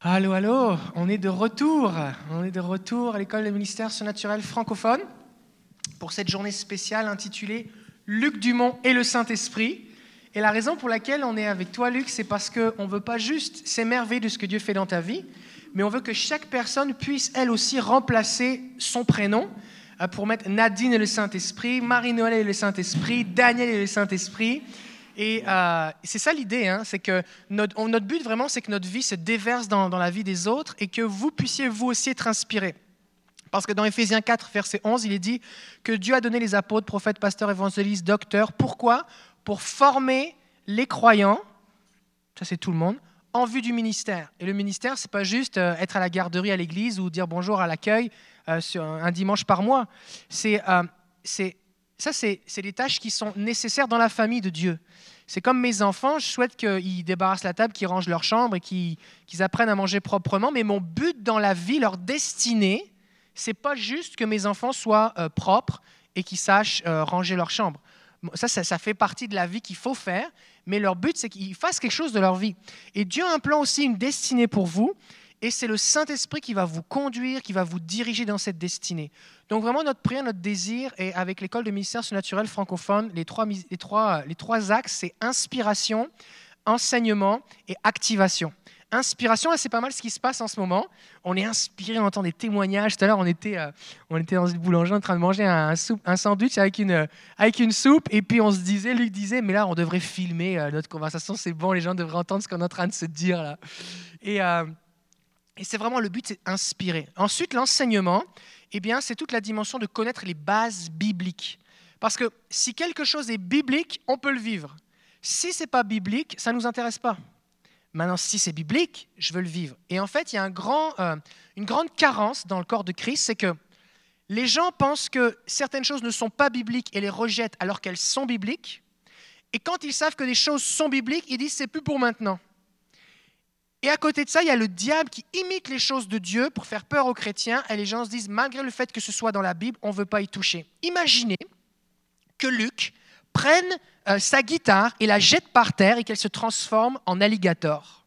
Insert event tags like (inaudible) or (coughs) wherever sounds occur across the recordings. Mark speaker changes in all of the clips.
Speaker 1: Allô, allô, on est de retour. On est de retour à l'école des ministères surnaturels francophones pour cette journée spéciale intitulée Luc Dumont et le Saint-Esprit. Et la raison pour laquelle on est avec toi, Luc, c'est parce qu'on ne veut pas juste s'émerveiller de ce que Dieu fait dans ta vie, mais on veut que chaque personne puisse, elle aussi, remplacer son prénom euh, pour mettre Nadine et le Saint-Esprit, Marie-Noël et le Saint-Esprit, Daniel et le Saint-Esprit. Et euh, c'est ça l'idée, hein, c'est que notre, notre, but vraiment, c'est que notre vie se déverse dans, dans, la vie des autres et que vous puissiez vous aussi être inspirés. Parce que dans Éphésiens 4, verset 11, il est dit que Dieu a donné les apôtres, prophètes, pasteurs, évangélistes, docteurs. Pourquoi? Pour former les croyants, ça c'est tout le monde, en vue du ministère. Et le ministère, c'est pas juste euh, être à la garderie à l'église ou dire bonjour à l'accueil euh, un dimanche par mois. C'est euh, ça, c'est des tâches qui sont nécessaires dans la famille de Dieu. C'est comme mes enfants, je souhaite qu'ils débarrassent la table, qu'ils rangent leur chambre et qu'ils apprennent à manger proprement. Mais mon but dans la vie, leur destinée, c'est pas juste que mes enfants soient euh, propres et qu'ils sachent euh, ranger leur chambre. Ça, ça, ça, fait partie de la vie qu'il faut faire, mais leur but, c'est qu'ils fassent quelque chose de leur vie. Et Dieu a un plan aussi, une destinée pour vous. Et c'est le Saint-Esprit qui va vous conduire, qui va vous diriger dans cette destinée. Donc vraiment, notre prière, notre désir, et avec l'école de ministère surnaturel francophone, les trois, les trois, les trois axes, c'est inspiration, enseignement et activation. Inspiration, c'est pas mal ce qui se passe en ce moment. On est inspiré, on entend des témoignages. Tout à l'heure, on, était, euh, on était dans une boulangerie en train de manger un, un sandwich avec une, avec une soupe. Et puis on se disait, Luc disait, mais là, on devrait filmer euh, notre conversation. C'est bon, les gens devraient entendre ce qu'on est en train de se dire là. Et, euh, et c'est vraiment le but, c'est inspirer. Ensuite, l'enseignement, eh bien, c'est toute la dimension de connaître les bases bibliques. Parce que si quelque chose est biblique, on peut le vivre. Si c'est pas biblique, ça nous intéresse pas. Maintenant, si c'est biblique, je veux le vivre. Et en fait, il y a euh, une grande carence dans le corps de Christ, c'est que les gens pensent que certaines choses ne sont pas bibliques et les rejettent alors qu'elles sont bibliques. Et quand ils savent que des choses sont bibliques, ils disent c'est plus pour maintenant. Et à côté de ça, il y a le diable qui imite les choses de Dieu pour faire peur aux chrétiens. Et les gens se disent, malgré le fait que ce soit dans la Bible, on ne veut pas y toucher. Imaginez que Luc prenne euh, sa guitare et la jette par terre et qu'elle se transforme en alligator.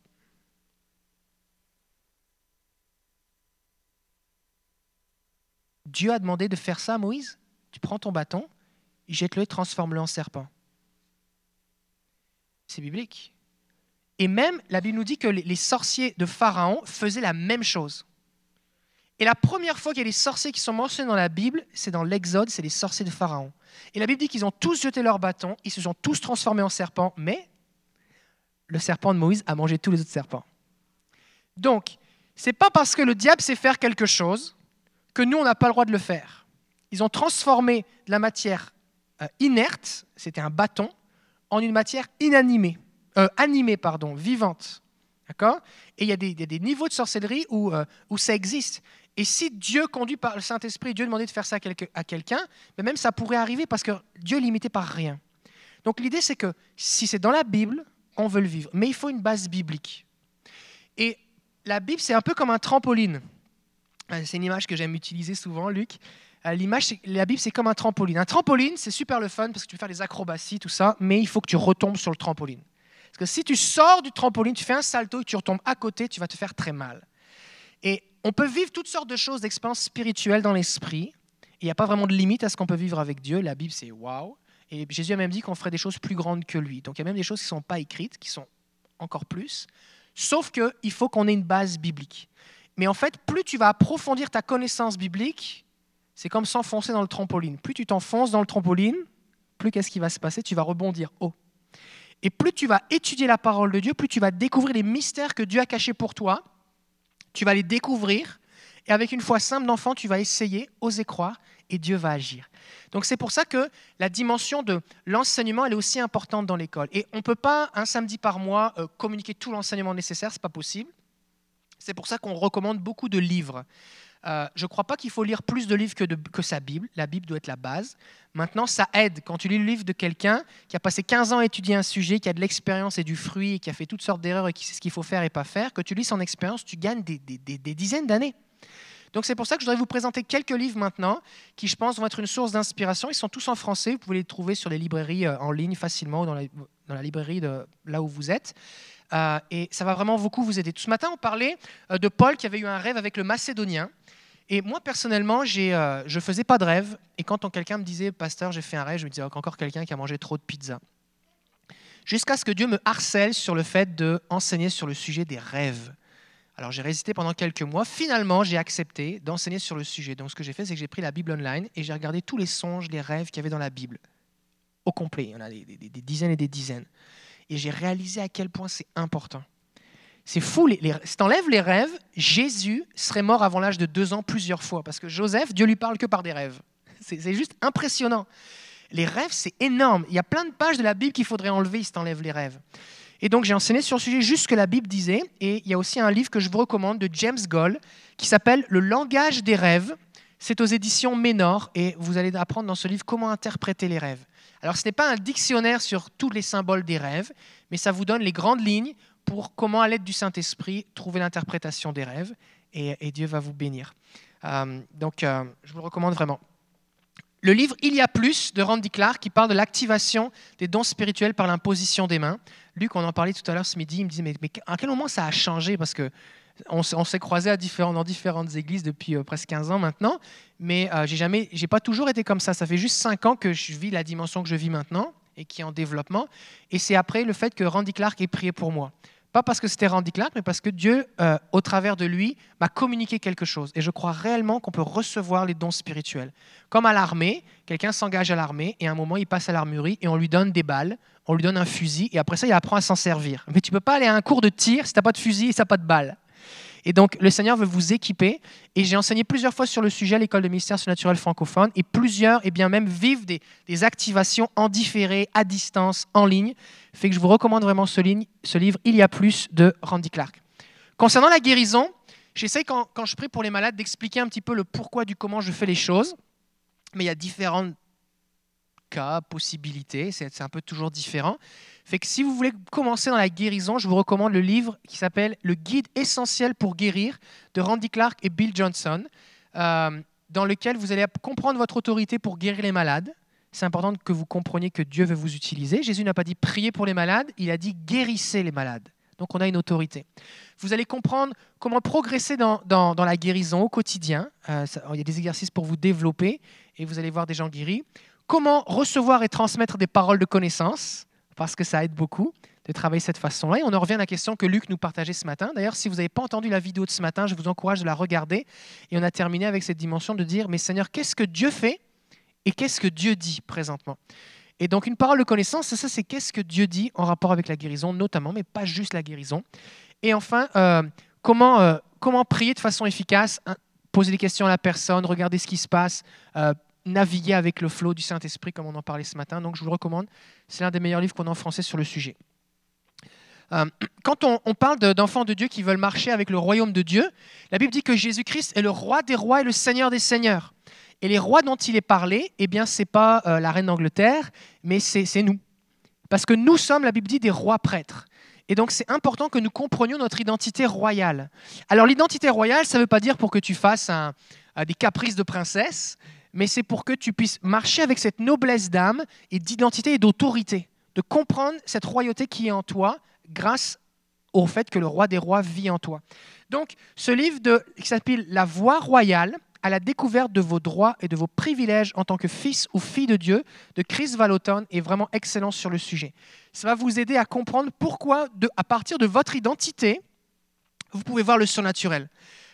Speaker 1: Dieu a demandé de faire ça à Moïse. Tu prends ton bâton, jette-le et transforme-le en serpent. C'est biblique. Et même, la Bible nous dit que les sorciers de Pharaon faisaient la même chose. Et la première fois qu'il y a des sorciers qui sont mentionnés dans la Bible, c'est dans l'Exode, c'est les sorciers de Pharaon. Et la Bible dit qu'ils ont tous jeté leur bâton, ils se sont tous transformés en serpents, mais le serpent de Moïse a mangé tous les autres serpents. Donc, c'est pas parce que le diable sait faire quelque chose que nous, on n'a pas le droit de le faire. Ils ont transformé la matière euh, inerte, c'était un bâton, en une matière inanimée. Euh, animée, pardon, vivante. D'accord? Et il y, a des, niveaux de sorcellerie où, euh, où ça existe. Et si Dieu conduit par le Saint-Esprit, Dieu demandait de faire ça à quelqu'un, mais même ça pourrait arriver parce que Dieu est limité par rien. Donc l'idée, c'est que si c'est dans la Bible, on veut le vivre. Mais il faut une base biblique. Et la Bible, c'est un peu comme un trampoline. Euh, c'est une image que j'aime utiliser souvent, Luc. L'image, la Bible, c'est comme un trampoline. Un trampoline, c'est super le fun parce que tu peux faire des acrobaties, tout ça, mais il faut que tu retombes sur le trampoline. Parce que si tu sors du trampoline, tu fais un salto et tu retombes à côté, tu vas te faire très mal. Et on peut vivre toutes sortes de choses, d'expériences spirituelles dans l'esprit. Il n'y a pas vraiment de limite à ce qu'on peut vivre avec Dieu. La Bible, c'est waouh. Et Jésus a même dit qu'on ferait des choses plus grandes que lui. Donc il y a même des choses qui ne sont pas écrites, qui sont encore plus. Sauf qu'il faut qu'on ait une base biblique. Mais en fait, plus tu vas approfondir ta connaissance biblique, c'est comme s'enfoncer dans le trampoline. Plus tu t'enfonces dans le trampoline, plus qu'est-ce qui va se passer? Tu vas rebondir haut. Et plus tu vas étudier la parole de Dieu, plus tu vas découvrir les mystères que Dieu a cachés pour toi. Tu vas les découvrir. Et avec une foi simple d'enfant, tu vas essayer, oser croire, et Dieu va agir. Donc c'est pour ça que la dimension de l'enseignement, elle est aussi importante dans l'école. Et on ne peut pas, un samedi par mois, euh, communiquer tout l'enseignement nécessaire, ce n'est pas possible. C'est pour ça qu'on recommande beaucoup de livres. Euh, je ne crois pas qu'il faut lire plus de livres que, sa Bible. La Bible doit être la base. Maintenant, ça aide. Quand tu lis le livre de quelqu'un qui a passé 15 ans à étudier un sujet, qui a de l'expérience et du fruit, et qui a fait toutes sortes d'erreurs et qui sait ce qu'il faut faire et pas faire, que tu lis son expérience, tu gagnes des, des dizaines d'années. Donc c'est pour ça que je voudrais vous présenter quelques livres maintenant qui, je pense, vont être une source d'inspiration. Ils sont tous en français. Vous pouvez les trouver sur les librairies euh, en ligne facilement ou dans la, dans la librairie de là où vous êtes. Euh, et ça va vraiment beaucoup vous aider. Tout ce matin, on parlait euh, de Paul qui avait eu un rêve avec le Macédonien. Et moi, personnellement, je ne faisais pas de rêve. Et quand quelqu'un me disait, pasteur, j'ai fait un rêve, je me disais, encore quelqu'un qui a mangé trop de pizza. Jusqu'à ce que Dieu me harcèle sur le fait d'enseigner sur le sujet des rêves. Alors j'ai résisté pendant quelques mois. Finalement, j'ai accepté d'enseigner sur le sujet. Donc ce que j'ai fait, c'est que j'ai pris la Bible online et j'ai regardé tous les songes, les rêves qu'il y avait dans la Bible. Au complet, il y en a des, dizaines et des dizaines. Et j'ai réalisé à quel point c'est important. C'est fou, les, les, si tu enlèves les rêves, Jésus serait mort avant l'âge de deux ans plusieurs fois. Parce que Joseph, Dieu lui parle que par des rêves. (laughs) C'est juste impressionnant. Les rêves, c'est énorme. Il y a plein de pages de la Bible qu'il faudrait enlever si tu enlèves les rêves. Et donc j'ai enseigné sur le sujet juste ce que la Bible disait. Et il y a aussi un livre que je vous recommande de James Goll qui s'appelle Le langage des rêves. C'est aux éditions Ménor et vous allez apprendre dans ce livre comment interpréter les rêves. Alors ce n'est pas un dictionnaire sur tous les symboles des rêves, mais ça vous donne les grandes lignes pour comment, à l'aide du Saint-Esprit, trouver l'interprétation des rêves. Et, Dieu va vous bénir. Euh, donc euh, je vous le recommande vraiment. Le livre Il y a plus de Randy Clark qui parle de l'activation des dons spirituels par l'imposition des mains. Luc, on en parlait tout à l'heure ce midi, il me disait mais, à quel moment ça a changé? Parce que on, s'est croisés dans différentes églises depuis euh, presque 15 ans maintenant, mais euh, j'ai jamais, pas toujours été comme ça. Ça fait juste 5 ans que je vis la dimension que je vis maintenant et qui est en développement. Et c'est après le fait que Randy Clark ait prié pour moi. Pas parce que c'était Randy Clark, mais parce que Dieu, euh, au travers de lui, m'a communiqué quelque chose. Et je crois réellement qu'on peut recevoir les dons spirituels. Comme à l'armée, quelqu'un s'engage à l'armée et à un moment, il passe à l'armurerie et on lui donne des balles, on lui donne un fusil et après ça, il apprend à s'en servir. Mais tu peux pas aller à un cours de tir si tu n'as pas de fusil et si tu pas de balles. Et donc, le Seigneur veut vous équiper. Et j'ai enseigné plusieurs fois sur le sujet à l'école de ministère surnaturel francophone. Et plusieurs, et bien même, vivent des, activations en différé, à distance, en ligne. Fait que je vous recommande vraiment ce, livre, Il y a plus, de Randy Clark. Concernant la guérison, j'essaie, quand, quand je prie pour les malades, d'expliquer un petit peu le pourquoi du comment je fais les choses. Mais il y a différents cas, possibilités. C'est un peu toujours différent. Fait que si vous voulez commencer dans la guérison, je vous recommande le livre qui s'appelle Le guide essentiel pour guérir de Randy Clark et Bill Johnson, euh, dans lequel vous allez comprendre votre autorité pour guérir les malades. C'est important que vous compreniez que Dieu veut vous utiliser. Jésus n'a pas dit prier pour les malades, il a dit guérissez les malades. Donc on a une autorité. Vous allez comprendre comment progresser dans, dans, la guérison au quotidien. Euh, il y a des exercices pour vous développer et vous allez voir des gens guéris. Comment recevoir et transmettre des paroles de connaissance parce que ça aide beaucoup de travailler cette façon-là. Et on en revient à la question que Luc nous partageait ce matin. D'ailleurs, si vous n'avez pas entendu la vidéo de ce matin, je vous encourage de la regarder. Et on a terminé avec cette dimension de dire, mais Seigneur, qu'est-ce que Dieu fait et qu'est-ce que Dieu dit présentement? Et donc une parole de connaissance, ça c'est qu'est-ce que Dieu dit en rapport avec la guérison, notamment, mais pas juste la guérison. Et enfin, euh, comment, euh, comment prier de façon efficace, hein, poser des questions à la personne, regarder ce qui se passe, euh, naviguer avec le flot du Saint-Esprit, comme on en parlait ce matin. Donc je vous le recommande. C'est l'un des meilleurs livres qu'on a en français sur le sujet. Euh, (clears throat) quand on, parle d'enfants de Dieu qui veulent marcher avec le royaume de Dieu, la Bible dit que Jésus-Christ est le roi des rois et le seigneur des seigneurs. Et les rois dont il est parlé, eh bien, ce n'est pas euh, la reine d'Angleterre, mais c'est nous. Parce que nous sommes, la Bible dit, des rois prêtres. Et donc, c'est important que nous comprenions notre identité royale. Alors, l'identité royale, ça ne veut pas dire pour que tu fasses des caprices de princesse, mais c'est pour que tu puisses marcher avec cette noblesse d'âme et d'identité et d'autorité, de comprendre cette royauté qui est en toi grâce au fait que le roi des rois vit en toi. Donc, ce livre de, qui s'appelle La voie royale à la découverte de vos droits et de vos privilèges en tant que fils ou fille de Dieu de Chris Vallotton est vraiment excellent sur le sujet. Ça va vous aider à comprendre pourquoi, à partir de votre identité, vous pouvez voir le surnaturel.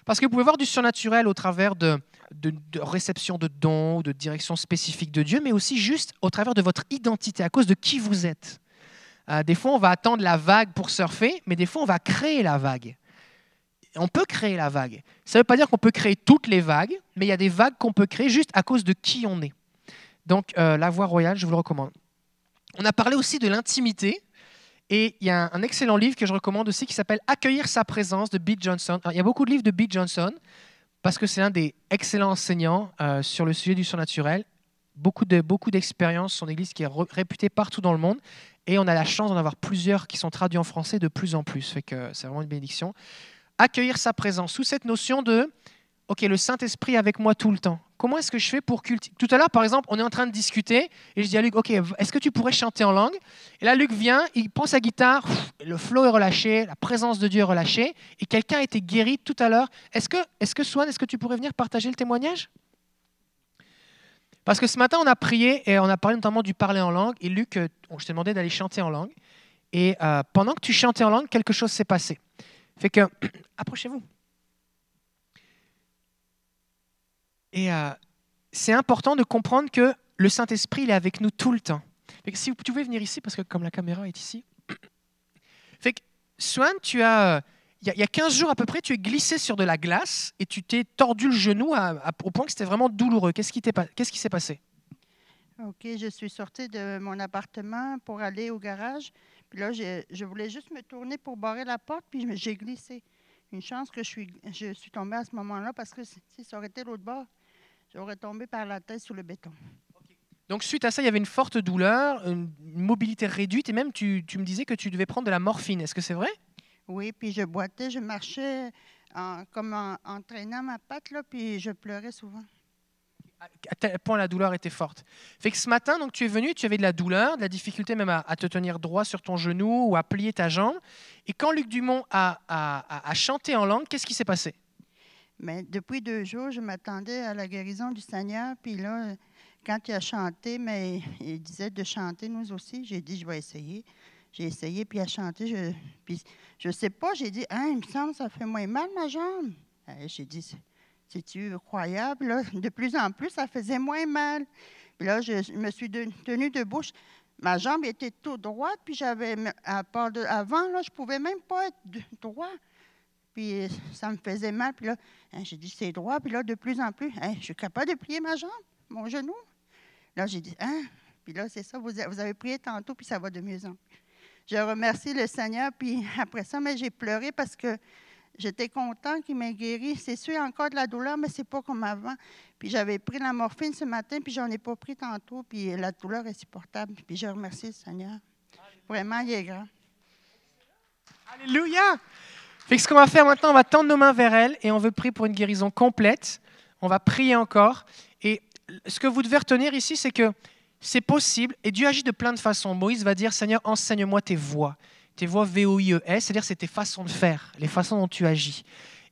Speaker 1: Parce que vous pouvez voir du surnaturel au travers de, de, réception de dons de direction spécifique de Dieu, mais aussi juste au travers de votre identité, à cause de qui vous êtes. Euh, des fois, on va attendre la vague pour surfer, mais des fois, on va créer la vague. On peut créer la vague. Ça ne veut pas dire qu'on peut créer toutes les vagues, mais il y a des vagues qu'on peut créer juste à cause de qui on est. Donc, euh, la voie royale, je vous le recommande. On a parlé aussi de l'intimité. Et il y a un excellent livre que je recommande aussi qui s'appelle Accueillir sa présence de Bill Johnson. il y a beaucoup de livres de Bill Johnson parce que c'est un des excellents enseignants euh, sur le sujet du surnaturel. Beaucoup, de, d'expériences, son église qui est réputée partout dans le monde. Et on a la chance d'en avoir plusieurs qui sont traduits en français de plus en plus. C'est vraiment une bénédiction. Accueillir sa présence sous cette notion de OK, le Saint-Esprit avec moi tout le temps. Comment est-ce que je fais pour cultiver Tout à l'heure, par exemple, on est en train de discuter et je dis à Luc, OK, est-ce que tu pourrais chanter en langue? Et là, Luc vient, il prend sa guitare, le flow est relâché, la présence de Dieu est relâchée et quelqu'un a été guéri tout à l'heure. Est-ce que, est-ce que Swan, est-ce que tu pourrais venir partager le témoignage? Parce que ce matin, on a prié et on a parlé notamment du parler en langue. Et Luc, euh, je t'ai demandé d'aller chanter en langue. Et euh, pendant que tu chantais en langue, quelque chose s'est passé. Fait que, (clears throat) approchez-vous. Et euh, c'est important de comprendre que le Saint-Esprit, il est avec nous tout le temps. si vous pouvez venir ici, parce que comme la caméra est ici. (coughs) Fait que, Swan, tu as, il y, a 15 jours à peu près, tu es glissé sur de la glace et tu t'es tordu le genou au point que c'était vraiment douloureux. Qu'est-ce qui s'est passé?
Speaker 2: OK, je suis sortie de mon appartement pour aller au garage. Puis là, je voulais juste me tourner pour barrer la porte, puis j'ai glissé. Une chance que je suis, je suis tombée à ce moment-là parce que ça aurait été l'autre bord, j'aurais tombé par la tête sur le béton.
Speaker 1: Donc suite à ça, il y avait une forte douleur, une mobilité réduite et même tu, tu me disais que tu devais prendre de la morphine. Est-ce que c'est vrai?
Speaker 2: Oui, puis je boitais, je marchais en, comme en, traînant ma patte, là, puis je pleurais souvent.
Speaker 1: À tel point la douleur était forte. Fait que ce matin, donc tu es venu, tu avais de la douleur, de la difficulté même à, te tenir droit sur ton genou ou à plier ta jambe. Et quand Luc Dumont a, a, a chanté en langue, qu'est-ce qui s'est passé?
Speaker 2: Mais depuis deux jours, je m'attendais à la guérison du Seigneur. Puis là, quand il a chanté, mais (laughs) il disait de chanter nous aussi. J'ai dit, je vais essayer. J'ai essayé, puis il a chanté. Je, puis je sais pas, j'ai dit, hein, il me semble que ça fait moins mal, ma jambe. Euh, j'ai dit, c'est-tu incroyable? Là? (laughs) De plus en plus, ça faisait moins mal. Puis là, je, me suis tenue debout. Ma jambe était tout droite, puis j'avais, à part de, avant, là, je pouvais même pas être droit puis ça me faisait mal. Puis là, hein, j'ai dit, c'est droit. Puis là, de plus en plus, hein, je suis capable de plier ma jambe, mon genou. Là, j'ai dit, hein? Puis là, c'est ça, vous, avez prié tantôt, puis ça va de mieux en plus. Je remercie le Seigneur, puis après ça, mais j'ai pleuré parce que j'étais content qu'il m'ait guéri. C'est sûr, encore de la douleur, mais c'est pas comme avant. Puis j'avais pris la morphine ce matin, puis j'en ai pas pris tantôt, puis la douleur est supportable. Puis je remercie le Seigneur. Vraiment, il est grand.
Speaker 1: Alléluia! Fait ce qu'on va faire maintenant, on va tendre nos mains vers elle et on veut prier pour une guérison complète. On va prier encore. Et ce que vous devez retenir ici, c'est que c'est possible et Dieu agit de plein de façons. Moïse va dire Seigneur, enseigne-moi tes voies. Tes voies V-O-I-E-S, c'est-à-dire c'est tes façons de faire, les façons dont tu agis.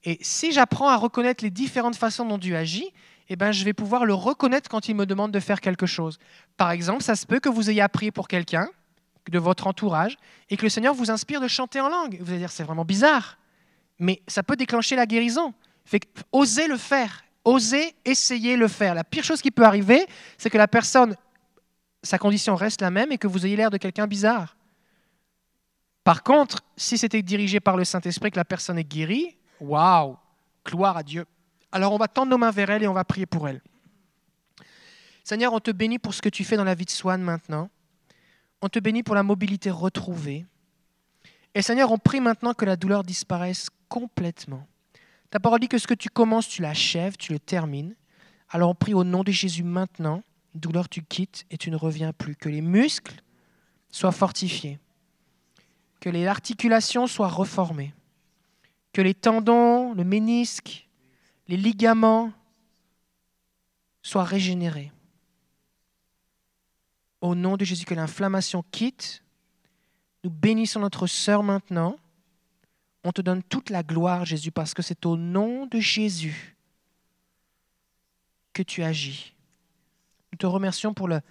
Speaker 1: Et si j'apprends à reconnaître les différentes façons dont Dieu agit, eh ben, je vais pouvoir le reconnaître quand il me demande de faire quelque chose. Par exemple, ça se peut que vous ayez appris pour quelqu'un de votre entourage et que le Seigneur vous inspire de chanter en langue. Vous allez dire, c'est vraiment bizarre mais ça peut déclencher la guérison. Osez le faire, osez essayer le faire. La pire chose qui peut arriver, c'est que la personne, sa condition reste la même et que vous ayez l'air de quelqu'un bizarre. Par contre, si c'était dirigé par le Saint-Esprit que la personne est guérie, waouh, gloire à Dieu. Alors on va tendre nos mains vers elle et on va prier pour elle. Seigneur, on te bénit pour ce que tu fais dans la vie de Swan maintenant. On te bénit pour la mobilité retrouvée. Et Seigneur, on prie maintenant que la douleur disparaisse complètement. Ta parole dit que ce que tu commences, tu l'achèves, tu le termines. Alors on prie au nom de Jésus maintenant, douleur tu quittes et tu ne reviens plus. Que les muscles soient fortifiés, que les articulations soient reformées, que les tendons, le ménisque, les ligaments soient régénérés. Au nom de Jésus, que l'inflammation quitte. Nous bénissons notre sœur maintenant on te donne toute la gloire, Jésus, parce que c'est au nom de Jésus que tu agis. Nous te remercions pour le,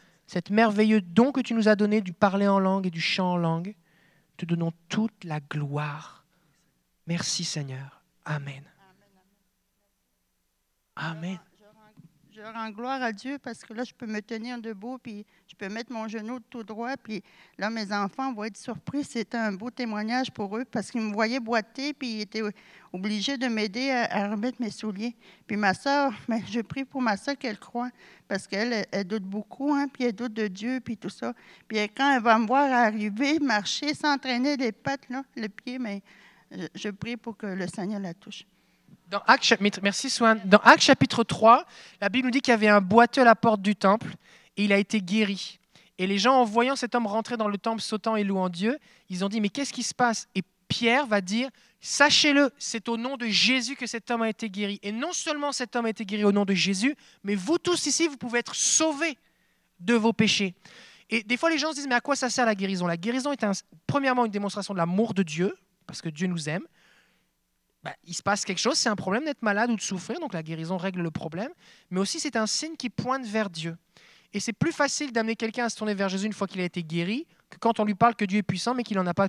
Speaker 1: merveilleux don que tu nous as donné du parler en langue et du chant en langue. Te donnons toute la gloire. Merci Seigneur. Amen. Amen
Speaker 2: je rends gloire à Dieu parce que là, je peux me tenir debout, puis je peux mettre mon genou tout droit, puis là, mes enfants vont être surpris. C'était un beau témoignage pour eux parce qu'ils me voyaient boiter, puis ils étaient obligés de m'aider à, remettre mes souliers. Puis ma soeur, (laughs) mais je prie pour ma soeur qu'elle croit parce qu'elle elle, doute beaucoup, hein, puis elle doute de Dieu, puis tout ça. Puis quand elle va me voir arriver, marcher, s'entraîner les pattes, là, le pied, mais je prie pour que le Seigneur la touche.
Speaker 1: Dans merci Swan. Dans Acte chapitre 3, la Bible nous dit qu'il y avait un boiteux à la porte du temple et il a été guéri. Et les gens, en voyant cet homme rentrer dans le temple, sautant et louant Dieu, ils ont dit, mais qu'est-ce qui se passe? Et Pierre va dire, sachez-le, c'est au nom de Jésus que cet homme a été guéri. Et non seulement cet homme a été guéri au nom de Jésus, mais vous tous ici, vous pouvez être sauvés de vos péchés. Et des fois, les gens se disent, mais à quoi ça sert la guérison? La guérison est premièrement une démonstration de l'amour de Dieu, parce que Dieu nous aime. Ben, il se passe quelque chose, c'est un problème d'être malade ou de souffrir, donc la guérison règle le problème, mais aussi c'est un signe qui pointe vers Dieu. Et c'est plus facile d'amener quelqu'un à se tourner vers Jésus une fois qu'il a été guéri que quand on lui parle que Dieu est puissant, mais qu'il n'en a pas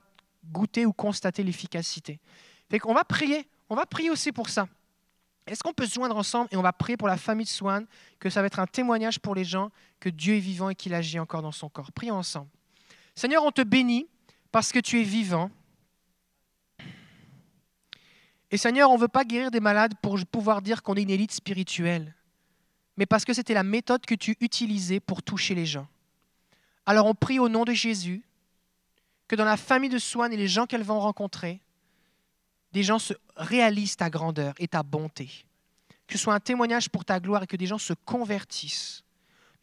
Speaker 1: goûté ou constaté l'efficacité. Fait qu'on va prier, on va prier aussi pour ça. Est-ce qu'on peut se joindre ensemble et on va prier pour la famille de Swan, que ça va être un témoignage pour les gens que Dieu est vivant et qu'il agit encore dans son corps. Prions ensemble. Seigneur, on te bénit parce que tu es vivant. Et Seigneur, on ne veut pas guérir des malades pour pouvoir dire qu'on est une élite spirituelle, mais parce que c'était la méthode que tu utilisais pour toucher les gens. Alors on prie au nom de Jésus que dans la famille de Swan et les gens qu'elles vont rencontrer, des gens se réalisent ta grandeur et ta bonté. Que ce soit un témoignage pour ta gloire et que des gens se convertissent.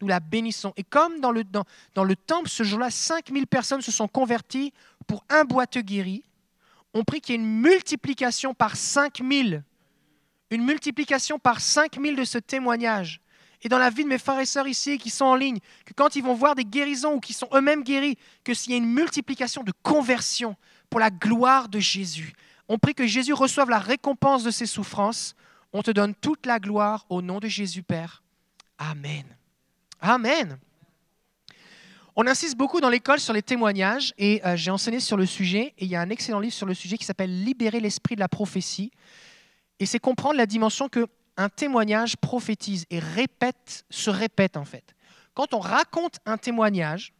Speaker 1: Nous la bénissons. Et comme dans le, dans le temple, ce jour-là, 5000 personnes se sont converties pour un boiteux guéri, on prie qu'il y ait une multiplication par 5000. Une multiplication par 5000 de ce témoignage. Et dans la vie de mes frères et sœurs ici qui sont en ligne, que quand ils vont voir des guérisons ou qui sont eux-mêmes guéris, que s'il y a une multiplication de conversion pour la gloire de Jésus, on prie que Jésus reçoive la récompense de ses souffrances. On te donne toute la gloire au nom de Jésus Père. Amen. Amen. On insiste beaucoup dans l'école sur les témoignages et euh, j'ai enseigné sur le sujet et il y a un excellent livre sur le sujet qui s'appelle Libérer l'esprit de la prophétie et c'est comprendre la dimension que un témoignage prophétise et répète, se répète en fait. Quand on raconte un témoignage,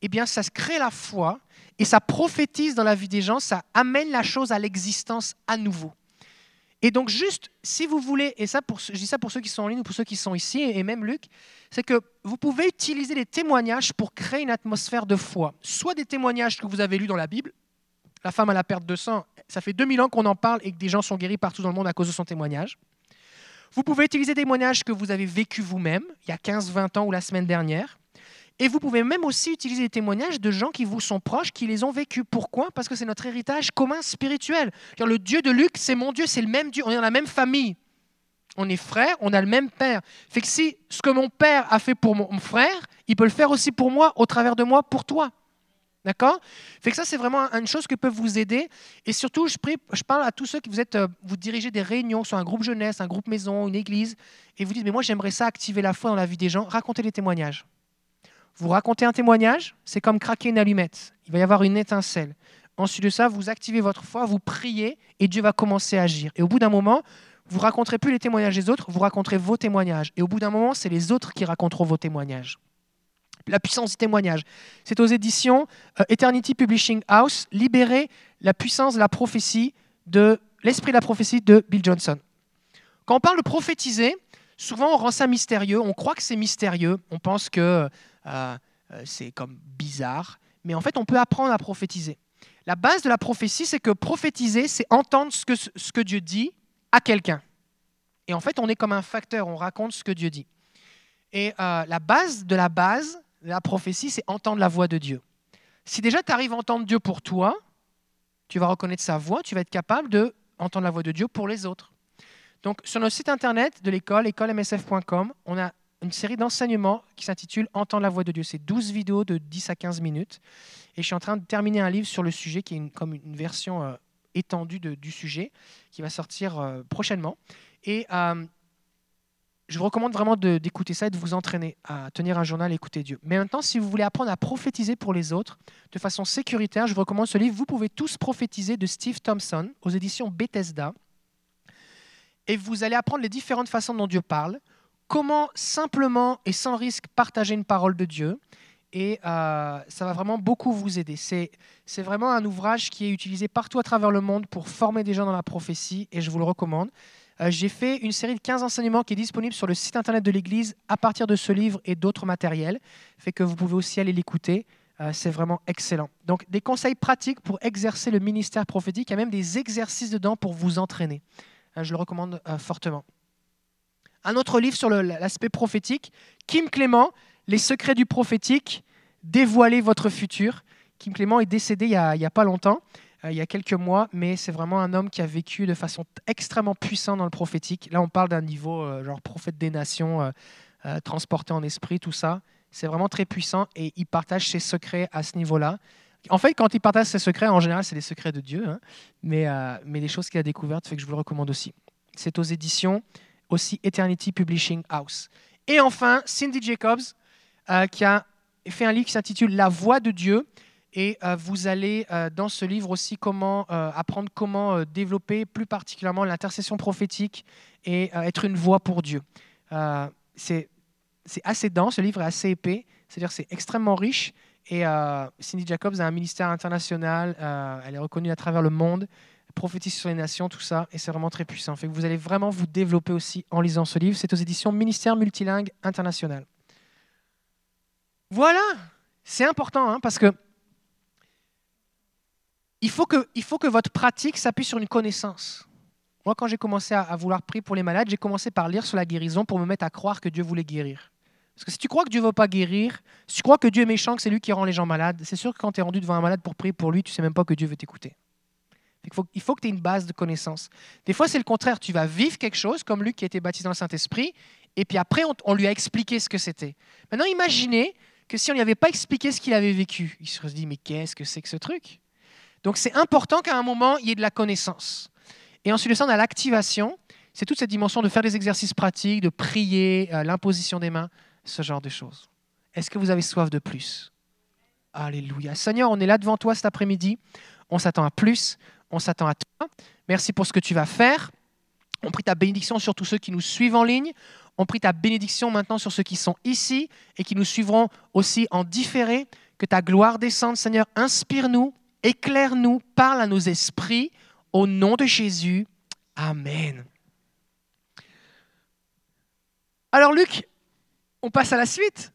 Speaker 1: eh bien ça se crée la foi et ça prophétise dans la vie des gens, ça amène la chose à l'existence à nouveau. Et donc juste, si vous voulez, et ça je dis ça pour ceux qui sont en ligne ou pour ceux qui sont ici, et même Luc, c'est que vous pouvez utiliser les témoignages pour créer une atmosphère de foi. Soit des témoignages que vous avez lus dans la Bible, la femme à la perte de sang, ça fait 2000 ans qu'on en parle et que des gens sont guéris partout dans le monde à cause de son témoignage. Vous pouvez utiliser des témoignages que vous avez vécus vous-même, il y a 15, 20 ans ou la semaine dernière. Et vous pouvez même aussi utiliser des témoignages de gens qui vous sont proches, qui les ont vécus. Pourquoi? Parce que c'est notre héritage commun spirituel. Le Dieu de Luc, c'est mon Dieu, c'est le même Dieu. On est dans la même famille. On est frères, on a le même père. Fait que si ce que mon père a fait pour mon frère, il peut le faire aussi pour moi, au travers de moi, pour toi. D'accord? Fait que ça, c'est vraiment une chose qui peut vous aider. Et surtout, je parle à tous ceux qui vous êtes, euh, vous dirigez des réunions, soit un groupe jeunesse, un groupe maison, une église, et vous dites, mais moi, j'aimerais ça activer la foi dans la vie des gens. Racontez les témoignages. Vous racontez un témoignage, c'est comme craquer une allumette. Il va y avoir une étincelle. Ensuite de ça, vous activez votre foi, vous priez et Dieu va commencer à agir. Et au bout d'un moment, vous raconterez plus les témoignages des autres, vous raconterez vos témoignages. Et au bout d'un moment, c'est les autres qui raconteront vos témoignages. La puissance du témoignage. C'est aux éditions euh, Eternity Publishing House, Libérer la puissance de la prophétie de l'esprit de la prophétie de Bill Johnson. Quand on parle de prophétiser, souvent on rend ça mystérieux, on croit que c'est mystérieux, on pense que euh, euh, c'est comme bizarre, mais en fait, on peut apprendre à prophétiser. La base de la prophétie, c'est que prophétiser, c'est entendre ce que, ce que Dieu dit à quelqu'un. Et en fait, on est comme un facteur, on raconte ce que Dieu dit. Et euh, la base de la base de la prophétie, c'est entendre la voix de Dieu. Si déjà tu arrives à entendre Dieu pour toi, tu vas reconnaître sa voix, tu vas être capable de entendre la voix de Dieu pour les autres. Donc sur notre site internet de l'école, écolemsf.com, on a une série d'enseignements qui s'intitule Entendre la voix de Dieu. C'est 12 vidéos de 10 à 15 minutes. Et je suis en train de terminer un livre sur le sujet qui est comme une version euh, étendue du sujet qui va sortir euh, prochainement. Et euh, je vous recommande vraiment d'écouter ça et de vous entraîner à tenir un journal et écouter Dieu. Mais maintenant, si vous voulez apprendre à prophétiser pour les autres de façon sécuritaire, je vous recommande ce livre Vous pouvez tous prophétiser de Steve Thompson aux éditions Bethesda. Et vous allez apprendre les différentes façons dont Dieu parle comment simplement et sans risque partager une parole de Dieu. Et euh, ça va vraiment beaucoup vous aider. C'est, vraiment un ouvrage qui est utilisé partout à travers le monde pour former des gens dans la prophétie et je vous le recommande. Euh, j'ai fait une série de 15 enseignements qui est disponible sur le site internet de l'Église à partir de ce livre et d'autres matériels. Fait que vous pouvez aussi aller l'écouter. Euh, c'est vraiment excellent. Donc des conseils pratiques pour exercer le ministère prophétique. Il y a même des exercices dedans pour vous entraîner. je le recommande fortement. Un autre livre sur l'aspect prophétique, Kim Clément, Les secrets du prophétique, dévoiler votre futur. Kim Clément est décédé il n'y a, pas longtemps. il y a quelques mois, mais c'est vraiment un homme qui a vécu de façon extrêmement puissante dans le prophétique. Là, on parle d'un niveau genre prophète des nations, transporté en esprit, tout ça. C'est vraiment très puissant et il partage ses secrets à ce niveau-là. En fait, quand il partage ses secrets, en général, c'est des secrets de Dieu, hein, mais, mais les choses qu'il a découvertes fait que je vous le recommande aussi. C'est aux éditions aussi Eternity Publishing House. Et enfin, Cindy Jacobs, euh, qui a fait un livre qui s'intitule La voix de Dieu. Et euh, vous allez euh, dans ce livre aussi comment apprendre comment développer plus particulièrement l'intercession prophétique et être une voix pour Dieu. c'est assez dense, ce livre est assez épais, c'est-à-dire c'est extrêmement riche. Et Cindy Jacobs a un ministère international, elle est reconnue à travers le monde prophétise sur les nations, tout ça, et c'est vraiment très puissant. Fait que vous allez vraiment vous développer aussi en lisant ce livre. C'est aux éditions Ministère Multilingue International. Voilà, c'est important hein, parce que il faut que, il faut que votre pratique s'appuie sur une connaissance. Moi, quand j'ai commencé à, à, vouloir prier pour les malades, j'ai commencé par lire sur la guérison pour me mettre à croire que Dieu voulait guérir. Parce que si tu crois que Dieu ne veut pas guérir, si tu crois que Dieu est méchant, que c'est lui qui rend les gens malades, c'est sûr que quand tu es rendu devant un malade pour prier pour lui, tu sais même pas que Dieu veut t'écouter. Il faut, que tu aies une base de connaissances. Des fois, c'est le contraire. Tu vas vivre quelque chose, comme Luc qui a été baptisé dans le Saint-Esprit, et puis après, on, lui a expliqué ce que c'était. Maintenant, imaginez que si on lui avait pas expliqué ce qu'il avait vécu, il se dit, mais qu'est-ce que c'est que ce truc? Donc, c'est important qu'à un moment, il y ait de la connaissance. Et ensuite, on a l'activation. C'est toute cette dimension de faire des exercices pratiques, de prier, euh, l'imposition des mains, ce genre de choses. Est-ce que vous avez soif de plus? Alléluia. Seigneur, on est là devant toi cet après-midi. On s'attend à plus on s'attend à toi. Merci pour ce que tu vas faire. On prie ta bénédiction sur tous ceux qui nous suivent en ligne. On prie ta bénédiction maintenant sur ceux qui sont ici et qui nous suivront aussi en différé. Que ta gloire descende, Seigneur. Inspire-nous, éclaire-nous, parle à nos esprits. Au nom de Jésus. Amen. Alors Luc, on passe à la suite.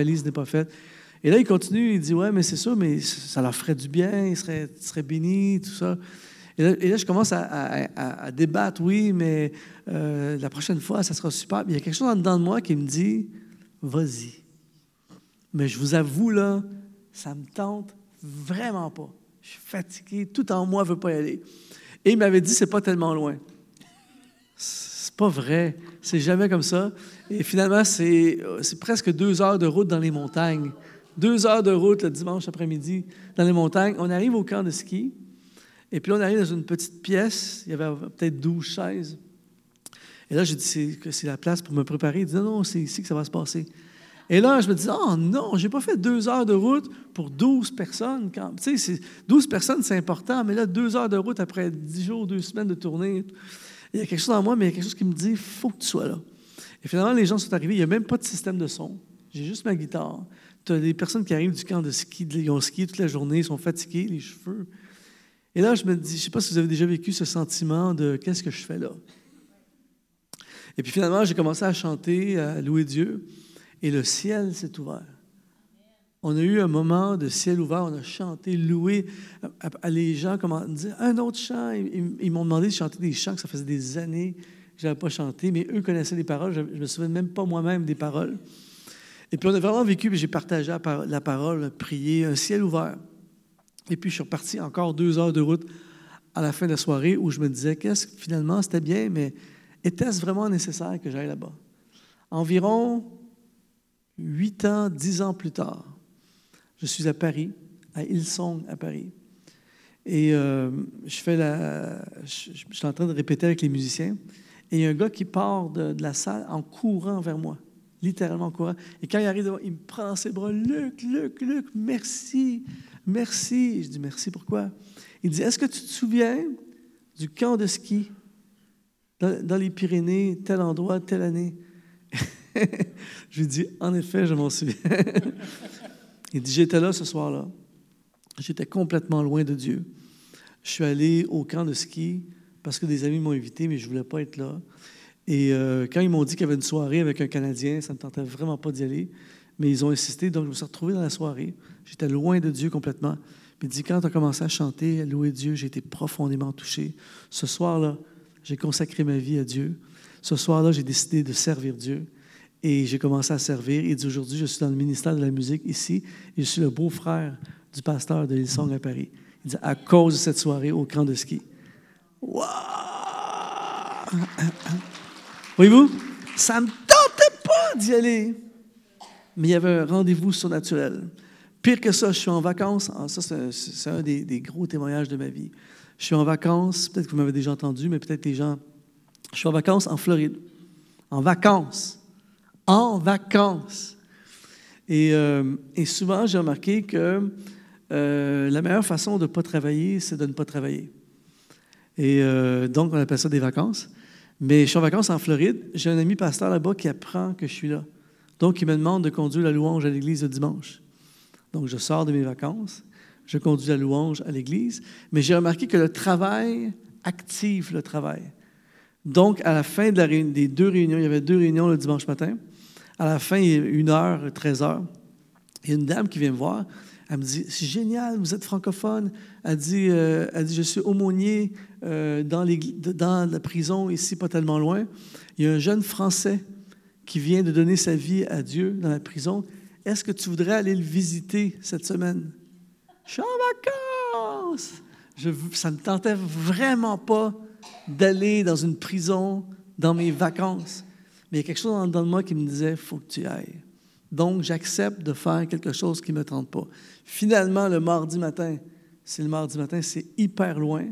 Speaker 3: Valise n'est pas faite. Et là, il continue, il dit Ouais, mais c'est ça, mais ça leur ferait du bien, ils seraient, ils bénis, tout ça. Et là, je commence à, débattre Oui, mais euh, la prochaine fois, ça sera super. il y a quelque chose en dedans de moi qui me dit Vas-y. Mais je vous avoue, là, ça me tente vraiment pas. Je suis fatigué, tout en moi ne veut pas y aller. Et il m'avait dit C'est pas tellement loin. C'est pas vrai. C'est jamais comme ça. Et finalement, c'est presque deux heures de route dans les montagnes. Deux heures de route le dimanche après-midi dans les montagnes. On arrive au camp de ski. Et puis on arrive dans une petite pièce. Il y avait peut-être 12 chaises. Et là, j'ai dit que c'est la place pour me préparer. Il dit non, non, c'est ici que ça va se passer. Et là, je me dis, oh non, j'ai pas fait deux heures de route pour 12 personnes. Sais, 12 personnes, c'est important, mais là, deux heures de route après 10 jours, deux semaines de tournée, il y a quelque chose en moi, mais il y a quelque chose qui me dit, faut que tu sois là. Et finalement, les gens sont arrivés, il n'y a même pas de système de son. J'ai juste ma guitare. Tu as des personnes qui arrivent du camp de ski, ils ont skié toute la journée, ils sont fatigués, les cheveux. Et là, je me dis, je ne sais pas si vous avez déjà vécu ce sentiment de qu'est-ce que je fais là. Et puis finalement, j'ai commencé à chanter, à louer Dieu, et le ciel s'est ouvert. On a eu un moment de ciel ouvert, on a chanté, loué. À, les gens comment dire un autre chant. Ils, m'ont demandé de chanter des chants que ça faisait des années que je n'avais pas chanté, mais eux connaissaient les paroles. Je ne me souviens même pas moi-même des paroles. Et puis on a vraiment vécu, j'ai partagé la parole, prié, un ciel ouvert. Et puis je suis reparti encore deux heures de route à la fin de la soirée où je me disais, qu'est-ce que finalement c'était bien, mais était-ce vraiment nécessaire que j'aille là-bas? Environ huit ans, dix ans plus tard, je suis à Paris, à Hillsong, à Paris. Et euh, je, fais la, suis en train de répéter avec les musiciens. Et il y a un gars qui part de, de la salle en courant vers moi, littéralement en courant. Et quand il arrive devant, il me prend dans ses bras. Luc, Luc, Luc, merci, merci. Je dis merci, pourquoi? Il dit Est-ce que tu te souviens du camp de ski dans, les Pyrénées, tel endroit, telle année? (laughs) Je lui dis En effet, je m'en souviens. (laughs) il dit J'étais là ce soir-là. J'étais complètement loin de Dieu. Je suis allé au camp de ski parce que des amis m'ont invité, mais je ne voulais pas être là. Et euh, quand ils m'ont dit qu'il y avait une soirée avec un Canadien, ça ne me tentait vraiment pas d'y aller. Mais ils ont insisté, donc je me suis retrouvé dans la soirée. J'étais loin de Dieu complètement. Il dit, quand tu as commencé à chanter, à louer Dieu, j'ai été profondément touché. Ce soir-là, j'ai consacré ma vie à Dieu. Ce soir-là, j'ai décidé de servir Dieu. Et j'ai commencé à servir. Il dit, aujourd'hui, je suis dans le ministère de la musique ici, et je suis le beau-frère du pasteur de Hillsong à Paris. Il dit, à cause de cette soirée au camp de ski. Wow! (laughs) Voyez-vous, ça ne me tentait pas d'y aller. Mais il y avait un rendez-vous surnaturel. Pire que ça, je suis en vacances. Ah, ça, c'est un des, gros témoignages de ma vie. Je suis en vacances, peut-être que vous m'avez déjà entendu, mais peut-être les gens. Je suis en vacances en Floride. En vacances. En vacances. Et, euh, souvent, j'ai remarqué que euh, la meilleure façon de ne pas travailler, c'est de ne pas travailler. Et euh, donc, on appelle ça des vacances. Mais je suis en vacances en Floride. J'ai un ami pasteur là-bas qui apprend que je suis là. Donc, il me demande de conduire la louange à l'église le dimanche. Donc, je sors de mes vacances, je conduis la louange à l'église. Mais j'ai remarqué que le travail active le travail. Donc, à la fin de la des deux réunions, il y avait deux réunions le dimanche matin. À la fin, une heure, 13 heures. Il y a une dame qui vient me voir. Elle me dit C'est génial, vous êtes francophone. Elle dit, euh, Je suis aumônier euh, dans, dans, la prison, ici, pas tellement loin. Il y a un jeune Français qui vient de donner sa vie à Dieu dans la prison. Est-ce que tu voudrais aller le visiter cette semaine? Je suis en vacances. Je, ça ne me tentait vraiment pas d'aller dans une prison dans mes vacances. Mais il y a quelque chose dans, moi qui me disait Il faut que tu ailles. Donc, j'accepte de faire quelque chose qui ne me tente pas. Finalement, le mardi matin, c'est le mardi matin, c'est hyper loin,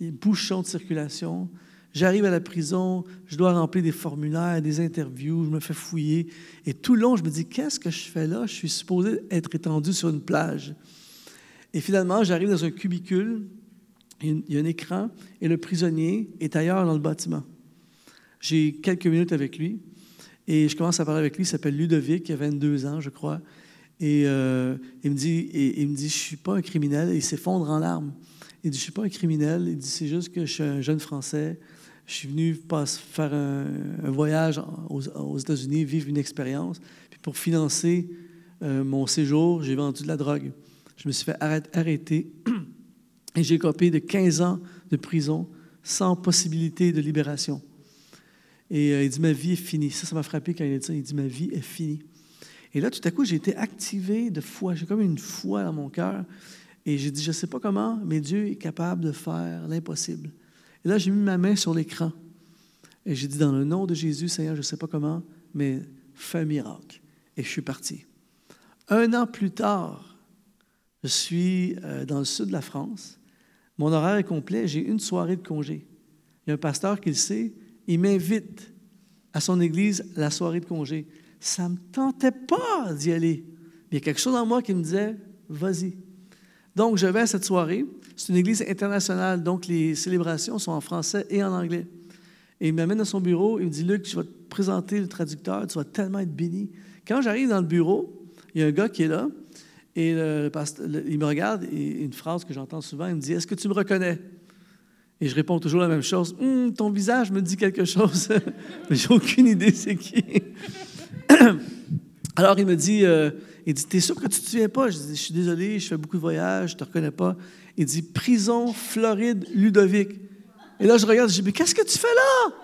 Speaker 3: il y a bouchon de circulation. J'arrive à la prison, je dois remplir des formulaires, des interviews, je me fais fouiller. Et tout le long, je me dis, qu'est-ce que je fais là? Je suis supposé être étendu sur une plage. Et finalement, j'arrive dans un cubicule, il y a un écran, et le prisonnier est ailleurs dans le bâtiment. J'ai quelques minutes avec lui. Et je commence à parler avec lui, il s'appelle Ludovic, il a 22 ans, je crois. Et euh, il me dit, et, il me dit, je suis pas un criminel. Et il s'effondre en larmes. Il dit, je suis pas un criminel. Il dit, c'est juste que je suis un jeune Français. Je suis venu faire un, voyage aux, aux États-Unis, vivre une expérience. Puis pour financer euh, mon séjour, j'ai vendu de la drogue. Je me suis fait arrêter (clears throat) et j'ai copé de 15 ans de prison sans possibilité de libération. Et euh, il dit, ma vie est finie. Ça, ça m'a frappé quand il a dit ça. Il dit, ma vie est finie. Et là, tout à coup, j'ai été activé de foi. J'ai comme une foi dans mon cœur. Et j'ai dit, je ne sais pas comment, mais Dieu est capable de faire l'impossible. Et là, j'ai mis ma main sur l'écran. Et j'ai dit, dans le nom de Jésus, Seigneur, je ne sais pas comment, mais fais un miracle. Et je suis parti. Un an plus tard, je suis euh, dans le sud de la France. Mon horaire est complet. J'ai une soirée de congé. Il y a un pasteur qui le sait il m'invite à son église la soirée de congé. Ça ne me tentait pas d'y aller. il y a quelque chose en moi qui me disait, vas-y. Donc, je vais à cette soirée. C'est une église internationale, donc les célébrations sont en français et en anglais. Et il m'amène dans son bureau, il me dit, Luc, je vais te présenter le traducteur, tu vas tellement être béni. Quand j'arrive dans le bureau, il y a un gars qui est là, et il me regarde, et une phrase que j'entends souvent, il me dit, est-ce que tu me reconnais? Et je réponds toujours la même chose. Hum, ton visage me dit quelque chose. Mais (laughs) j'ai aucune idée c'est qui. (clears throat) Alors il me dit, euh, il dit, t'es sûr que tu te souviens pas? Je dis, je suis désolé, je fais beaucoup de voyages, je te reconnais pas. Il dit, prison, Floride, Ludovic. Et là, je regarde, je dis, mais qu'est-ce que tu fais là?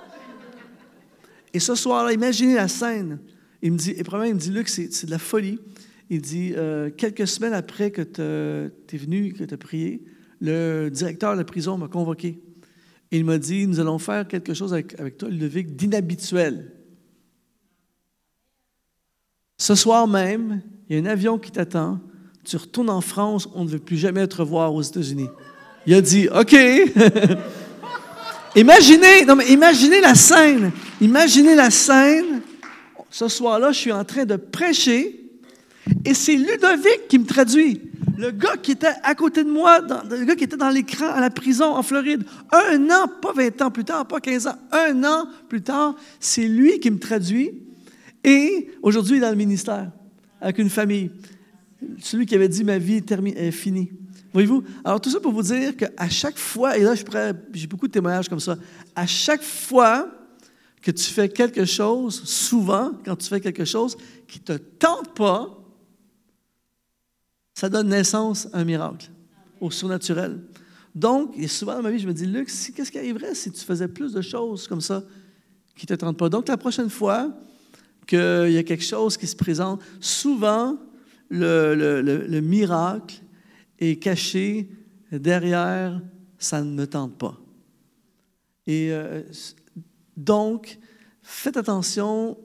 Speaker 3: Et ce soir-là, imaginez la scène. Il me dit, et premièrement, il me dit, Luc, c'est de la folie. Il dit, euh, quelques semaines après que tu es venu, que tu as prié, le directeur de la prison m'a convoqué. Il m'a dit, nous allons faire quelque chose avec, avec toi, Ludovic, d'inhabituel. Ce soir même, il y a un avion qui t'attend, tu retournes en France, on ne veut plus jamais te revoir aux États-Unis. Il a dit, OK. (laughs) imaginez, non mais imaginez la scène. Imaginez la scène. Ce soir-là, je suis en train de prêcher et c'est Ludovic qui me traduit. Le gars qui était à côté de moi, le gars qui était dans l'écran à la prison en Floride, un an, pas 20 ans plus tard, pas 15 ans, un an plus tard, c'est lui qui me traduit. Et aujourd'hui, dans le ministère, avec une famille. Celui qui avait dit ma vie est finie. Voyez-vous? Alors, tout ça pour vous dire qu'à chaque fois, et là, j'ai beaucoup de témoignages comme ça, à chaque fois que tu fais quelque chose, souvent, quand tu fais quelque chose qui ne te tente pas, ça donne naissance à un miracle, au surnaturel. Donc, et souvent dans ma vie, je me dis, Luc, qu'est-ce qui arriverait si tu faisais plus de choses comme ça qui ne te tentent pas? Donc, la prochaine fois qu'il y a quelque chose qui se présente, souvent, le, miracle est caché derrière ça ne me tente pas. Et euh, donc, faites attention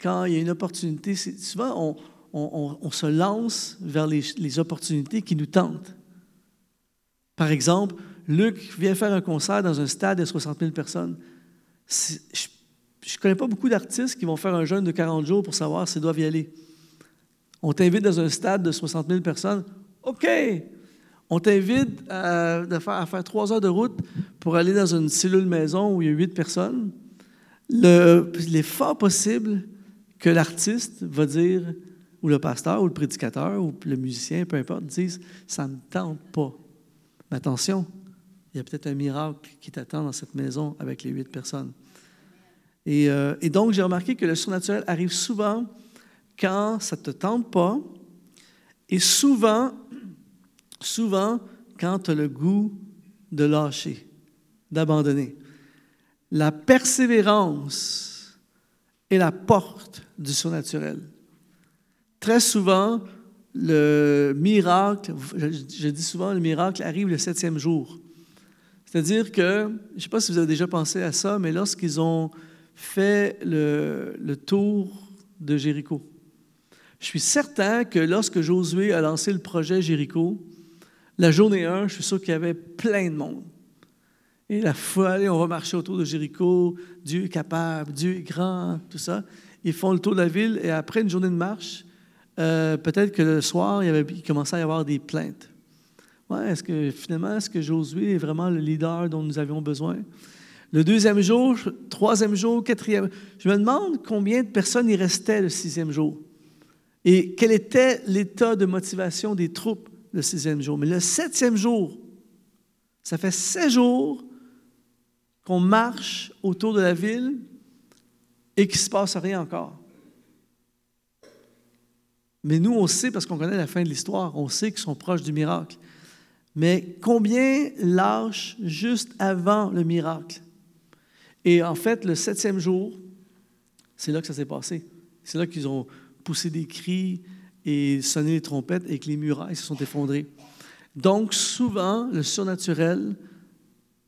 Speaker 3: quand il y a une opportunité. Souvent, on, se lance vers les, opportunités qui nous tentent. Par exemple, Luc vient faire un concert dans un stade de 60 000 personnes. Je ne connais pas beaucoup d'artistes qui vont faire un jeûne de 40 jours pour savoir s'ils doivent y aller. On t'invite dans un stade de 60 000 personnes. OK! On t'invite à, faire, trois heures de route pour aller dans une cellule maison où il y a huit personnes. Il est fort possible que l'artiste va dire ou le pasteur, ou le prédicateur, ou le musicien, peu importe, disent Ça ne tente pas. Mais attention, il y a peut-être un miracle qui t'attend dans cette maison avec les huit personnes. Et, euh, et donc, j'ai remarqué que le surnaturel arrive souvent quand ça ne te tente pas, et souvent, souvent, quand tu as le goût de lâcher, d'abandonner. La persévérance est la porte du surnaturel. Très souvent, le miracle, je, dis souvent, le miracle arrive le septième jour. C'est-à-dire que, je ne sais pas si vous avez déjà pensé à ça, mais lorsqu'ils ont fait le, tour de Jéricho, je suis certain que lorsque Josué a lancé le projet Jéricho, la journée 1, je suis sûr qu'il y avait plein de monde. Et la foi, allez, on va marcher autour de Jéricho, Dieu est capable, Dieu est grand, tout ça. Ils font le tour de la ville et après une journée de marche, euh, peut-être que le soir, il, avait, commençait à y avoir des plaintes. Ouais, est-ce que finalement, est-ce que Josué est vraiment le leader dont nous avions besoin? Le deuxième jour, troisième jour, quatrième. Je me demande combien de personnes y restaient le sixième jour et quel était l'état de motivation des troupes le sixième jour. Mais le septième jour, ça fait sept jours qu'on marche autour de la ville et qu'il ne se passe rien encore. Mais nous, on sait, parce qu'on connaît la fin de l'histoire, on sait qu'ils sont proches du miracle. Mais combien lâchent juste avant le miracle? Et en fait, le septième jour, c'est là que ça s'est passé. C'est là qu'ils ont poussé des cris et sonné les trompettes et que les murailles se sont effondrées. Donc, souvent, le surnaturel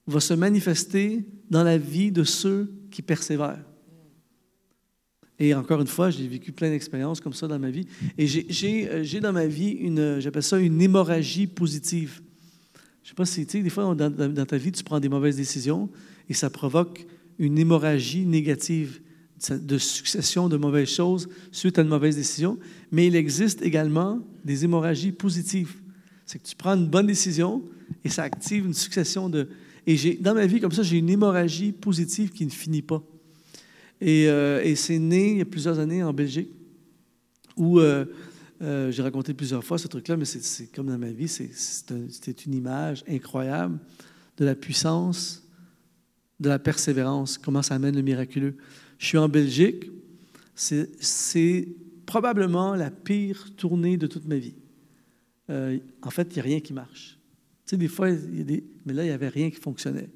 Speaker 3: va se manifester dans la vie de ceux qui persévèrent. Et encore une fois, j'ai vécu plein d'expériences comme ça dans ma vie. Et j'ai euh, dans ma vie une, j'appelle ça une hémorragie positive. Je ne sais pas si, tu sais, des fois, dans, dans, ta vie, tu prends des mauvaises décisions et ça provoque une hémorragie négative de succession de mauvaises choses suite à une mauvaise décision. Mais il existe également des hémorragies positives. C'est que tu prends une bonne décision et ça active une succession de... Et dans ma vie, comme ça, j'ai une hémorragie positive qui ne finit pas. Euh, et, c'est né il y a plusieurs années en Belgique, où euh, euh, j'ai raconté plusieurs fois ce truc-là, mais c'est comme dans ma vie, c'était une image incroyable de la puissance, de la persévérance, comment ça amène le miraculeux. Je suis en Belgique, c'est probablement la pire tournée de toute ma vie. en fait, il n'y a rien qui marche. Tu sais, des fois, mais là, il n'y avait rien qui fonctionnait.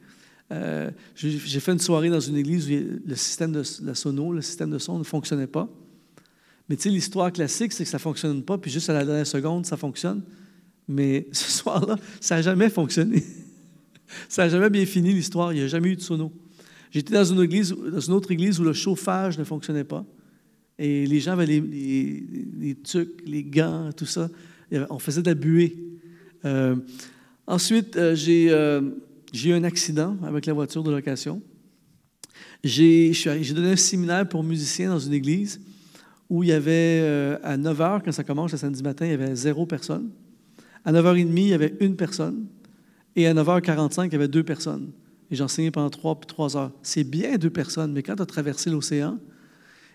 Speaker 3: Euh, j'ai fait une soirée dans une église où le système de le système de son ne fonctionnait pas. Mais tu sais, l'histoire classique, c'est que ça ne fonctionne pas, puis juste à la dernière seconde, ça fonctionne. Mais (laughs) ce soir-là, ça n'a jamais fonctionné. (laughs) Ça n'a jamais bien fini l'histoire, il n'y a jamais eu de sono. J'étais dans une, autre église où le chauffage ne fonctionnait pas. Et les gens avaient les, les, les tucs, les gants, tout ça. On faisait de la buée. Euh, ensuite, euh, j'ai euh, eu un accident avec la voiture de location. J'ai donné un séminaire pour musiciens dans une église où il y avait, à 9 h, quand ça commence le samedi matin, il y avait zéro personne. À 9h30, il y avait une personne. Et à 9h45, il y avait deux personnes. Et j'enseignais pendant trois, trois heures. C'est bien deux personnes, mais quand tu as traversé l'océan,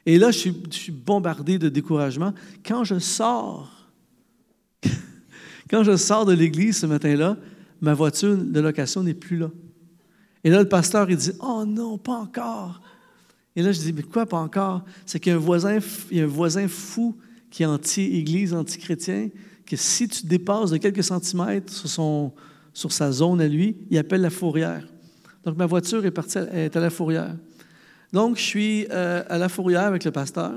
Speaker 3: et là, je suis, bombardé de découragement. Quand je sors, (laughs) quand je sors de l'église ce matin-là, ma voiture de location n'est plus là. Et là, le pasteur, il dit Oh non, pas encore. Et là, je dis Mais quoi, pas encore C'est qu'il y a un voisin, il y a un voisin fou qui est anti-église, anti-chrétien, que si tu dépasses de quelques centimètres sur, son, sur sa zone à lui, il appelle la fourrière. Donc, ma voiture est à la fourrière. Donc, je suis euh, à la fourrière avec le pasteur,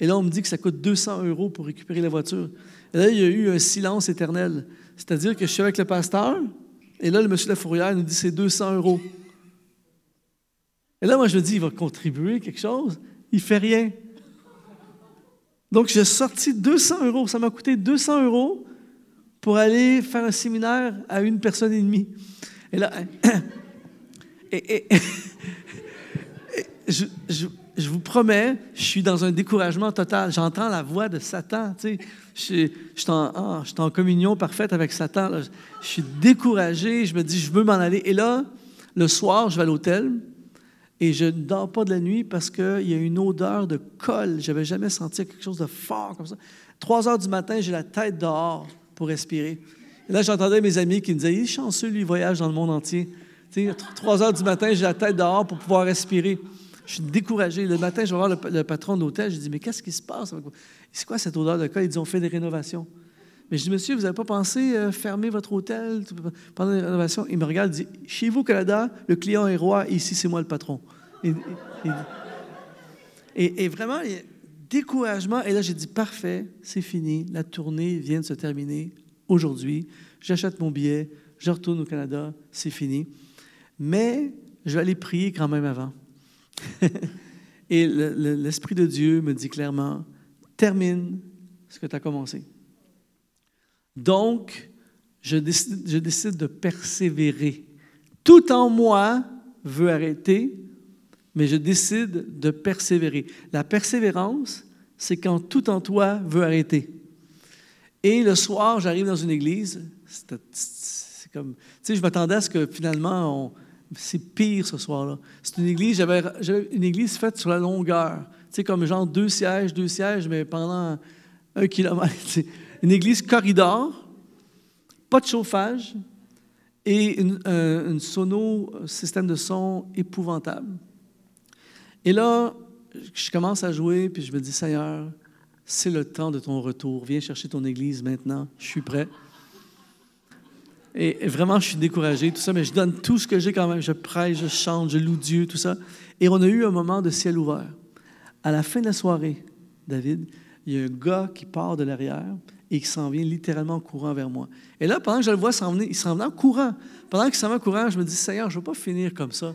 Speaker 3: et là, on me dit que ça coûte 200 euros pour récupérer la voiture. Et là, il y a eu un silence éternel. C'est-à-dire que je suis avec le pasteur, et là, le monsieur de la fourrière nous dit c'est 200 euros. Et là, moi, je me dis, il va contribuer quelque chose? Il fait rien. Donc, j'ai sorti 200 euros. Ça m'a coûté 200 euros pour aller faire un séminaire à une personne et demie. Et là, (coughs) et, je, je, vous promets, je suis dans un découragement total. J'entends la voix de Satan. Tu sais, je, suis en, ah, en, communion parfaite avec Satan. Je suis découragé. Je me dis, je veux m'en aller. Et là, le soir, je vais à l'hôtel. Et je ne dors pas de la nuit parce qu'il y a une odeur de colle. Je n'avais jamais senti quelque chose de fort comme ça. Trois heures du matin, j'ai la tête dehors pour respirer. Et là, j'entendais mes amis qui me disaient Il est chanceux, lui, il voyage dans le monde entier. trois heures du matin, j'ai la tête dehors pour pouvoir respirer. Je suis découragé. Le matin, je vais voir le, patron de l'hôtel. Je dis Mais qu'est-ce qui se passe? C'est quoi cette odeur de colle Il dit On fait des rénovations. Mais je dis, monsieur, vous n'avez pas pensé euh, fermer votre hôtel pendant les rénovations? Il me regarde et dit, chez vous, Canada, le client est roi, et ici, c'est moi le patron. Et, et, vraiment, découragement. Et là, j'ai dit, parfait, c'est fini. La tournée vient de se terminer aujourd'hui. J'achète mon billet, je retourne au Canada, c'est fini. Mais je vais aller prier quand même avant. (laughs) et l'Esprit de Dieu me dit clairement, termine ce que tu as commencé. Donc, je décide, de persévérer. Tout en moi veut arrêter, mais je décide de persévérer. La persévérance, c'est quand tout en toi veut arrêter. Et le soir, j'arrive dans une église. C'est comme, tu sais, je m'attendais à ce que finalement, c'est pire ce soir-là. C'est une église, j'avais une église faite sur la longueur. Tu sais, comme genre deux sièges, deux sièges, mais pendant un kilomètre une église corridor, pas de chauffage et une, un, sono, un système de son épouvantable. Et là, je commence à jouer, puis je me dis, Seigneur, c'est le temps de ton retour. Viens chercher ton église maintenant. Je suis prêt. Et vraiment, je suis découragé, tout ça, mais je donne tout ce que j'ai quand même. Je prêche, je chante, je loue Dieu, tout ça. Et on a eu un moment de ciel ouvert. À la fin de la soirée, David, il y a un gars qui part de l'arrière, et qui s'en vient littéralement en courant vers moi. Et là, pendant que je le vois s'en venir, il s'en venait en courant. Pendant qu'il s'en va en courant, je me dis, Seigneur, je ne veux pas finir comme ça.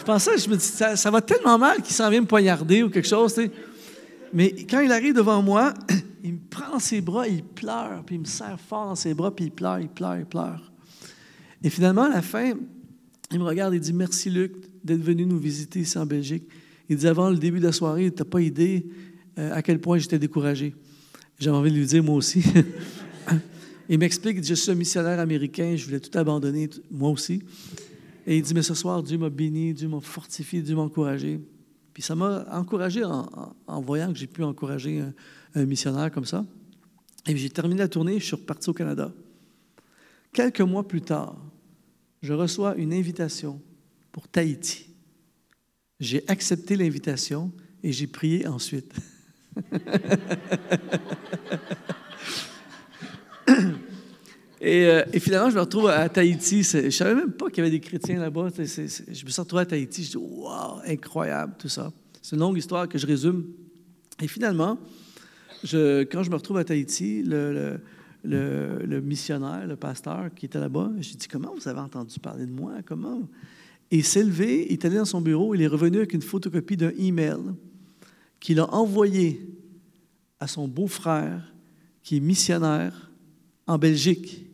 Speaker 3: Je pensais, je me dis, ça, va tellement mal qu'il s'en vient me poignarder ou quelque chose. Mais quand il arrive devant moi, (clears throat) il me prend dans ses bras, il pleure, puis il me serre fort dans ses bras, puis il pleure, il pleure, il pleure. Et finalement, à la fin, il me regarde et dit Merci Luc d'être venu nous visiter ici en Belgique. Il dit Avant le début de la soirée, tu n'as pas idée euh, à quel point j'étais découragé. J'ai envie de lui dire, moi aussi. (laughs) il m'explique, je suis un missionnaire américain, je voulais tout abandonner, moi aussi. Et il dit, mais ce soir, Dieu m'a béni, Dieu m'a fortifié, Dieu m'a encouragé. Puis ça m'a encouragé en, voyant que j'ai pu encourager un, missionnaire comme ça. Et j'ai terminé la tournée, je suis reparti au Canada. Quelques mois plus tard, je reçois une invitation pour Tahiti. J'ai accepté l'invitation et j'ai prié ensuite. (laughs) (coughs) Euh, et, finalement, je me retrouve à Tahiti. Je ne savais même pas qu'il y avait des chrétiens là-bas. je me suis retrouvé à Tahiti. Je dis, waouh, incroyable, tout ça. C'est une longue histoire que je résume. Et finalement, quand je me retrouve à Tahiti, le, missionnaire, le pasteur qui était là-bas. J'ai dit, comment vous avez entendu parler de moi? Comment? Et il s'est levé, il est allé dans son bureau, il est revenu avec une photocopie d'un email qu'il a envoyé à son beau-frère qui est missionnaire en Belgique.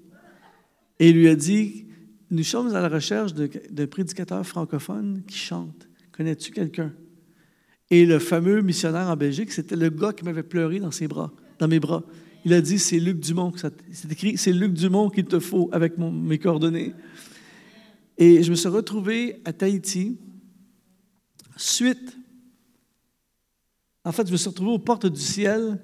Speaker 3: Et il lui a dit, nous sommes à la recherche d'un prédicateur francophone qui chante. Connais-tu quelqu'un? Et le fameux missionnaire en Belgique, c'était le gars qui m'avait pleuré dans ses bras, dans mes bras. Il a dit, c'est Luc Dumont. C'est écrit, c'est Luc Dumont qu'il te faut avec mes coordonnées. Et je me suis retrouvé à Tahiti suite. En fait, je me suis retrouvé aux portes du ciel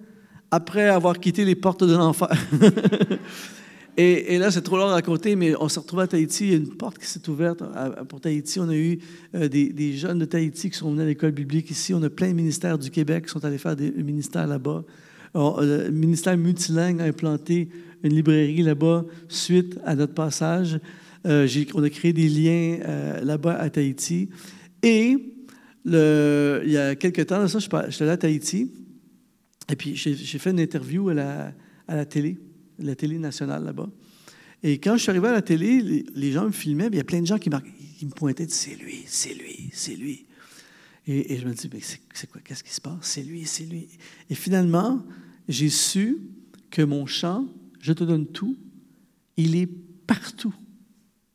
Speaker 3: après avoir quitté les portes de l'enfer. (laughs) Et, là, c'est trop long à raconter, mais on s'est retrouvé à Tahiti. Il y a une porte qui s'est ouverte pour Tahiti. On a eu euh, des, jeunes de Tahiti qui sont venus à l'école biblique ici. On a plein de ministères du Québec qui sont allés faire des ministères là-bas. Euh, le ministère multilingue a implanté une librairie là-bas suite à notre passage. Euh, on a créé des liens là-bas à Tahiti. Et il y a quelques temps, ça, je suis allé à Tahiti. Et puis, j'ai fait une interview à la télé la télé nationale là-bas. Et quand je suis arrivé à la télé, les, gens me filmaient, il y a plein de gens qui, me pointaient, c'est lui, c'est lui, c'est lui. Et, je me dis, mais c'est quoi, qu'est-ce qui se passe? C'est lui, c'est lui. Et finalement, j'ai su que mon chant, je te donne tout, il est partout.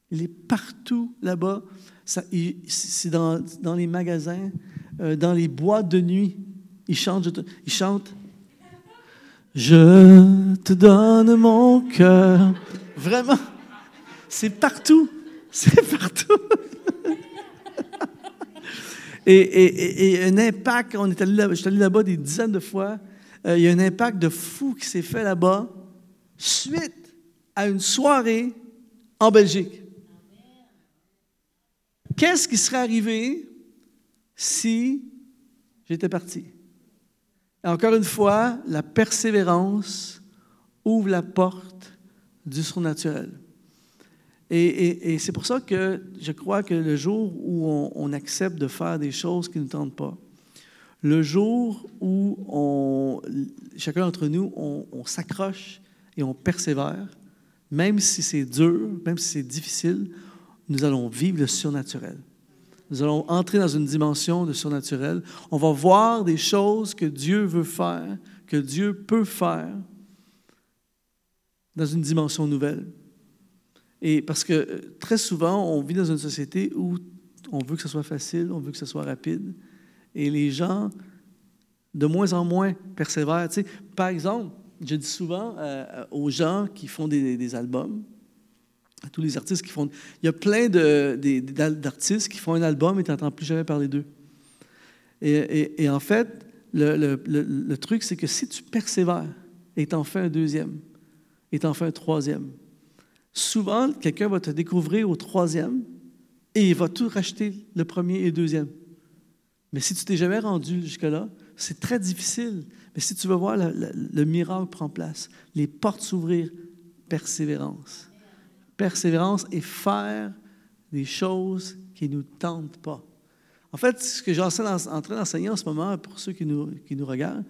Speaker 3: Il est partout là-bas. C'est dans, les magasins, euh, dans les boîtes de nuit. Il chante, il chante je te donne mon cœur. Vraiment, c'est partout. (laughs) C'est partout. (laughs) et, un impact, on est allé là, je suis allé là-bas des dizaines de fois. Euh, il y a un impact de fou qui s'est fait là-bas suite à une soirée en Belgique. Qu'est-ce qui serait arrivé si j'étais parti? Encore une fois, la persévérance ouvre la porte du surnaturel. Et, c'est pour ça que je crois que le jour où on, accepte de faire des choses qui ne tentent pas, le jour où chacun d'entre nous, s'accroche et on persévère, même si c'est dur, même si c'est difficile, nous allons vivre le surnaturel. Nous allons entrer dans une dimension de surnaturel. On va voir des choses que Dieu veut faire, que Dieu peut faire dans une dimension nouvelle. Et parce que euh, très souvent, on vit dans une société où on veut que ce soit facile, on veut que ce soit rapide. Et les gens, de moins en moins, persévèrent. par exemple, je dis souvent euh, aux gens qui font des albums, tous les artistes qui font. Il y a plein d'artistes qui font un album et tu n'entends plus jamais parler d'eux. Et, en fait, le, truc, c'est que si tu persévères et t'en fais un deuxième, et t'en fais un troisième, souvent, quelqu'un va te découvrir au troisième et il va tout racheter le premier et le deuxième. Mais si tu t'es jamais rendu jusque-là, c'est très difficile. Mais si tu veux voir le miracle prendre place, les portes s'ouvrir, persévérance persévérance et faire des choses qui ne nous tentent pas. En fait, ce que j'essaie en train d'enseigner en ce moment pour ceux qui nous, qui nous regardent,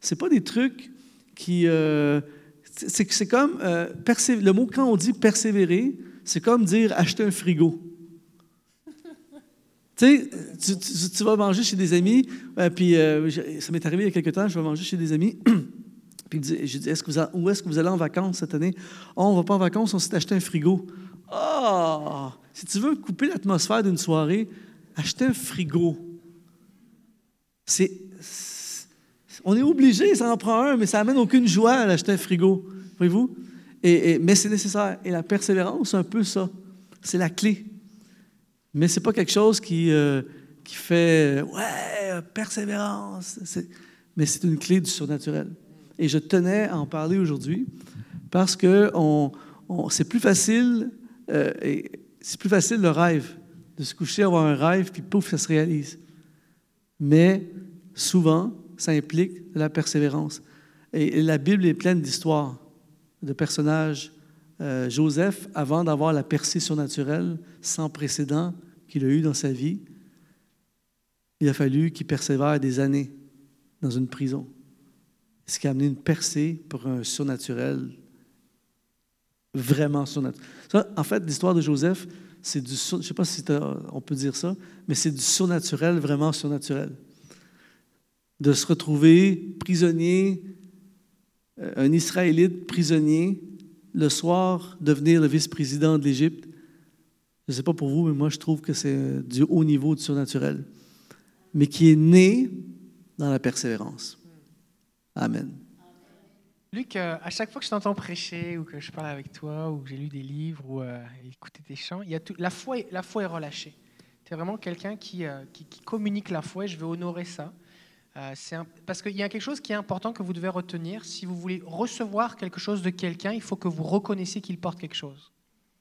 Speaker 3: ce pas des trucs qui... Euh, c'est comme... Euh, le mot, quand on dit persévérer, c'est comme dire acheter un frigo. (laughs) tu sais, tu, vas manger chez des amis, euh, puis ça m'est arrivé il y a quelque temps, je vais manger chez des amis, (clears throat) Puis que vous où est-ce que vous allez en vacances cette année? Oh, on ne va pas en vacances, on s'est acheté un frigo. Ah! Si tu veux couper l'atmosphère d'une soirée, acheter un frigo. C'est, on est obligé, ça en prend un, mais ça n'amène aucune joie à acheter un frigo. Voyez-vous? Et, mais c'est nécessaire. Et la persévérance, c'est un peu ça. C'est la clé. Mais ce n'est pas quelque chose qui, euh, qui fait Ouais, persévérance. mais c'est une clé du surnaturel. Et je tenais à en parler aujourd'hui parce que c'est plus facile, euh, c'est plus facile le rêve, de se coucher, avoir un rêve, puis pouf, ça se réalise. Mais souvent, ça implique de la persévérance. Et, la Bible est pleine d'histoires, de personnages. Euh, Joseph, avant d'avoir la percée surnaturelle sans précédent qu'il a eue dans sa vie, il a fallu qu'il persévère des années dans une prison ce qui a amené une percée pour un surnaturel vraiment surnaturel. En fait, l'histoire de Joseph, c'est du, je ne sais pas si on peut dire ça, mais c'est du surnaturel, vraiment surnaturel. De se retrouver prisonnier, euh, un Israélite prisonnier, le soir devenir le vice-président de l'Égypte. Je ne sais pas pour vous, mais moi je trouve que c'est du haut niveau du surnaturel, mais qui est né dans la persévérance. Amen.
Speaker 1: Luc, euh, à chaque fois que je t'entends prêcher ou que je parle avec toi ou que j'ai lu des livres ou euh, écouté tes chants, il y a tout, la, foi est, la foi est relâchée. Tu es vraiment quelqu'un qui, euh, qui, communique la foi et je vais honorer ça. Un, parce qu'il y a quelque chose qui est important que vous devez retenir. Si vous voulez recevoir quelque chose de quelqu'un, il faut que vous reconnaissiez qu'il porte quelque chose.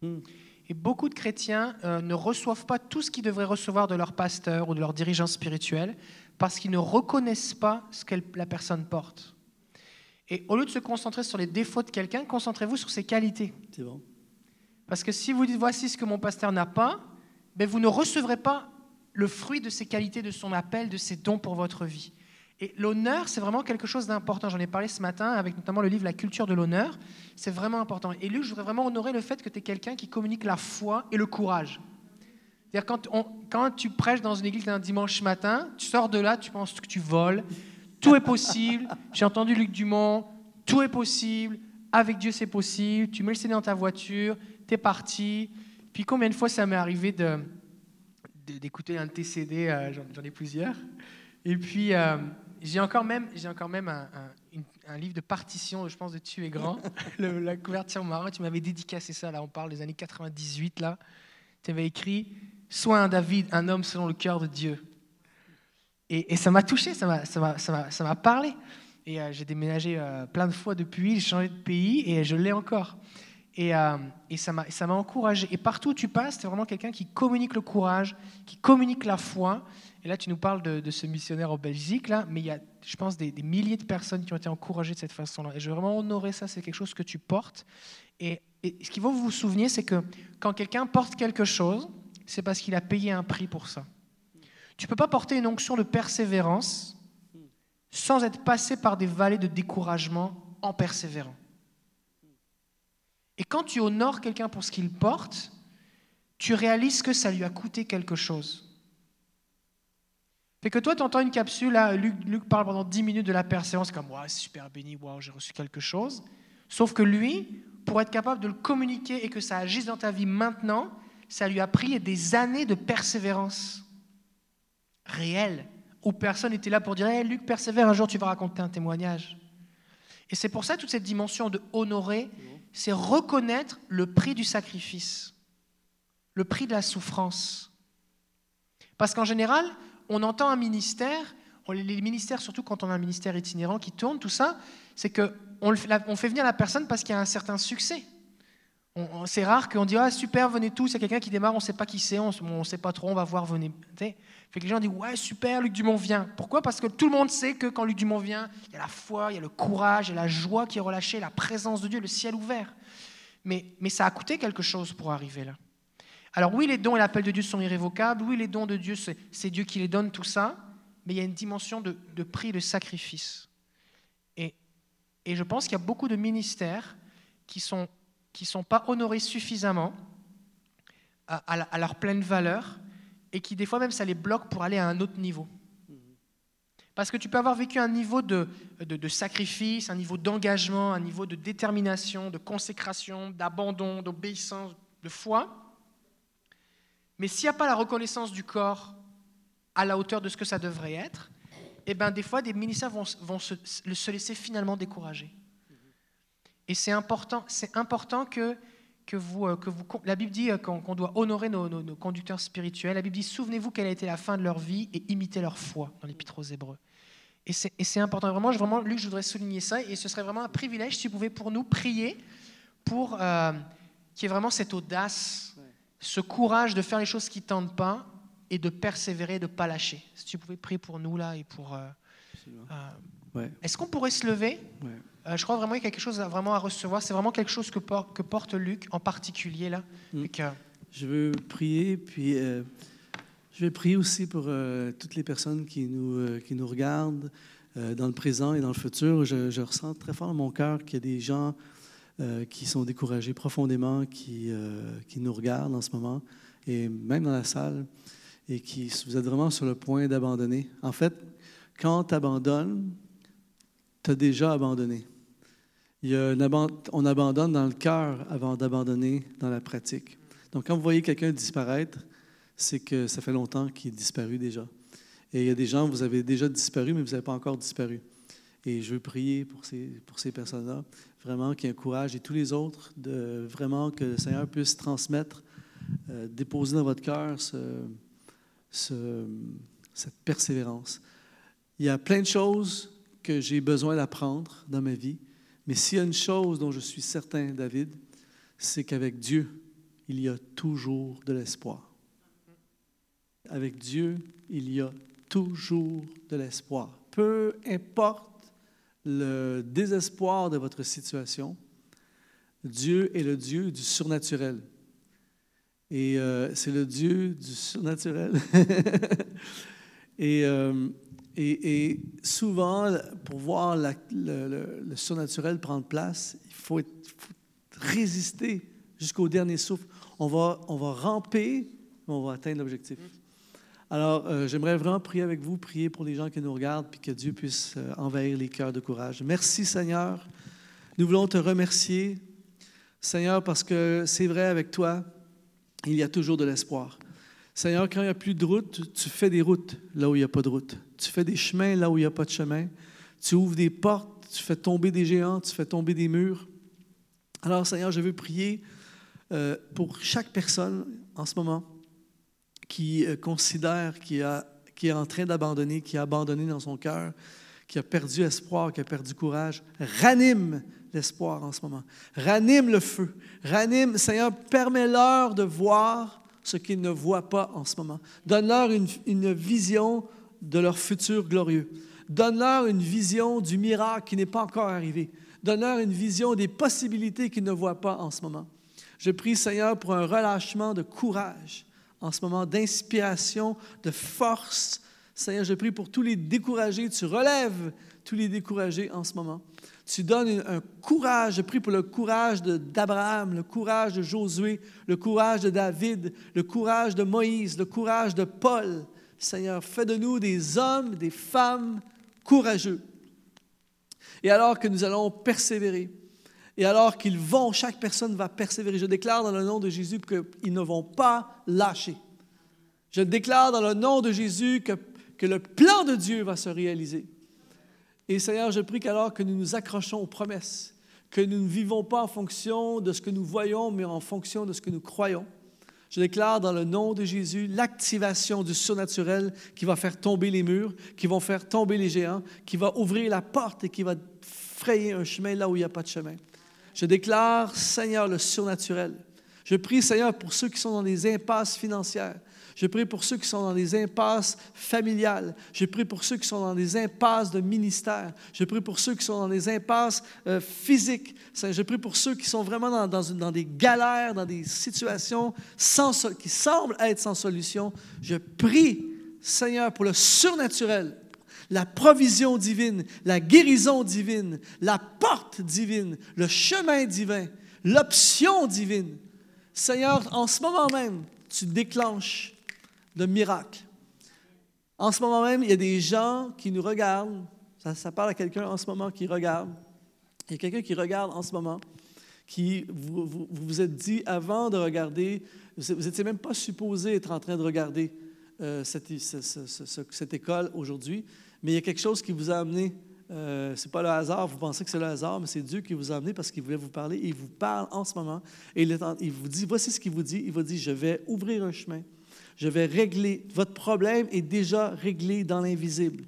Speaker 1: Hmm. Et beaucoup de chrétiens ne reçoivent pas tout ce qu'ils devraient recevoir de leur pasteur ou de leur dirigeant spirituel parce qu'ils ne reconnaissent pas ce que la personne porte. Et au lieu de se concentrer sur les défauts de quelqu'un, concentrez-vous sur ses qualités.
Speaker 3: C'est bon.
Speaker 1: Parce que si vous dites voici ce que mon pasteur n'a pas, ben vous ne recevrez pas le fruit de ses qualités, de son appel, de ses dons pour votre vie. Et l'honneur, c'est vraiment quelque chose d'important. J'en ai parlé ce matin avec notamment le livre La culture de l'honneur. C'est vraiment important. Et Luc, je voudrais vraiment honorer le fait que tu es quelqu'un qui communique la foi et le courage. C'est-à-dire quand, quand tu prêches dans une église un dimanche matin, tu sors de là, tu penses que tu voles, tout est possible. J'ai entendu Luc Dumont. Tout est possible. Avec Dieu, c'est possible. Tu mets le CD dans ta voiture. Tu es parti. Puis combien de fois ça m'est arrivé de, d'écouter un TCD euh, J'en ai plusieurs. Et puis, euh, j'ai encore même, j'ai encore même un, un, livre de partition, je pense, de Tu es grand. (laughs) la couverture marron. Tu m'avais dédicacé ça. Là, on parle des années 98. Là. Tu avais écrit Sois un David, un homme selon le cœur de Dieu. Et, ça m'a touché, ça m'a parlé. Et euh, j'ai déménagé euh, plein de fois depuis, j'ai changé de pays et je l'ai encore. Et, euh, et ça m'a encouragé. Et partout où tu passes, tu es vraiment quelqu'un qui communique le courage, qui communique la foi. Et là, tu nous parles de, ce missionnaire en Belgique, là, mais il y a, je pense, des, milliers de personnes qui ont été encouragées de cette façon-là. Et je veux vraiment honorer ça, c'est quelque chose que tu portes. Et, ce qu'il faut vous souvenir, c'est que quand quelqu'un porte quelque chose, c'est parce qu'il a payé un prix pour ça. Tu ne peux pas porter une onction de persévérance sans être passé par des vallées de découragement en persévérant. Et quand tu honores quelqu'un pour ce qu'il porte, tu réalises que ça lui a coûté quelque chose. Fait que toi, tu entends une capsule, Luc, parle pendant 10 minutes de la persévérance, comme ouais, c'est super béni, wow, j'ai reçu quelque chose. Sauf que lui, pour être capable de le communiquer et que ça agisse dans ta vie maintenant, ça lui a pris des années de persévérance réel, où personne n'était là pour dire hey, Luc, persévère, un jour tu vas raconter un témoignage. Et c'est pour ça toute cette dimension de honorer, c'est reconnaître le prix du sacrifice, le prix de la souffrance. Parce qu'en général, on entend un ministère, les ministères, surtout quand on a un ministère itinérant qui tourne, tout ça, c'est qu'on on fait venir la personne parce qu'il y a un certain succès. C'est rare qu'on dit ah super venez tous, c'est quelqu'un qui démarre, on ne sait pas qui c'est, on ne sait pas trop, on va voir venez. Fait que les gens disent ouais super Luc Dumont vient. Pourquoi? Parce que tout le monde sait que quand Luc Dumont vient, il y a la foi, il y a le courage, il y a la joie qui est relâchée, la présence de Dieu, le ciel ouvert. Mais, mais ça a coûté quelque chose pour arriver là. Alors oui les dons et l'appel de Dieu sont irrévocables, oui les dons de Dieu c'est Dieu qui les donne tout ça, mais il y a une dimension de, de prix, de sacrifice. Et, et je pense qu'il y a beaucoup de ministères qui sont qui ne sont pas honorés suffisamment à, leur pleine valeur et qui des fois même ça les bloque pour aller à un autre niveau. Parce que tu peux avoir vécu un niveau de, sacrifice, un niveau d'engagement, un niveau de détermination, de consécration, d'abandon, d'obéissance, de foi. Mais s'il n'y a pas la reconnaissance du corps à la hauteur de ce que ça devrait être, eh ben, des fois, des ministères vont, se laisser finalement décourager. Et c'est important, c'est important que, que, vous, euh, que vous... La Bible dit euh, qu'on doit honorer nos, nos, conducteurs spirituels. La Bible dit, souvenez-vous quelle a été la fin de leur vie et imitez leur foi dans l'Épître aux Hébreux. Et c'est important. Vraiment, vraiment, Luc, je voudrais souligner ça. Et ce serait vraiment un privilège si vous pouvez pour nous prier pour euh, qu'il y ait vraiment cette audace, ce courage de faire les choses qui ne tentent pas et de persévérer, de ne pas lâcher. Si tu pouvais prier pour nous là et pour... Est-ce qu'on pourrait se lever? Euh, je crois vraiment qu'il y a quelque chose à, vraiment à recevoir. C'est vraiment quelque chose que, que, porte Luc en particulier là. Mm.
Speaker 3: Je veux prier, puis euh, je vais prier aussi pour euh, toutes les personnes qui nous, qui nous regardent dans le présent et dans le futur. Je, je ressens très fort dans mon cœur qu'il y a des gens qui sont découragés profondément, qui, qui nous regardent en ce moment, et même dans la salle, et qui, vous êtes vraiment sur le point d'abandonner. En fait, quand tu abandonnes, tu as déjà abandonné. On abandonne dans le cœur avant d'abandonner dans la pratique. Donc, quand vous voyez quelqu'un disparaître, c'est que ça fait longtemps qu'il est disparu déjà. Et il y a des gens, vous avez déjà disparu, mais vous n'avez pas encore disparu. Et je veux prier pour ces, pour ces personnes-là, vraiment qu'il y ait un courage, et tous les autres, de vraiment que le Seigneur puisse transmettre, euh, déposer dans votre cœur ce, cette persévérance. Il y a plein de choses que j'ai besoin d'apprendre dans ma vie, mais s'il y a une chose dont je suis certain, David, c'est qu'avec Dieu, il y a toujours de l'espoir. Avec Dieu, il y a toujours de l'espoir. Peu importe le désespoir de votre situation, Dieu est le Dieu du surnaturel. Et euh, c'est le Dieu du surnaturel. (laughs) Euh, et, souvent, pour voir le, surnaturel prendre place, il faut, résister jusqu'au dernier souffle. On va, on va ramper, mais on va atteindre l'objectif. Alors, euh, j'aimerais vraiment prier avec vous, prier pour les gens qui nous regardent, puis que Dieu puisse euh, envahir les cœurs de courage. Merci Seigneur. Nous voulons te remercier, Seigneur, parce que c'est vrai avec toi, il y a toujours de l'espoir. Seigneur, quand il n'y a plus de route, tu fais des routes là où il n'y a pas de route. Tu fais des chemins là où il n'y a pas de chemin. Tu ouvres des portes, tu fais tomber des géants, tu fais tomber des murs. Alors, Seigneur, je veux prier euh, pour chaque personne en ce moment qui euh, considère qu'il qui est en train d'abandonner, qui a abandonné dans son cœur, qui a perdu espoir, qui a perdu courage, ranime l'espoir en ce moment. Ranime le feu. Ranime, Seigneur, permets-leur de voir ce qu'ils ne voient pas en ce moment. Donne-leur une, vision de leur futur glorieux. Donne-leur une vision du miracle qui n'est pas encore arrivé. Donne-leur une vision des possibilités qu'ils ne voient pas en ce moment. Je prie, Seigneur, pour un relâchement de courage en ce moment d'inspiration, de force. Seigneur, je prie pour tous les découragés. Tu relèves tous les découragés en ce moment. Tu donnes un courage. Je prie pour le courage d'Abraham, le courage de Josué, le courage de David, le courage de Moïse, le courage de Paul. Seigneur, fais de nous des hommes, des femmes courageux. Et alors que nous allons persévérer, et alors qu'ils vont, chaque personne va persévérer. Je déclare dans le nom de Jésus qu'ils ne vont pas lâcher. Je déclare dans le nom de Jésus que, que le plan de Dieu va se réaliser. Et Seigneur, je prie qu'alors que nous nous accrochons aux promesses, que nous ne vivons pas en fonction de ce que nous voyons, mais en fonction de ce que nous croyons. Je déclare dans le nom de Jésus l'activation du surnaturel qui va faire tomber les murs, qui vont faire tomber les géants, qui va ouvrir la porte et qui va frayer un chemin là où il n'y a pas de chemin. Je déclare, Seigneur, le surnaturel. Je prie, Seigneur, pour ceux qui sont dans des impasses financières. Je prie pour ceux qui sont dans des impasses familiales. Je prie pour ceux qui sont dans des impasses de ministère. Je prie pour ceux qui sont dans des impasses euh, physiques. Je prie pour ceux qui sont vraiment dans, dans, des galères, dans des situations sans, qui semblent être sans solution. Je prie, Seigneur, pour le surnaturel la provision divine, la guérison divine, la porte divine, le chemin divin, l'option divine. Seigneur, en ce moment même, tu déclenches le miracle. En ce moment même, il y a des gens qui nous regardent. Ça, parle à quelqu'un en ce moment qui regarde. Il y a quelqu'un qui regarde en ce moment, qui vous vous, êtes dit avant de regarder, vous n'étiez même pas supposé être en train de regarder euh, cette, cette, école aujourd'hui, mais il y a quelque chose qui vous a amené. Euh, ce n'est pas le hasard, vous pensez que c'est le hasard, mais c'est Dieu qui vous a amené parce qu'il voulait vous parler. il vous parle en ce moment. Et il, il vous dit, voici ce qu'il vous dit. Il vous dit, je vais ouvrir un chemin. Je vais régler. Votre problème est déjà réglé dans l'invisible.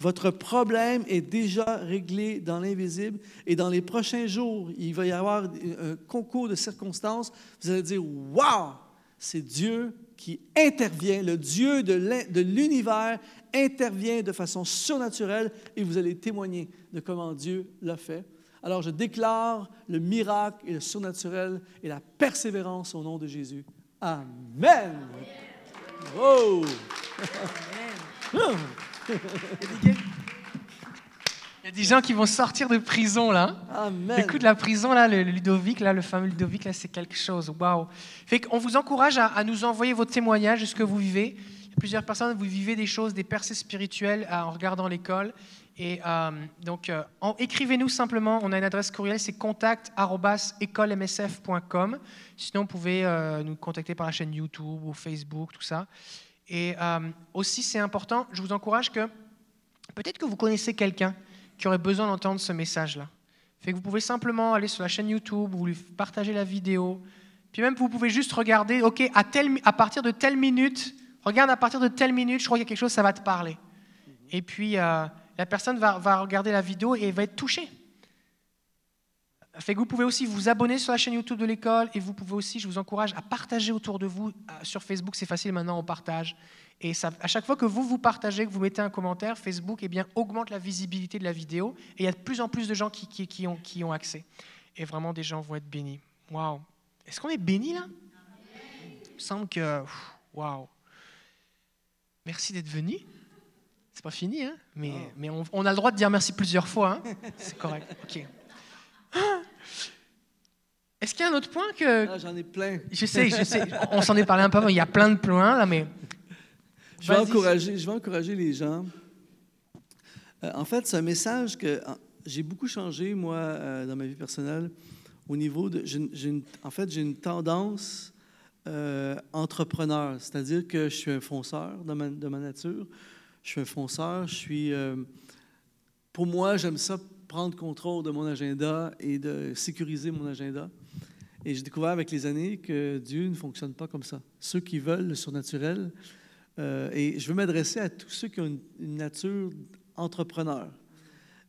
Speaker 3: Votre problème est déjà réglé dans l'invisible. Et dans les prochains jours, il va y avoir un concours de circonstances. Vous allez dire, waouh, c'est Dieu qui intervient, le Dieu de l'univers intervient de façon surnaturelle et vous allez témoigner de comment Dieu l'a fait. Alors je déclare le miracle et le surnaturel et la persévérance au nom de Jésus. Amen. Oh. (laughs)
Speaker 1: Il y a des gens qui vont sortir de prison là.
Speaker 3: Amen.
Speaker 1: Écoute, la prison là, le Ludovic là, le fameux Ludovic là, c'est quelque chose. Waouh. Fait qu'on vous encourage à, à nous envoyer vos témoignages de ce que vous vivez. Il y a plusieurs personnes, vous vivez des choses, des percées spirituelles euh, en regardant l'école. Et euh, donc, euh, écrivez-nous simplement. On a une adresse courriel, c'est contact@écolemsf.com. Sinon, vous pouvez euh, nous contacter par la chaîne YouTube ou Facebook, tout ça. Et aussi, c'est important. Je vous encourage que peut-être que vous connaissez quelqu'un qui aurait besoin d'entendre ce message-là. Fait que vous pouvez simplement aller sur la chaîne YouTube, vous lui partagez la vidéo, puis même vous pouvez juste regarder, ok, à, à partir de telle minute, regarde à partir de telle minute, je crois qu'il y a quelque chose, ça va te parler. Et puis la personne va, regarder la vidéo et va être touchée. Fait vous pouvez aussi vous abonner sur la chaîne YouTube de l'école et vous pouvez aussi, je vous encourage à partager autour de vous. Euh, Sur Facebook, c'est facile maintenant, on partage. Et à chaque fois que vous vous partagez, que vous mettez un commentaire, Facebook eh bien, augmente la visibilité de la vidéo et il y a de plus en plus de gens qui, ont, accès. Et vraiment, des gens vont être bénis. Waouh! Est-ce qu'on est bénis là? Il me semble que. Waouh! Merci d'être venu. C'est pas fini, hein? Mais, mais on, on a le droit de dire merci plusieurs fois. Hein? C'est correct. OK. (laughs) Est-ce qu'il y a un autre point que.
Speaker 3: Ah, J'en ai plein.
Speaker 1: Je sais, je sais. On s'en est parlé un peu avant. Il y a plein de points là, mais.
Speaker 3: Je vais, encourager, je vais encourager les gens. Euh, en fait, c'est un message que j'ai beaucoup changé, moi, euh, dans ma vie personnelle, au niveau de... une- en fait, j'ai une tendance euh, entrepreneur, c'est-à-dire que je suis un fonceur de ma, de ma nature. Je suis un fonceur, euh, pour moi, j'aime ça prendre contrôle de mon agenda et de sécuriser mon agenda. Et j'ai découvert avec les années que Dieu ne fonctionne pas comme ça. Ceux qui veulent le surnaturel, euh, et je veux m'adresser à tous ceux qui ont une, une nature entrepreneur.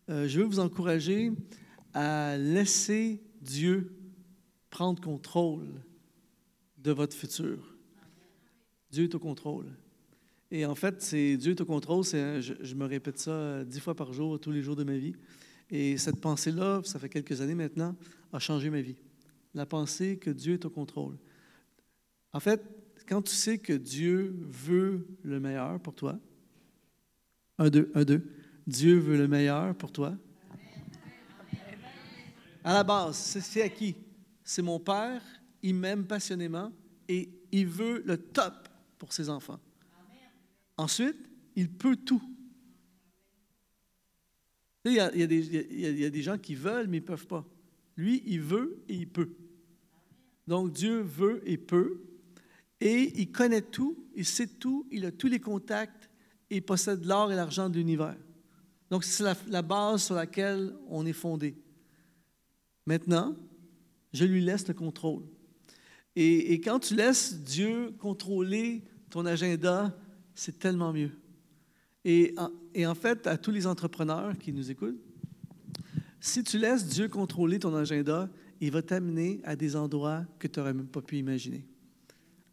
Speaker 3: Euh, je veux vous encourager à laisser Dieu prendre contrôle de votre futur. Dieu est au contrôle. Et en fait, c'est Dieu est au contrôle. Je, je me répète ça euh, dix fois par jour, tous les jours de ma vie. Et cette pensée-là, ça fait quelques années maintenant, a changé ma vie. La pensée que Dieu est au contrôle. En fait, quand tu sais que Dieu veut le meilleur pour toi, un, deux, un, deux, Dieu veut le meilleur pour toi. À la base, c'est à qui? C'est mon Père, il m'aime passionnément et il veut le top pour ses enfants. Ensuite, il peut tout. Il y, a, des- gens qui veulent, mais ils ne peuvent pas. Lui, il veut et il peut. Donc, Dieu veut et peut. Et il connaît tout, il sait tout, il a tous les contacts et il possède l'or et l'argent de l'univers. Donc, c'est la, base sur laquelle on est fondé. Maintenant, je lui laisse le contrôle. Et quand tu laisses Dieu contrôler ton agenda, c'est tellement mieux. Et en, fait, à tous les entrepreneurs qui nous écoutent, si tu laisses Dieu contrôler ton agenda, il va t'amener à des endroits que tu n'aurais même pas pu imaginer.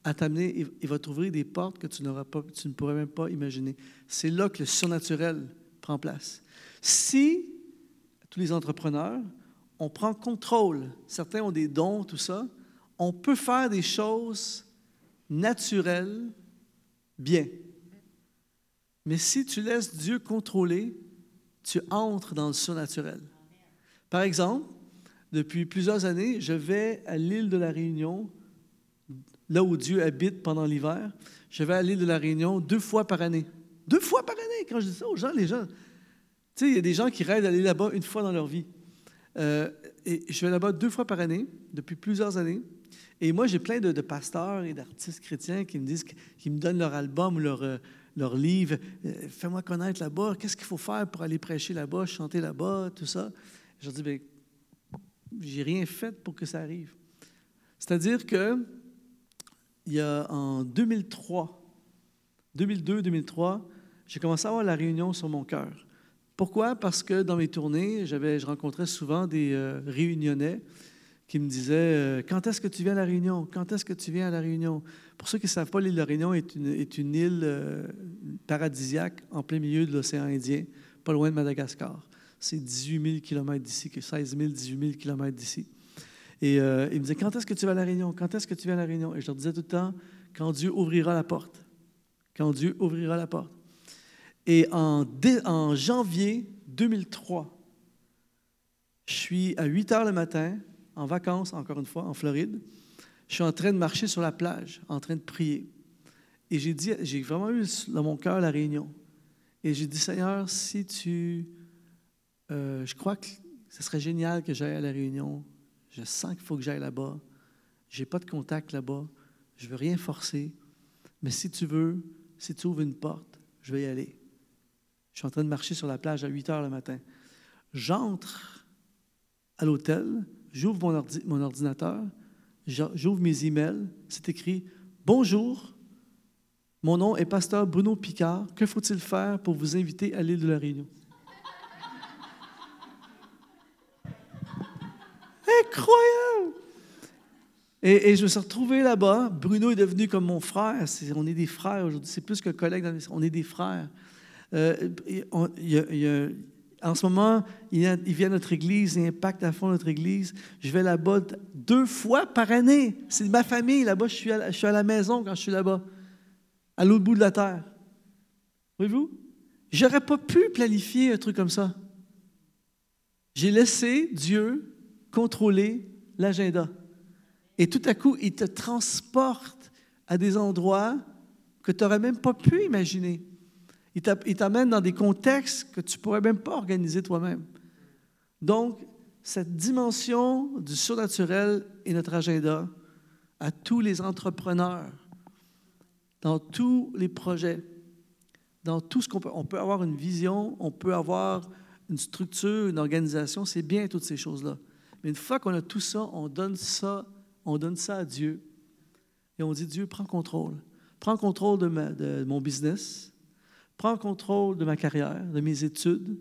Speaker 3: À t'amener, il- va t'ouvrir des portes que tu, tu ne pourrais même pas imaginer. C'est là que le surnaturel prend place. Si, tous les entrepreneurs, on prend contrôle, certains ont des dons, tout ça, on peut faire des choses naturelles bien. Mais si tu laisses Dieu contrôler, tu entres dans le surnaturel. Par exemple, depuis plusieurs années, je vais à l'île de la Réunion, là où Dieu habite pendant l'hiver. Je vais à l'île de la Réunion deux fois par année. Deux fois par année, quand je dis ça aux gens, les gens. Tu sais, il y a des gens qui rêvent d'aller là-bas une fois dans leur vie. Euh, et je vais là-bas deux fois par année, depuis plusieurs années. Et moi, j'ai plein de, de pasteurs et d'artistes chrétiens qui me disent, qui me donnent leur album ou leur, euh, leur livre. Euh, Fais-moi connaître là-bas. Qu'est-ce qu'il faut faire pour aller prêcher là-bas, chanter là-bas, tout ça. Je leur dis, ben, j'ai rien fait pour que ça arrive. C'est-à-dire que il y a en 2003, 2002-2003, j'ai commencé à avoir la réunion sur mon cœur. Pourquoi? Parce que dans mes tournées, je rencontrais souvent des euh, réunionnais qui me disaient euh, Quand est-ce que tu viens à la Réunion? Quand est-ce que tu viens à la Réunion? Pour ceux qui ne savent pas, l'île de la Réunion est une, est une île euh, paradisiaque en plein milieu de l'océan Indien, pas loin de Madagascar. C'est 18 000 km d'ici, que 16 000, 18 000 km d'ici. Et euh, ils me disaient Quand est-ce que tu vas à la Réunion? Quand est-ce que tu viens à la Réunion? Et je leur disais tout le temps Quand Dieu ouvrira la porte. Quand Dieu ouvrira la porte. Et en, en janvier 2003, je suis à 8 heures le matin, en vacances, encore une fois, en Floride. Je suis en train de marcher sur la plage, en train de prier. Et j'ai dit, j'ai vraiment eu dans mon cœur la réunion. Et j'ai dit, Seigneur, si tu. Euh, je crois que ce serait génial que j'aille à la réunion. Je sens qu'il faut que j'aille là-bas. Je n'ai pas de contact là-bas. Je ne veux rien forcer. Mais si tu veux, si tu ouvres une porte, je vais y aller. Je suis en train de marcher sur la plage à 8 heures le matin. J'entre à l'hôtel, j'ouvre mon, mon, ordinateur, j'ouvre mes emails. C'est écrit Bonjour, mon nom est pasteur Bruno Picard. Que faut-il faire pour vous inviter à l'île de la Réunion? Incroyable! Et, je me suis retrouvé là-bas. Bruno est devenu comme mon frère. on est des frères aujourd'hui. C'est plus que collègues. On est des frères. Euh, en ce moment, il, vient à notre église, il impacte à fond notre église. Je vais là-bas deux fois par année. C'est ma famille là-bas. Je, suis à la maison quand je suis là-bas à l'autre bout de la terre. Voyez-vous? J'aurais pas pu planifier un truc comme ça. J'ai laissé Dieu contrôler l'agenda. Et tout à coup, il te transporte à des endroits que tu n'aurais même pas pu imaginer. Il t'amène dans des contextes que tu ne pourrais même pas organiser toi-même. Donc, cette dimension du surnaturel est notre agenda à tous les entrepreneurs, dans tous les projets, dans tout ce qu'on peut. On peut avoir une vision, on peut avoir une structure, une organisation, c'est bien toutes ces choses-là. Mais une fois qu'on a tout ça, on donne ça, on donne ça à Dieu. Et on dit, Dieu, prends contrôle. Prends contrôle de, de mon business. Prends contrôle de ma carrière, de mes études.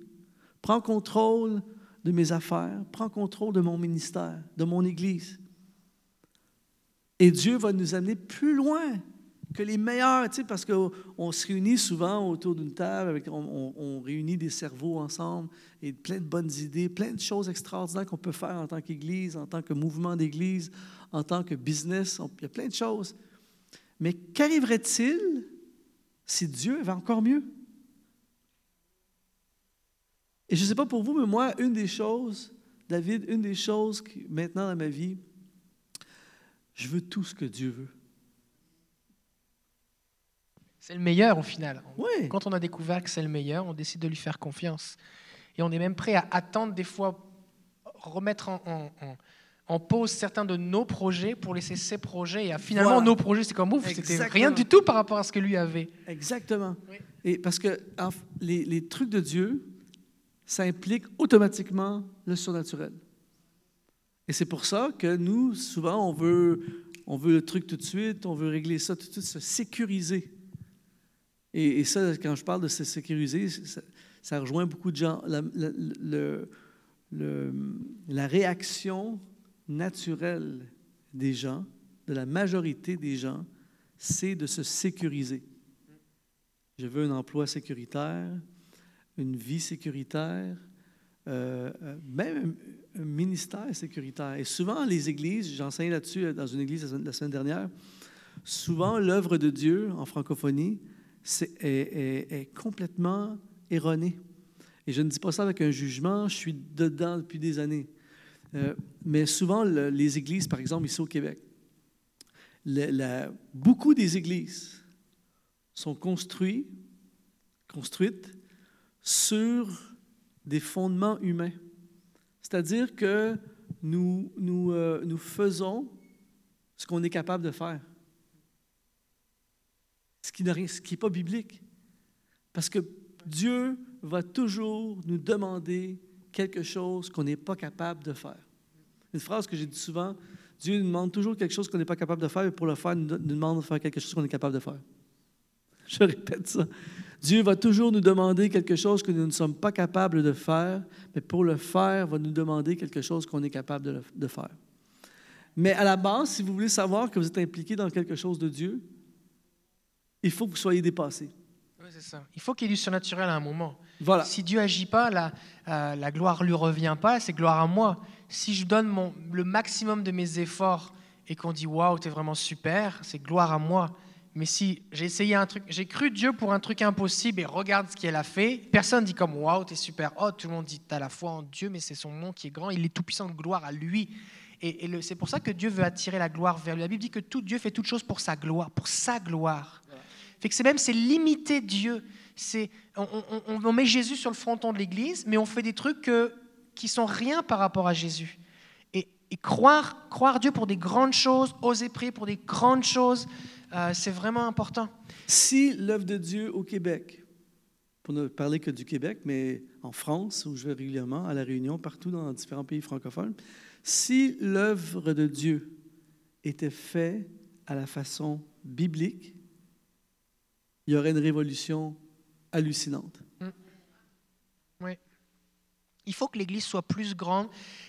Speaker 3: Prends contrôle de mes affaires. Prends contrôle de mon ministère, de mon Église. Et Dieu va nous amener plus loin que les meilleurs, tu sais, parce qu'on se réunit souvent autour d'une table, on, réunit des cerveaux ensemble et plein de bonnes idées, plein de choses extraordinaires qu'on peut faire en tant qu'Église, en tant que mouvement d'Église, en tant que business, il y a plein de choses. Mais qu'arriverait-il si Dieu avait encore mieux? Et je ne sais pas pour vous, mais moi, une des choses, David, une des choses qui, maintenant dans ma vie, je veux tout ce que Dieu veut.
Speaker 1: C'est le meilleur au final. Quand on a découvert que c'est le meilleur, on décide de lui faire confiance. Et on est même prêt à attendre des fois, remettre en, pause certains de nos projets pour laisser ses projets. Et finalement, nos projets, c'est comme ouf, c'était rien du tout par rapport à ce que lui avait.
Speaker 3: Exactement. Et parce que les, les trucs de Dieu, ça implique automatiquement le surnaturel. Et c'est pour ça que nous, souvent, on veut, on veut le truc tout de suite, on veut régler ça tout de suite, se sécuriser. Et, ça, quand je parle de se sécuriser, ça, rejoint beaucoup de gens. La, la réaction naturelle des gens, de la majorité des gens, c'est de se sécuriser. Je veux un emploi sécuritaire, une vie sécuritaire, euh, euh, même un ministère sécuritaire. Et souvent, les églises, j'enseignais là-dessus dans une église la semaine dernière, souvent l'œuvre de Dieu en francophonie, est, complètement erroné. Et je ne dis pas ça avec un jugement, je suis dedans depuis des années. Euh, mais souvent, les églises, par exemple, ici au Québec, beaucoup des églises sont construites, sur des fondements humains. C'est-à-dire que euh, nous faisons ce qu'on est capable de faire ce qui n'est pas biblique. Parce que Dieu va toujours nous demander quelque chose qu'on n'est pas capable de faire. Une phrase que j'ai dit souvent, Dieu nous demande toujours quelque chose qu'on n'est pas capable de faire, et pour le faire, il nous demande de faire quelque chose qu'on est capable de faire. (laughs) Je répète ça. Dieu va toujours nous demander quelque chose que nous ne sommes pas capables de faire, mais pour le faire, va nous demander quelque chose qu'on est capable de, faire. Mais à la base, si vous voulez savoir que vous êtes impliqué dans quelque chose de Dieu, il faut que vous soyez dépassé.
Speaker 1: Oui, c'est ça. Il faut qu'il y ait du surnaturel à un moment.
Speaker 3: Voilà.
Speaker 1: Si Dieu agit pas, la, euh, la gloire lui revient pas, c'est gloire à moi. Si je donne mon, le maximum de mes efforts et qu'on dit waouh, es vraiment super, c'est gloire à moi. Mais si j'ai essayé un truc, j'ai cru Dieu pour un truc impossible et regarde ce qu'elle a fait, personne dit comme waouh, t'es super hot. Tout le monde dit t'as la foi en Dieu, mais c'est son nom qui est grand, il est tout puissant, gloire à lui. Et, et c'est pour ça que Dieu veut attirer la gloire vers lui. La Bible dit que tout Dieu fait toute chose pour sa gloire, pour sa gloire. Fait que c'est même c'est limiter Dieu. On, met Jésus sur le fronton de l'Église, mais on fait des trucs que, qui sont rien par rapport à Jésus. Et, et croire, croire Dieu pour des grandes choses, oser prier pour des grandes choses. Euh, c'est vraiment important.
Speaker 3: Si l'œuvre de Dieu au Québec, pour ne parler que du Québec, mais en France, où je vais régulièrement, à La Réunion, partout dans différents pays francophones, si l'œuvre de Dieu était faite à la façon biblique, il y aurait une révolution hallucinante. Mm.
Speaker 1: Oui. Il faut que l'Église soit plus grande.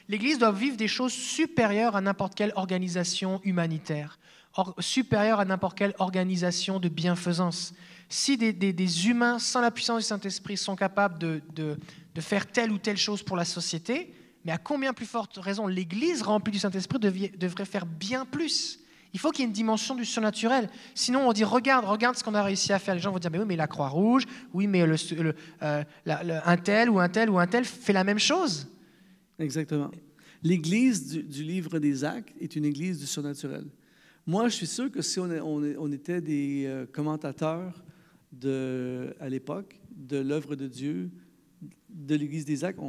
Speaker 1: L'Église doit vivre des choses supérieures à n'importe quelle organisation humanitaire supérieur à n'importe quelle organisation de bienfaisance. Si des, humains sans la puissance du Saint-Esprit sont capables de, faire telle ou telle chose pour la société, mais à combien plus forte raison l'Église remplie du Saint-Esprit devrait faire bien plus il faut qu'il y ait une dimension du surnaturel. Sinon, on dit regarde, regarde ce qu'on a réussi à faire. Les gens vont dire mais oui, mais la Croix-Rouge, oui, mais euh, un tel ou un tel ou un tel fait la même chose.
Speaker 3: Exactement. L'Église du, livre des Actes est une Église du surnaturel. Moi, je suis sûr que si on, était des euh, commentateurs de, à l'époque de l'œuvre de Dieu, de l'Église des Actes,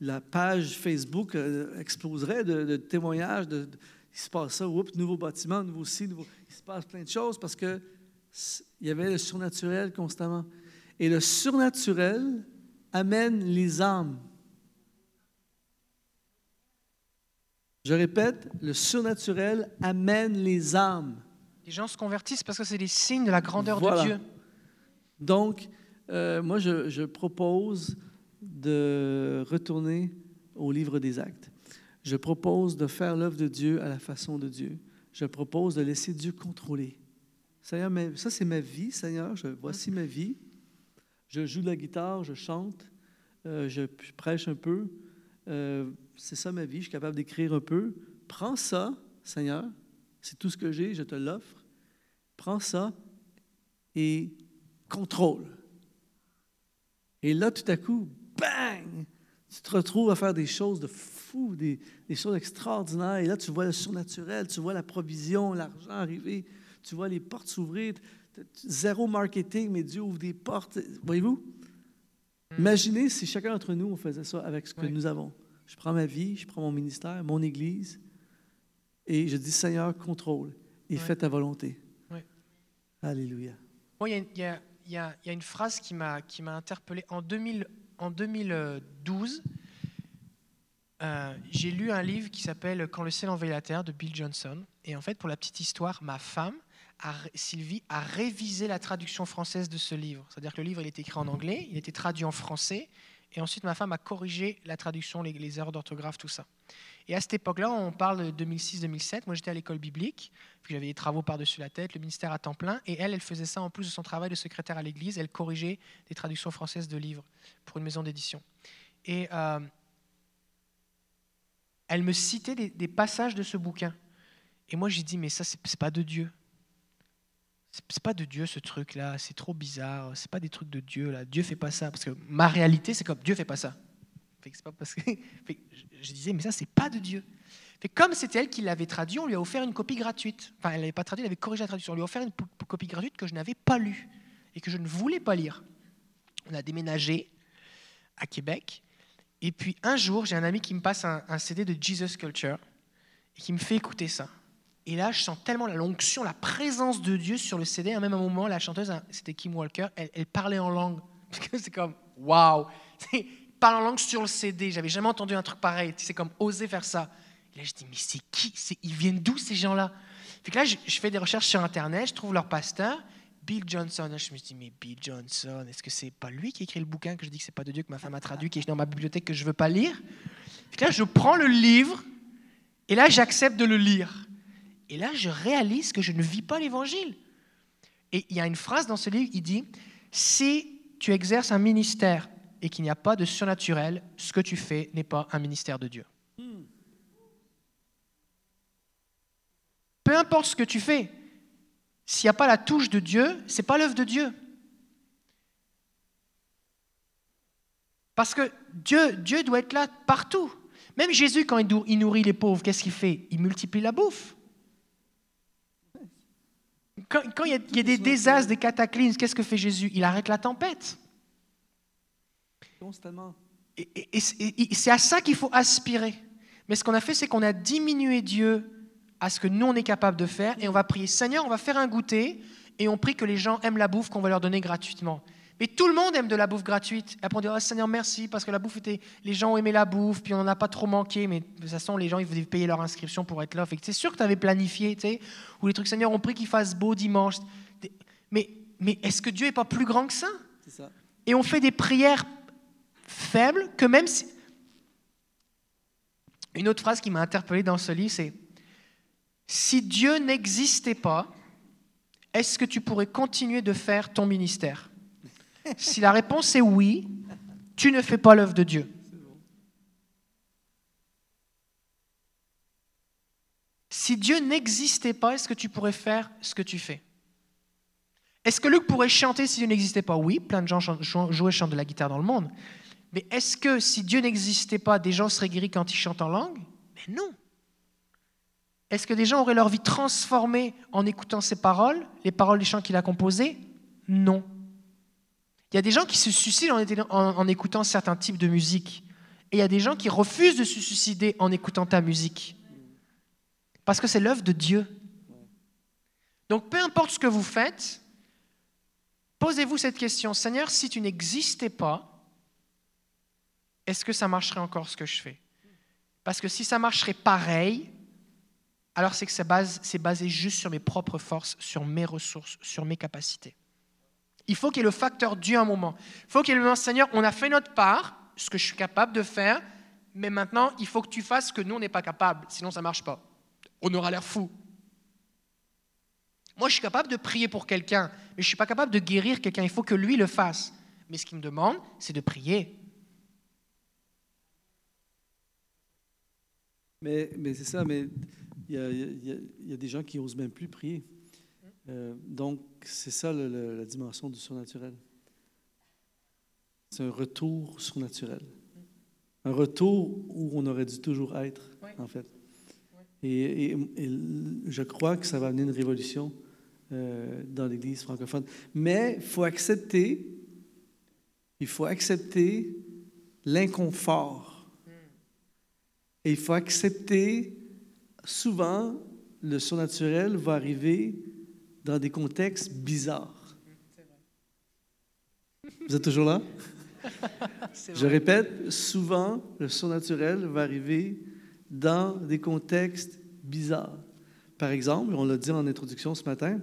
Speaker 3: la page Facebook euh, exploserait de, témoignages de, il se passe ça, oups, nouveau bâtiment, nouveau site, il se passe plein de choses parce que il y avait le surnaturel constamment. Et le surnaturel amène les âmes Je répète, le surnaturel amène les âmes.
Speaker 1: Les gens se convertissent parce que c'est des signes de la grandeur de Dieu.
Speaker 3: Donc, euh, moi, je, propose de retourner au livre des actes. Je propose de faire l'œuvre de Dieu à la façon de Dieu. Je propose de laisser Dieu contrôler. Seigneur, ça c'est ma vie, Seigneur. Voici ma vie. Je joue de la guitare, je chante, euh, je, prêche un peu. Euh, c'est ça ma vie, je suis capable d'écrire un peu. Prends ça, Seigneur, c'est tout ce que j'ai, je te l'offre. Prends ça et contrôle. Et là, tout à coup, bang! Tu te retrouves à faire des choses de fou, des, choses extraordinaires. Et là, tu vois le surnaturel, tu vois la provision, l'argent arriver, tu vois les portes s'ouvrir. Zéro marketing, mais Dieu ouvre des portes. Voyez-vous? Imaginez si chacun d'entre nous, on faisait ça avec ce que nous avons. Je prends ma vie, je prends mon ministère, mon Église, et je dis, Seigneur, contrôle et fais ta volonté. Alléluia.
Speaker 1: Il y, y, a une phrase qui m'a interpellé. En, 2000, en 2012, euh, j'ai lu un livre qui s'appelle Quand le ciel envahit la terre de Bill Johnson. Et en fait, pour la petite histoire, ma femme, Sylvie, a révisé la traduction française de ce livre. C'est-à-dire que le livre il était écrit en anglais, il était traduit en français, et ensuite, ma femme a corrigé la traduction, les, erreurs d'orthographe, tout ça. Et à cette époque-là, on parle de 2006-2007. Moi, j'étais à l'école biblique, puis j'avais des travaux par-dessus la tête, le ministère à temps plein. Et elle, elle faisait ça en plus de son travail de secrétaire à l'église. Elle corrigeait des traductions françaises de livres pour une maison d'édition. Et euh, elle me citait des, passages de ce bouquin. Et moi, j'ai dit, mais ça, c'est pas de Dieu c'est pas de Dieu ce truc là, c'est trop bizarre, c'est pas des trucs de Dieu là, Dieu fait pas ça parce que ma réalité c'est comme Dieu fait pas ça. je disais mais ça c'est pas de Dieu. Comme c'était elle qui l'avait traduit, on lui a offert une copie gratuite. Enfin, elle n'avait pas traduit, elle avait corrigé la traduction. On lui a offert une copie gratuite que je n'avais pas lue et que je ne voulais pas lire. On a déménagé à Québec. Et puis un jour, j'ai un ami qui me passe un CD de Jesus Culture et qui me fait écouter ça. Et là, je sens tellement l'onction, la présence de Dieu sur le CD. À même un moment, la chanteuse, hein, c'était Kim Walker, elle, parlait en langue. (laughs) c'est comme, waouh! Parle en langue sur le CD. J'avais jamais entendu un truc pareil. C'est comme oser faire ça. Et là, je dis, mais c'est qui? Ils viennent d'où ces gens-là? Fait que là, je, fais des recherches sur Internet, je trouve leur pasteur, Bill Johnson. je me dis, mais Bill Johnson, est-ce que c'est pas lui qui écrit le bouquin que je dis que c'est pas de Dieu que ma femme a traduit, qui est dans ma bibliothèque que je veux pas lire? Fait que là, je prends le livre et là, j'accepte de le lire. Et là, je réalise que je ne vis pas l'évangile. Et il y a une phrase dans ce livre, il dit, si tu exerces un ministère et qu'il n'y a pas de surnaturel, ce que tu fais n'est pas un ministère de Dieu. Peu importe ce que tu fais, s'il n'y a pas la touche de Dieu, c'est pas l'œuvre de Dieu. Parce que Dieu, Dieu doit être là partout. Même Jésus, quand il nourrit les pauvres, qu'est-ce qu'il fait? Il multiplie la bouffe. Quand, il, y a, des désastres, des cataclysmes, qu'est-ce que fait Jésus? Il arrête la tempête.
Speaker 3: Constamment.
Speaker 1: Et, c'est à ça qu'il faut aspirer. Mais ce qu'on a fait, c'est qu'on a diminué Dieu à ce que nous, on est capable de faire, et on va prier, Seigneur, on va faire un goûter, et on prie que les gens aiment la bouffe qu'on va leur donner gratuitement. Mais tout le monde aime de la bouffe gratuite. Et après, on dit oh, Seigneur, merci, parce que la bouffe était. Les gens ont aimé la bouffe, puis on n'en a pas trop manqué, mais de toute façon, les gens, ils voulaient payer leur inscription pour être là. c'est sûr que tu avais planifié, tu sais, ou les trucs, Seigneur, on prie qu'il fasse beau dimanche. Mais, mais est-ce que Dieu n'est pas plus grand que ça, ça. Et on fait des prières faibles que même si. Une autre phrase qui m'a interpellé dans ce livre, c'est Si Dieu n'existait pas, est-ce que tu pourrais continuer de faire ton ministère? Si la réponse est oui, tu ne fais pas l'œuvre de Dieu. Si Dieu n'existait pas, est-ce que tu pourrais faire ce que tu fais? Est-ce que Luc pourrait chanter si Dieu n'existait pas? Oui, plein de gens jouaient chantent de la guitare dans le monde. Mais est-ce que si Dieu n'existait pas, des gens seraient guéris quand ils chantent en langue? Mais non. Est-ce que des gens auraient leur vie transformée en écoutant ses paroles, les paroles des chants qu'il a composés? Non. Il y a des gens qui se suicident en, écoutant certains types de musique. Et il y a des gens qui refusent de se suicider en écoutant ta musique. Parce que c'est l'œuvre de Dieu. Donc peu importe ce que vous faites, posez-vous cette question. Seigneur, si tu n'existais pas, est-ce que ça marcherait encore ce que je fais? Parce que si ça marcherait pareil, alors c'est que c'est basé juste sur mes propres forces, sur mes ressources, sur mes capacités. Il faut qu'il y ait le facteur Dieu un moment. Il faut qu'il y ait le moment, Seigneur, on a fait notre part, ce que je suis capable de faire, mais maintenant, il faut que tu fasses ce que nous, on n'est pas capable, sinon ça ne marche pas. On aura l'air fou. Moi, je suis capable de prier pour quelqu'un, mais je ne suis pas capable de guérir quelqu'un. Il faut que lui le fasse. Mais ce qu'il me demande, c'est de prier.
Speaker 3: Mais, mais c'est ça, mais il y, y, a des gens qui n'osent même plus prier. Euh, donc, c'est ça la dimension du surnaturel. C'est un retour surnaturel. Un retour où on aurait dû toujours être, en fait. Et, je crois que ça va amener une révolution euh, dans l'Église francophone. Mais il faut accepter, il faut accepter l'inconfort. Et il faut accepter, souvent, le surnaturel va arriver dans des contextes bizarres. Vous êtes toujours là? Je répète, souvent, le surnaturel va arriver dans des contextes bizarres. Par exemple, on l'a dit en introduction ce matin,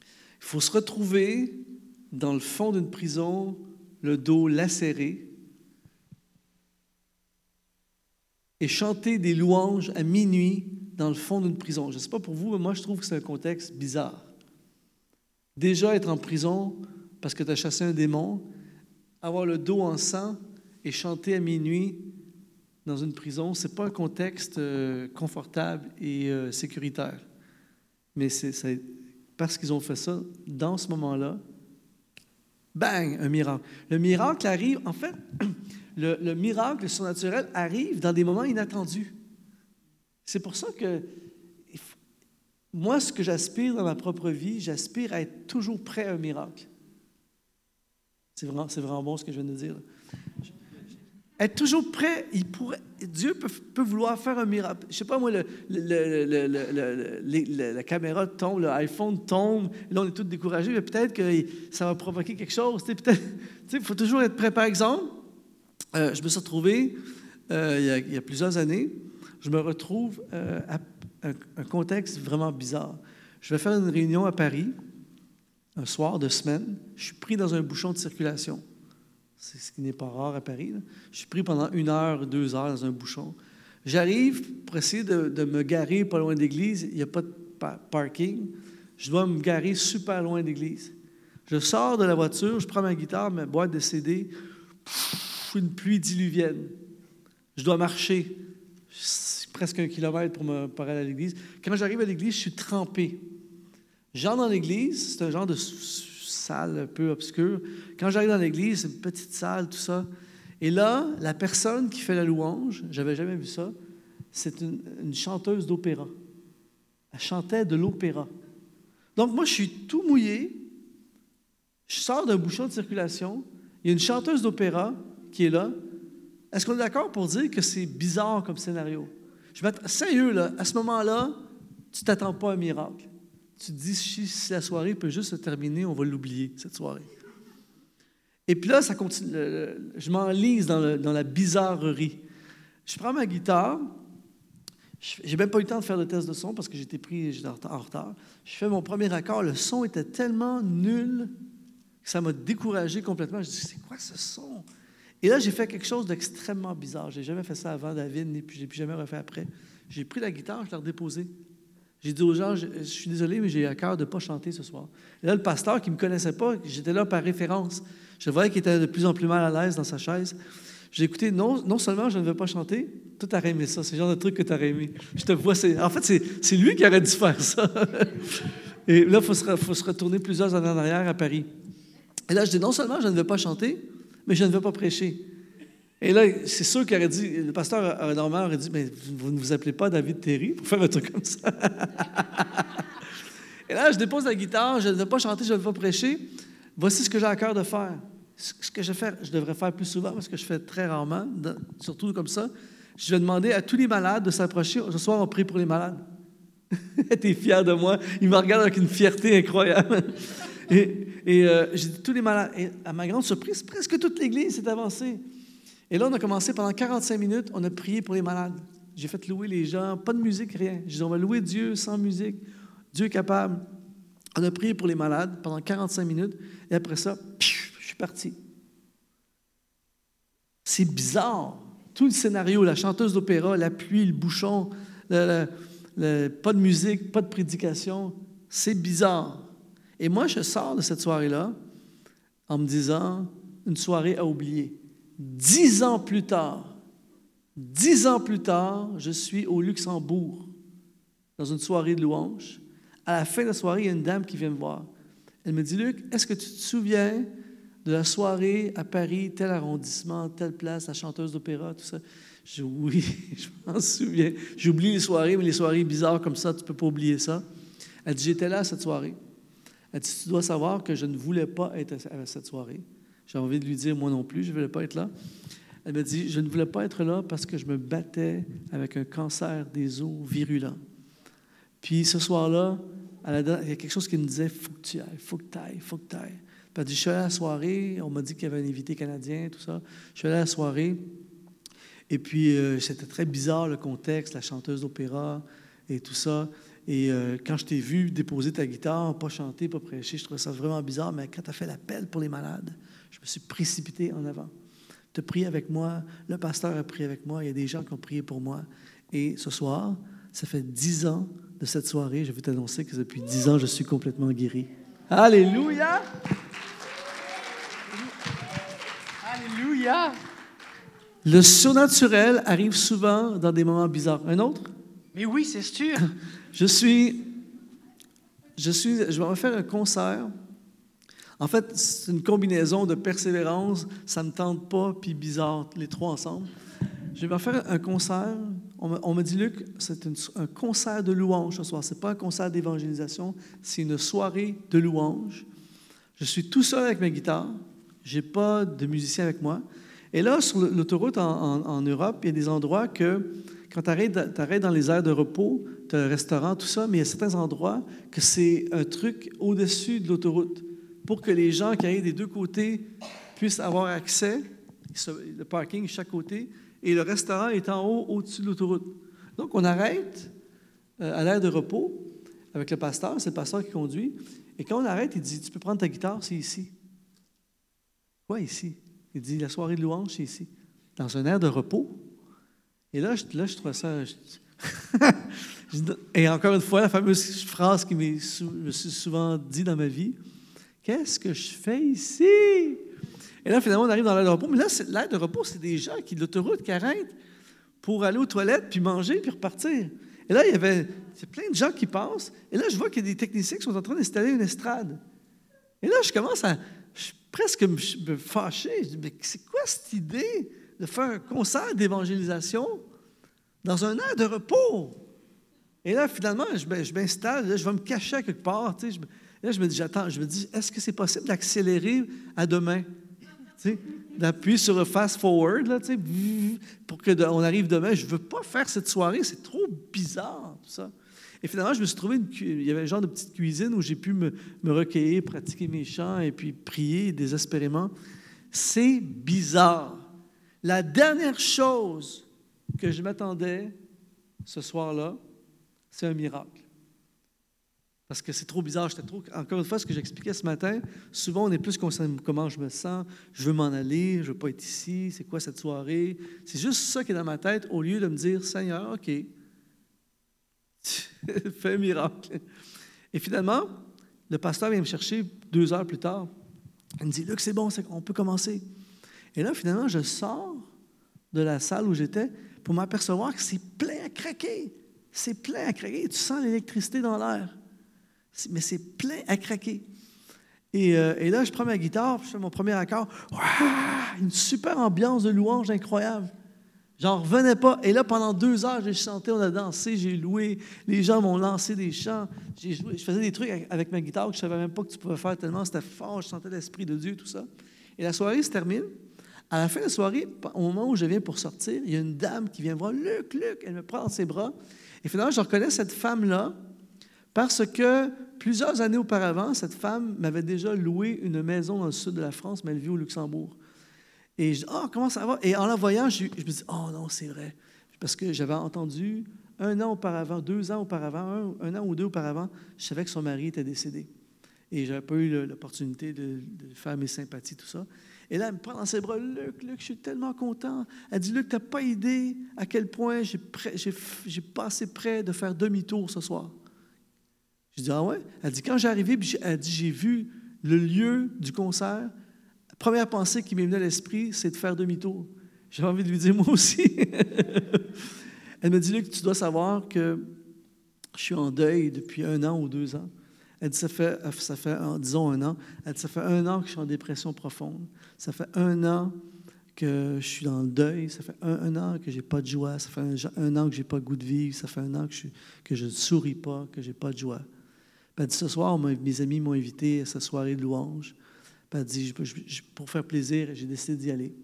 Speaker 3: il faut se retrouver dans le fond d'une prison, le dos lacéré, et chanter des louanges à minuit dans le fond d'une prison. Je ne sais pas pour vous, mais moi je trouve que c'est un contexte bizarre. Déjà être en prison parce que tu as chassé un démon, avoir le dos en sang et chanter à minuit dans une prison, ce n'est pas un contexte euh, confortable et euh, sécuritaire. Mais c'est parce qu'ils ont fait ça, dans ce moment-là, bang, un miracle. Le miracle arrive, en fait, (clears throat) le, le miracle, le surnaturel arrive dans des moments inattendus. C'est pour ça que moi, ce que j'aspire dans ma propre vie, j'aspire à être toujours prêt à un miracle. C'est vraiment, vraiment bon ce que je viens de dire. Être toujours prêt, Dieu peut, vouloir faire un miracle. Je ne sais pas, moi, la caméra tombe, l'iPhone tombe, là, on est tous découragés, mais peut-être que ça va provoquer quelque chose. (laughs) Il faut toujours être prêt. Par exemple, euh, je me suis retrouvé, euh, il, y a, plusieurs années, je me retrouve euh, à un, contexte vraiment bizarre. Je vais faire une réunion à Paris, un soir de semaine. Je suis pris dans un bouchon de circulation. C'est ce qui n'est pas rare à Paris. Je suis pris pendant une heure, deux heures dans un bouchon. J'arrive pour essayer de, me garer pas loin de l'église. Il n'y a pas de parking. Je dois me garer super loin de l'église. Je sors de la voiture, je prends ma guitare, ma boîte de CD. une pluie diluvienne. Je dois marcher presque un kilomètre pour me parler à l'église. Quand j'arrive à l'église, je suis trempé. J'entre dans l'église, c'est un genre de salle un peu obscure. Quand j'arrive dans l'église, c'est une petite salle, tout ça. Et là, la personne qui fait la louange, j'avais jamais vu ça, c'est une, une chanteuse d'opéra. Elle chantait de l'opéra. Donc moi, je suis tout mouillé, je sors d'un bouchon de circulation, il y a une chanteuse d'opéra qui est là. Est-ce qu'on est d'accord pour dire que c'est bizarre comme scénario? Je vais être sérieux, là, à ce moment-là, tu t'attends pas à un miracle. Tu te dis, si la soirée peut juste se terminer, on va l'oublier, cette soirée. Et puis là, ça continue. Je m'enlise dans, dans la bizarrerie. Je prends ma guitare, j'ai même pas eu le temps de faire de test de son parce que j'étais pris, en retard. Je fais mon premier accord, le son était tellement nul que ça m'a découragé complètement. Je dis, c'est quoi ce son? Et là, j'ai fait quelque chose d'extrêmement bizarre. J'ai jamais fait ça avant, David, et puis j'ai plus jamais refait après. J'ai pris la guitare, je l'ai redéposée. J'ai dit aux gens, je, suis désolé, mais j'ai à cœur de ne pas chanter ce soir. Et là, le pasteur qui ne me connaissait pas, j'étais là par référence. Je voyais qu'il était de plus en plus mal à l'aise dans sa chaise. J'ai écouté, non, non seulement je ne veux pas chanter, toi, t'aurais aimé ça. C'est le genre de truc que t'aurais aimé. Je te vois. En fait, c'est lui qui aurait dû faire ça. (laughs) Et là, il faut, se retourner plusieurs années en arrière à Paris. Et là, je dis, non seulement je ne veux pas chanter, mais je ne veux pas prêcher. Et là, c'est sûr qu'il aurait dit, le pasteur Normand aurait dit, mais vous ne vous appelez pas David Terry pour faire un truc comme ça. (laughs) Et là, je dépose la guitare, je ne veux pas chanter, je ne veux pas prêcher. Voici ce que j'ai à cœur de faire. Ce que je, fais, je devrais faire plus souvent parce que je fais très rarement, surtout comme ça. Je vais demander à tous les malades de s'approcher. Ce soir, on prie pour les malades. (laughs) T'es fier de moi? Il me regarde avec une fierté incroyable. Et, euh, j'ai dit tous les malades. Et à ma grande surprise, presque toute l'Église s'est avancée. Et là, on a commencé pendant 45 minutes, on a prié pour les malades. J'ai fait louer les gens, pas de musique, rien. J'ai dit, on va louer Dieu sans musique. Dieu est capable. On a prié pour les malades pendant 45 minutes. Et après ça, je suis parti. C'est bizarre tout le scénario, la chanteuse d'opéra, la pluie, le bouchon, pas de musique, pas de prédication, c'est bizarre. Et moi, je sors de cette soirée-là en me disant, une soirée à oublier. Dix ans plus tard, dix ans plus tard, je suis au Luxembourg, dans une soirée de louange. À la fin de la soirée, il y a une dame qui vient me voir. Elle me dit, Luc, est-ce que tu te souviens de la soirée à Paris, tel arrondissement, telle place, la chanteuse d'opéra, tout ça? Je oui, (laughs) je m'en souviens. J'oublie les soirées, mais les soirées bizarres comme ça, tu ne peux pas oublier ça. Elle dit, j'étais là cette soirée. Elle dit, tu dois savoir que je ne voulais pas être à cette soirée. J'ai envie de lui dire, moi non plus, je ne voulais pas être là. Elle me dit, je ne voulais pas être là parce que je me battais avec un cancer des os virulent. Puis ce soir-là, il y a quelque chose qui me disait, faut que tu ailles, faut que tu ailles, faut que tu ailles. Puis dit, je suis allé à la soirée, on m'a dit qu'il y avait un invité canadien, tout ça. Je suis allé à la soirée, et puis euh, c'était très bizarre le contexte, la chanteuse d'opéra et tout ça. Et euh, quand je t'ai vu déposer ta guitare, pas chanter, pas prêcher, je trouvais ça vraiment bizarre, mais quand tu as fait l'appel pour les malades, je me suis précipité en avant. Tu as prié avec moi, le pasteur a prié avec moi, il y a des gens qui ont prié pour moi. Et ce soir, ça fait dix ans de cette soirée, je veux t'annoncer que depuis dix ans, je suis complètement guéri. Alléluia!
Speaker 1: Alléluia!
Speaker 3: Le surnaturel arrive souvent dans des moments bizarres. Un autre?
Speaker 1: Mais oui, c'est sûr. (laughs)
Speaker 3: Je suis, je vais faire un concert. En fait, c'est une combinaison de persévérance, ça ne me tente pas, puis bizarre, les trois ensemble. Je vais faire un concert. On m'a dit, Luc, c'est un concert de louange ce soir. Ce n'est pas un concert d'évangélisation, c'est une soirée de louange. Je suis tout seul avec ma guitare. Je n'ai pas de musicien avec moi. Et là, sur l'autoroute en, Europe, il y a des endroits que, quand tu arrêtes, dans les aires de repos, un restaurant, tout ça, mais il y a certains endroits que c'est un truc au-dessus de l'autoroute pour que les gens qui arrivent des deux côtés puissent avoir accès, le parking chaque côté, et le restaurant est en haut, au-dessus de l'autoroute. Donc, on arrête euh, à l'aire de repos avec le pasteur, c'est le pasteur qui conduit, et quand on arrête, il dit Tu peux prendre ta guitare, c'est ici. Quoi ici? Il dit, la soirée de louange, c'est ici. Dans un air de repos. Et là, je, là, je trouve ça... (laughs) et encore une fois, la fameuse phrase qui me suis souvent dit dans ma vie, qu'est-ce que je fais ici? Et là, finalement, on arrive dans l'air de repos. Mais là, l'air de repos, c'est des gens qui, l'autoroute, qui arrêtent pour aller aux toilettes, puis manger, puis repartir. Et là, il y avait plein de gens qui passent. Et là, je vois qu'il y a des techniciens qui sont en train d'installer une estrade. Et là, je commence à je presque me fâcher. Je dis, mais c'est quoi cette idée de faire un concert d'évangélisation dans un air de repos? Et là, finalement, je, m'installe, je vais me cacher quelque part. Tu sais, là, je me dis, j'attends, je me dis, est-ce que c'est possible d'accélérer à demain? Tu sais, d'appuyer sur le fast forward, là, tu sais, pour qu'on arrive demain. Je ne veux pas faire cette soirée, c'est trop bizarre, tout ça. Et finalement, je me suis trouvé, il y avait un genre de petite cuisine où j'ai pu me, recueillir, pratiquer mes chants et puis prier désespérément. C'est bizarre. La dernière chose que je m'attendais ce soir-là, c'est un miracle. Parce que c'est trop bizarre. Encore une fois, ce que j'expliquais ce matin, souvent on est plus concerné comment je me sens, je veux m'en aller, je veux pas être ici, c'est quoi cette soirée? C'est juste ça qui est dans ma tête, au lieu de me dire Seigneur, OK, (laughs) fais un miracle. Et finalement, le pasteur vient me chercher deux heures plus tard. Il me dit Luc, c'est bon, on peut commencer. Et là, finalement, je sors de la salle où j'étais pour m'apercevoir que c'est plein à craquer. C'est plein à craquer. Tu sens l'électricité dans l'air. Mais c'est plein à craquer. Et, euh, et, là, je prends ma guitare, je fais mon premier accord. une super ambiance de louange incroyable. J'en revenais pas. Et là, pendant deux heures, j'ai chanté, on a dansé, j'ai loué. Les gens m'ont lancé des chants. Je faisais des trucs avec ma guitare que je ne savais même pas que tu pouvais faire tellement c'était fort. Je sentais l'Esprit de Dieu, tout ça. Et la soirée se termine. À la fin de la soirée, au moment où je viens pour sortir, il y a une dame qui vient voir Luc, Luc. Elle me prend dans ses bras. Et finalement, je reconnais cette femme-là parce que plusieurs années auparavant, cette femme m'avait déjà loué une maison dans le sud de la France, mais elle vit au Luxembourg. Et je dis, oh, comment ça va? Et en la voyant, je, me dis, oh non, c'est vrai. Parce que j'avais entendu un an auparavant, deux ans auparavant, un, an ou deux auparavant, je savais que son mari était décédé. Et je n'avais pas eu l'opportunité de, faire mes sympathies, tout ça. Et là, elle me prend dans ses bras, Luc, Luc, je suis tellement content. Elle dit, Luc, tu n'as pas idée à quel point j'ai passé près de faire demi-tour ce soir. Je dis, ah ouais? Elle dit, quand j'ai arrivé, elle dit, j'ai vu le lieu du concert, première pensée qui m'est venue à l'esprit, c'est de faire demi-tour. J'ai envie de lui dire, (laughs) moi aussi. Elle me dit, Luc, tu dois savoir que je suis en deuil depuis un an ou deux ans. Elle dit, ça fait, ça fait disons, un an. Elle dit, ça fait un an que je suis en dépression profonde. Ça fait un an que je suis dans le deuil. Ça fait un, an que je n'ai pas de joie. Ça fait un, an que je n'ai pas de goût de vivre. Ça fait un an que je, ne souris pas, que je n'ai pas de joie. elle dit, ce soir, mes amis m'ont invité à sa soirée de louange. Elle dit, pour faire plaisir, j'ai décidé d'y aller.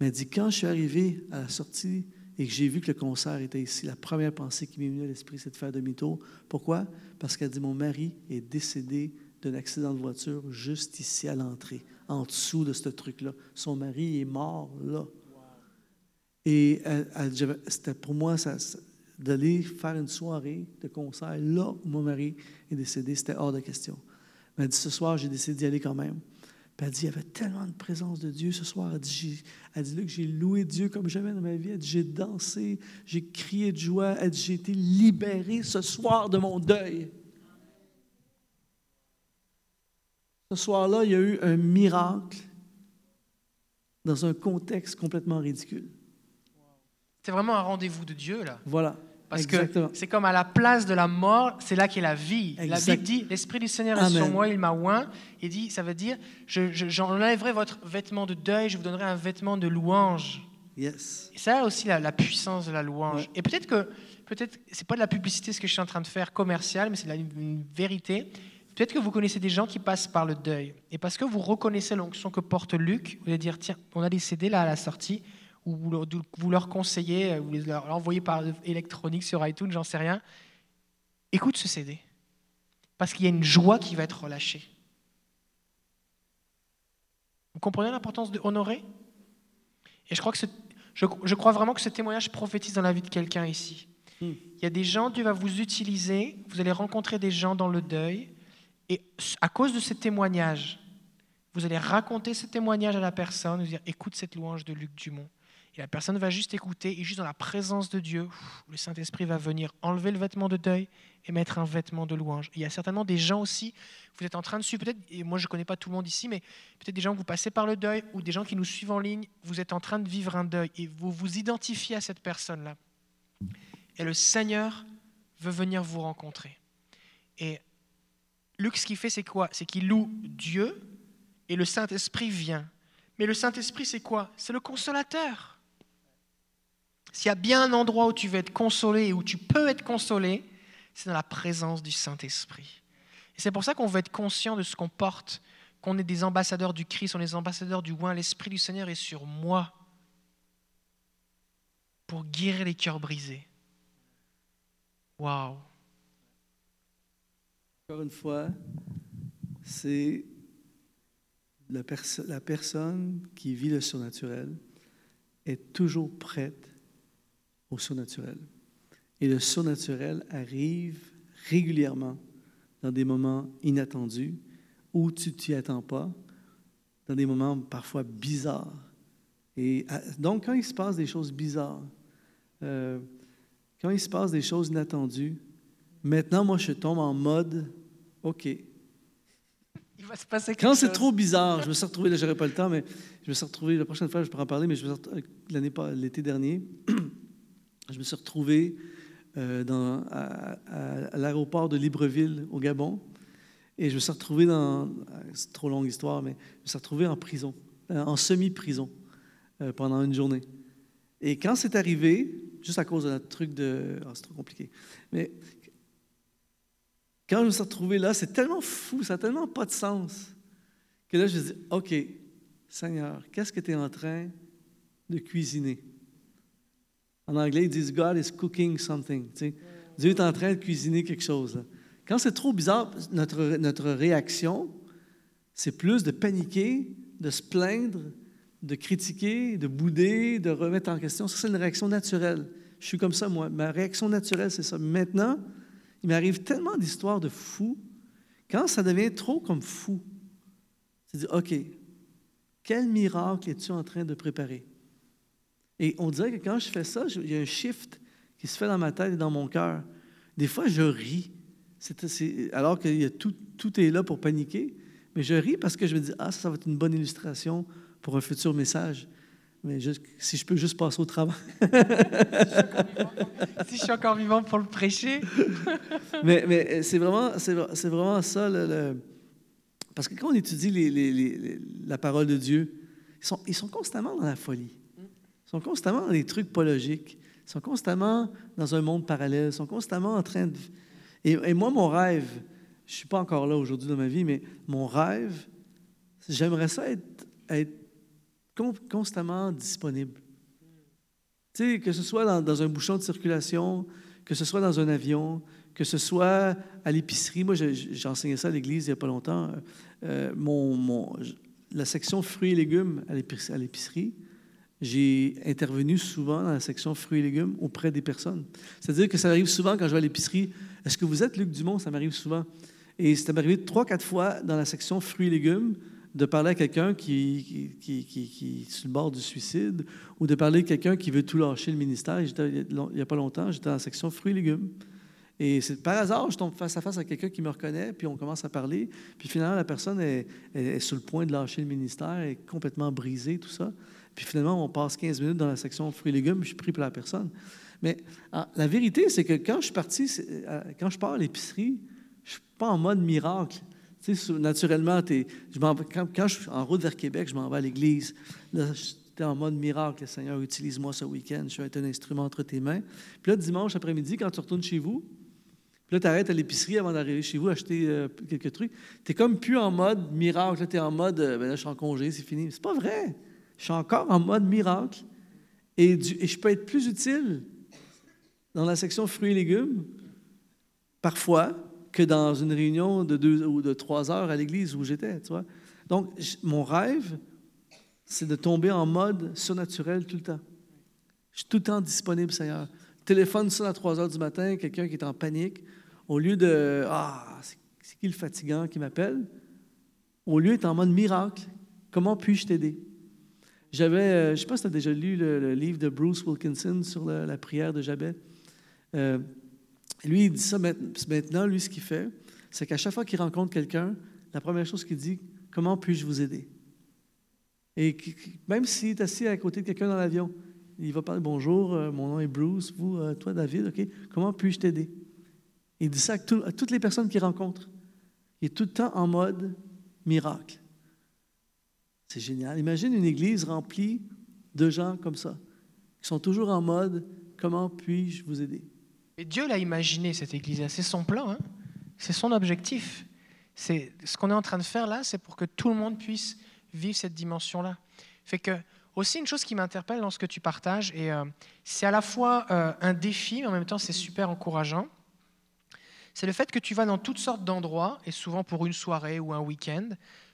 Speaker 3: Mais elle dit, quand je suis arrivé à la sortie et que j'ai vu que le concert était ici, la première pensée qui m'est venue à l'esprit, c'est de faire demi-tour. Pourquoi? Parce qu'elle dit, mon mari est décédé d'un accident de voiture juste ici à l'entrée, en dessous de ce truc-là. Son mari est mort là. Et c'était pour moi, d'aller faire une soirée de concert là où mon mari est décédé, c'était hors de question. Mais elle dit, ce soir, j'ai décidé d'y aller quand même elle dit, il y avait tellement de présence de Dieu ce soir. Elle dit, elle dit là que j'ai loué Dieu comme jamais dans ma vie. Elle dit, j'ai dansé, j'ai crié de joie. Elle dit, j'ai été libéré ce soir de mon deuil. Ce soir-là, il y a eu un miracle dans un contexte complètement ridicule.
Speaker 1: C'est vraiment un rendez-vous de Dieu, là.
Speaker 3: Voilà.
Speaker 1: Parce que c'est comme à la place de la mort, c'est là qu'est la vie. La Bible dit L'Esprit du Seigneur est sur moi, il m'a oint. Il dit Ça veut dire J'enlèverai votre vêtement de deuil, je vous donnerai un vêtement de louange.
Speaker 3: Yes.
Speaker 1: Et ça a aussi la, puissance de la louange. Et peut-être que peut-être c'est pas de la publicité ce que je suis en train de faire commercial, mais c'est une vérité. Peut-être que vous connaissez des gens qui passent par le deuil. Et parce que vous reconnaissez l'onction que porte Luc, vous allez dire Tiens, on a CD là à la sortie ou vous leur conseillez, euh, vous leur envoyez par électronique sur iTunes, j'en sais rien, écoute ce CD. Parce qu'il y a une joie qui va être relâchée. Vous comprenez l'importance de honorer? Et je crois, que je, je, crois vraiment que ce témoignage prophétise dans la vie de quelqu'un ici. Hmm. Il y a des gens, Dieu va vous utiliser, vous allez rencontrer des gens dans le deuil, et à cause de ce témoignage, vous allez raconter ce témoignage à la personne, vous dire écoute cette louange de Luc Dumont. Et la personne va juste écouter et juste dans la présence de Dieu, le Saint-Esprit va venir enlever le vêtement de deuil et mettre un vêtement de louange. il y a certainement des gens aussi, vous êtes en train de suivre, peut-être, et moi je ne connais pas tout le monde ici, mais peut-être des gens que vous passez par le deuil ou des gens qui nous suivent en ligne, vous êtes en train de vivre un deuil et vous vous identifiez à cette personne-là. Et le Seigneur veut venir vous rencontrer. Et Luc, ce qu'il fait, c'est quoi? C'est qu'il loue Dieu et le Saint-Esprit vient. Mais le Saint-Esprit, c'est quoi? C'est le consolateur. S'il y a bien un endroit où tu veux être consolé et où tu peux être consolé, c'est dans la présence du Saint-Esprit. Et c'est pour ça qu'on veut être conscient de ce qu'on porte, qu'on est des ambassadeurs du Christ, on est des ambassadeurs du loin. L'Esprit du Seigneur est sur moi pour guérir les cœurs brisés. Waouh!
Speaker 3: Encore une fois, c'est la, la personne qui vit le surnaturel est toujours prête au surnaturel. Et le surnaturel arrive régulièrement dans des moments inattendus où tu t'y attends pas, dans des moments parfois bizarres. Et ah, donc, quand il se passe des choses bizarres, euh, quand il se passe des choses inattendues, maintenant, moi, je tombe en mode OK.
Speaker 1: Il va se passer quelque
Speaker 3: Quand c'est trop bizarre, je me suis retrouvé, là, j'aurais pas le temps, mais je me suis retrouvé, la prochaine fois, je pourrais en parler, mais je me l'année l'été dernier, (clears throat) je me suis retrouvé euh, à, l'aéroport de Libreville, au Gabon. Et je me suis retrouvé dans. C'est trop longue histoire, mais je me suis retrouvé en prison, euh, en semi-prison, euh, pendant une journée. Et quand c'est arrivé, juste à cause de notre truc de. Oh, c'est trop compliqué. Mais quand je me suis retrouvé là, c'est tellement fou, ça n'a tellement pas de sens, que là, je me dis OK, Seigneur, qu'est-ce que tu es en train de cuisiner? En anglais, ils disent God is cooking something. Dieu est en train de cuisiner quelque chose. Quand c'est trop bizarre, notre, notre réaction, c'est plus de paniquer, de se plaindre, de critiquer, de bouder, de remettre en question. Ça, c'est une réaction naturelle. Je suis comme ça, moi. Ma réaction naturelle, c'est ça. Maintenant, il m'arrive tellement d'histoires de fous. Quand ça devient trop comme fou, c'est dire, OK, quel miracle es-tu en train de préparer? Et on dirait que quand je fais ça, il y a un shift qui se fait dans ma tête et dans mon cœur. Des fois, je ris, alors que tout, tout, est là pour paniquer, mais je ris parce que je me dis, ah, ça, ça va être une bonne illustration pour un futur message. Mais si je peux juste passer au travail. (laughs)
Speaker 1: si je suis encore vivant pour le prêcher. (laughs)
Speaker 3: mais, mais c'est vraiment, c'est, vraiment ça. Le, Parce que quand on étudie les, les, la parole de Dieu, ils sont, ils sont constamment dans la folie. Sont constamment dans des trucs pas logiques. Sont constamment dans un monde parallèle. Sont constamment en train de. Et, moi, mon rêve, je ne suis pas encore là aujourd'hui dans ma vie, mais mon rêve, j'aimerais ça être, être constamment disponible. Tu sais, que ce soit dans, un bouchon de circulation, que ce soit dans un avion, que ce soit à l'épicerie. Moi, j'ai enseigné ça à l'église il n'y a pas longtemps. Euh, mon, mon, la section fruits et légumes à l'épicerie, j'ai intervenu souvent dans la section fruits et légumes auprès des personnes. C'est-à-dire que ça m'arrive souvent quand je vais à l'épicerie. Est-ce que vous êtes Luc Dumont? Ça m'arrive souvent. Et ça m'est arrivé trois, quatre fois dans la section fruits et légumes de parler à quelqu'un qui, est sur le bord du suicide ou de parler à quelqu'un qui veut tout lâcher le ministère. Il n'y a pas longtemps, j'étais dans la section fruits et légumes. Et par hasard, je tombe face à face à quelqu'un qui me reconnaît, puis on commence à parler. Puis finalement, la personne est, est, sur le point de lâcher le ministère, est complètement brisée, tout ça. Puis finalement, on passe 15 minutes dans la section fruits et légumes, je pris pour la personne. Mais ah, la vérité, c'est que quand je suis parti, euh, quand je pars à l'épicerie, je ne suis pas en mode miracle. Tu sais, naturellement, je quand, je suis en route vers Québec, je m'en vais à l'église. Là, j'étais en mode miracle. Le Seigneur, utilise-moi ce week-end. Je vais être un instrument entre tes mains. Puis là, dimanche après-midi, quand tu retournes chez vous, puis là, tu arrêtes à l'épicerie avant d'arriver chez vous, acheter euh, quelques trucs. Tu n'es comme plus en mode miracle. Tu es en mode, euh, ben là, je suis en congé, c'est fini. C'est pas vrai. Je suis encore en mode miracle et, je peux être plus utile dans la section fruits et légumes, parfois, que dans une réunion de deux ou de trois heures à l'église où j'étais. Tu vois? Donc, mon rêve, c'est de tomber en mode surnaturel tout le temps. Je suis tout le temps disponible, Seigneur. Téléphone sonne à 3 heures du matin, quelqu'un qui est en panique. Au lieu de Ah, c'est qui le fatigant qui m'appelle? Au lieu d'être en mode miracle, comment puis-je t'aider? J'avais, euh, je ne sais pas si tu as déjà lu le, livre de Bruce Wilkinson sur la, prière de Jabez. Euh, lui, il dit ça maintenant, lui, ce qu'il fait, c'est qu'à chaque fois qu'il rencontre quelqu'un, la première chose qu'il dit, comment puis-je vous aider? Et même s'il est assis à côté de quelqu'un dans l'avion, il va parler bonjour, euh, mon nom est Bruce, vous, toi David, OK, comment puis-je t'aider? Il dit ça à toutes les personnes qu'il rencontre. Il est tout le temps en mode miracle. C'est génial. Imagine une église remplie de gens comme ça, qui sont toujours en mode comment puis-je vous aider?
Speaker 1: Et Dieu l'a imaginé, cette église C'est son plan, hein. c'est son objectif. C'est ce qu'on est en train de faire là, c'est pour que tout le monde puisse vivre cette dimension-là. Fait que aussi une chose qui m'interpelle dans ce que tu partages, et euh, c'est à la fois euh, un défi, mais en même temps c'est super encourageant. C'est le fait que tu vas dans toutes sortes d'endroits, et souvent pour une soirée ou un week-end,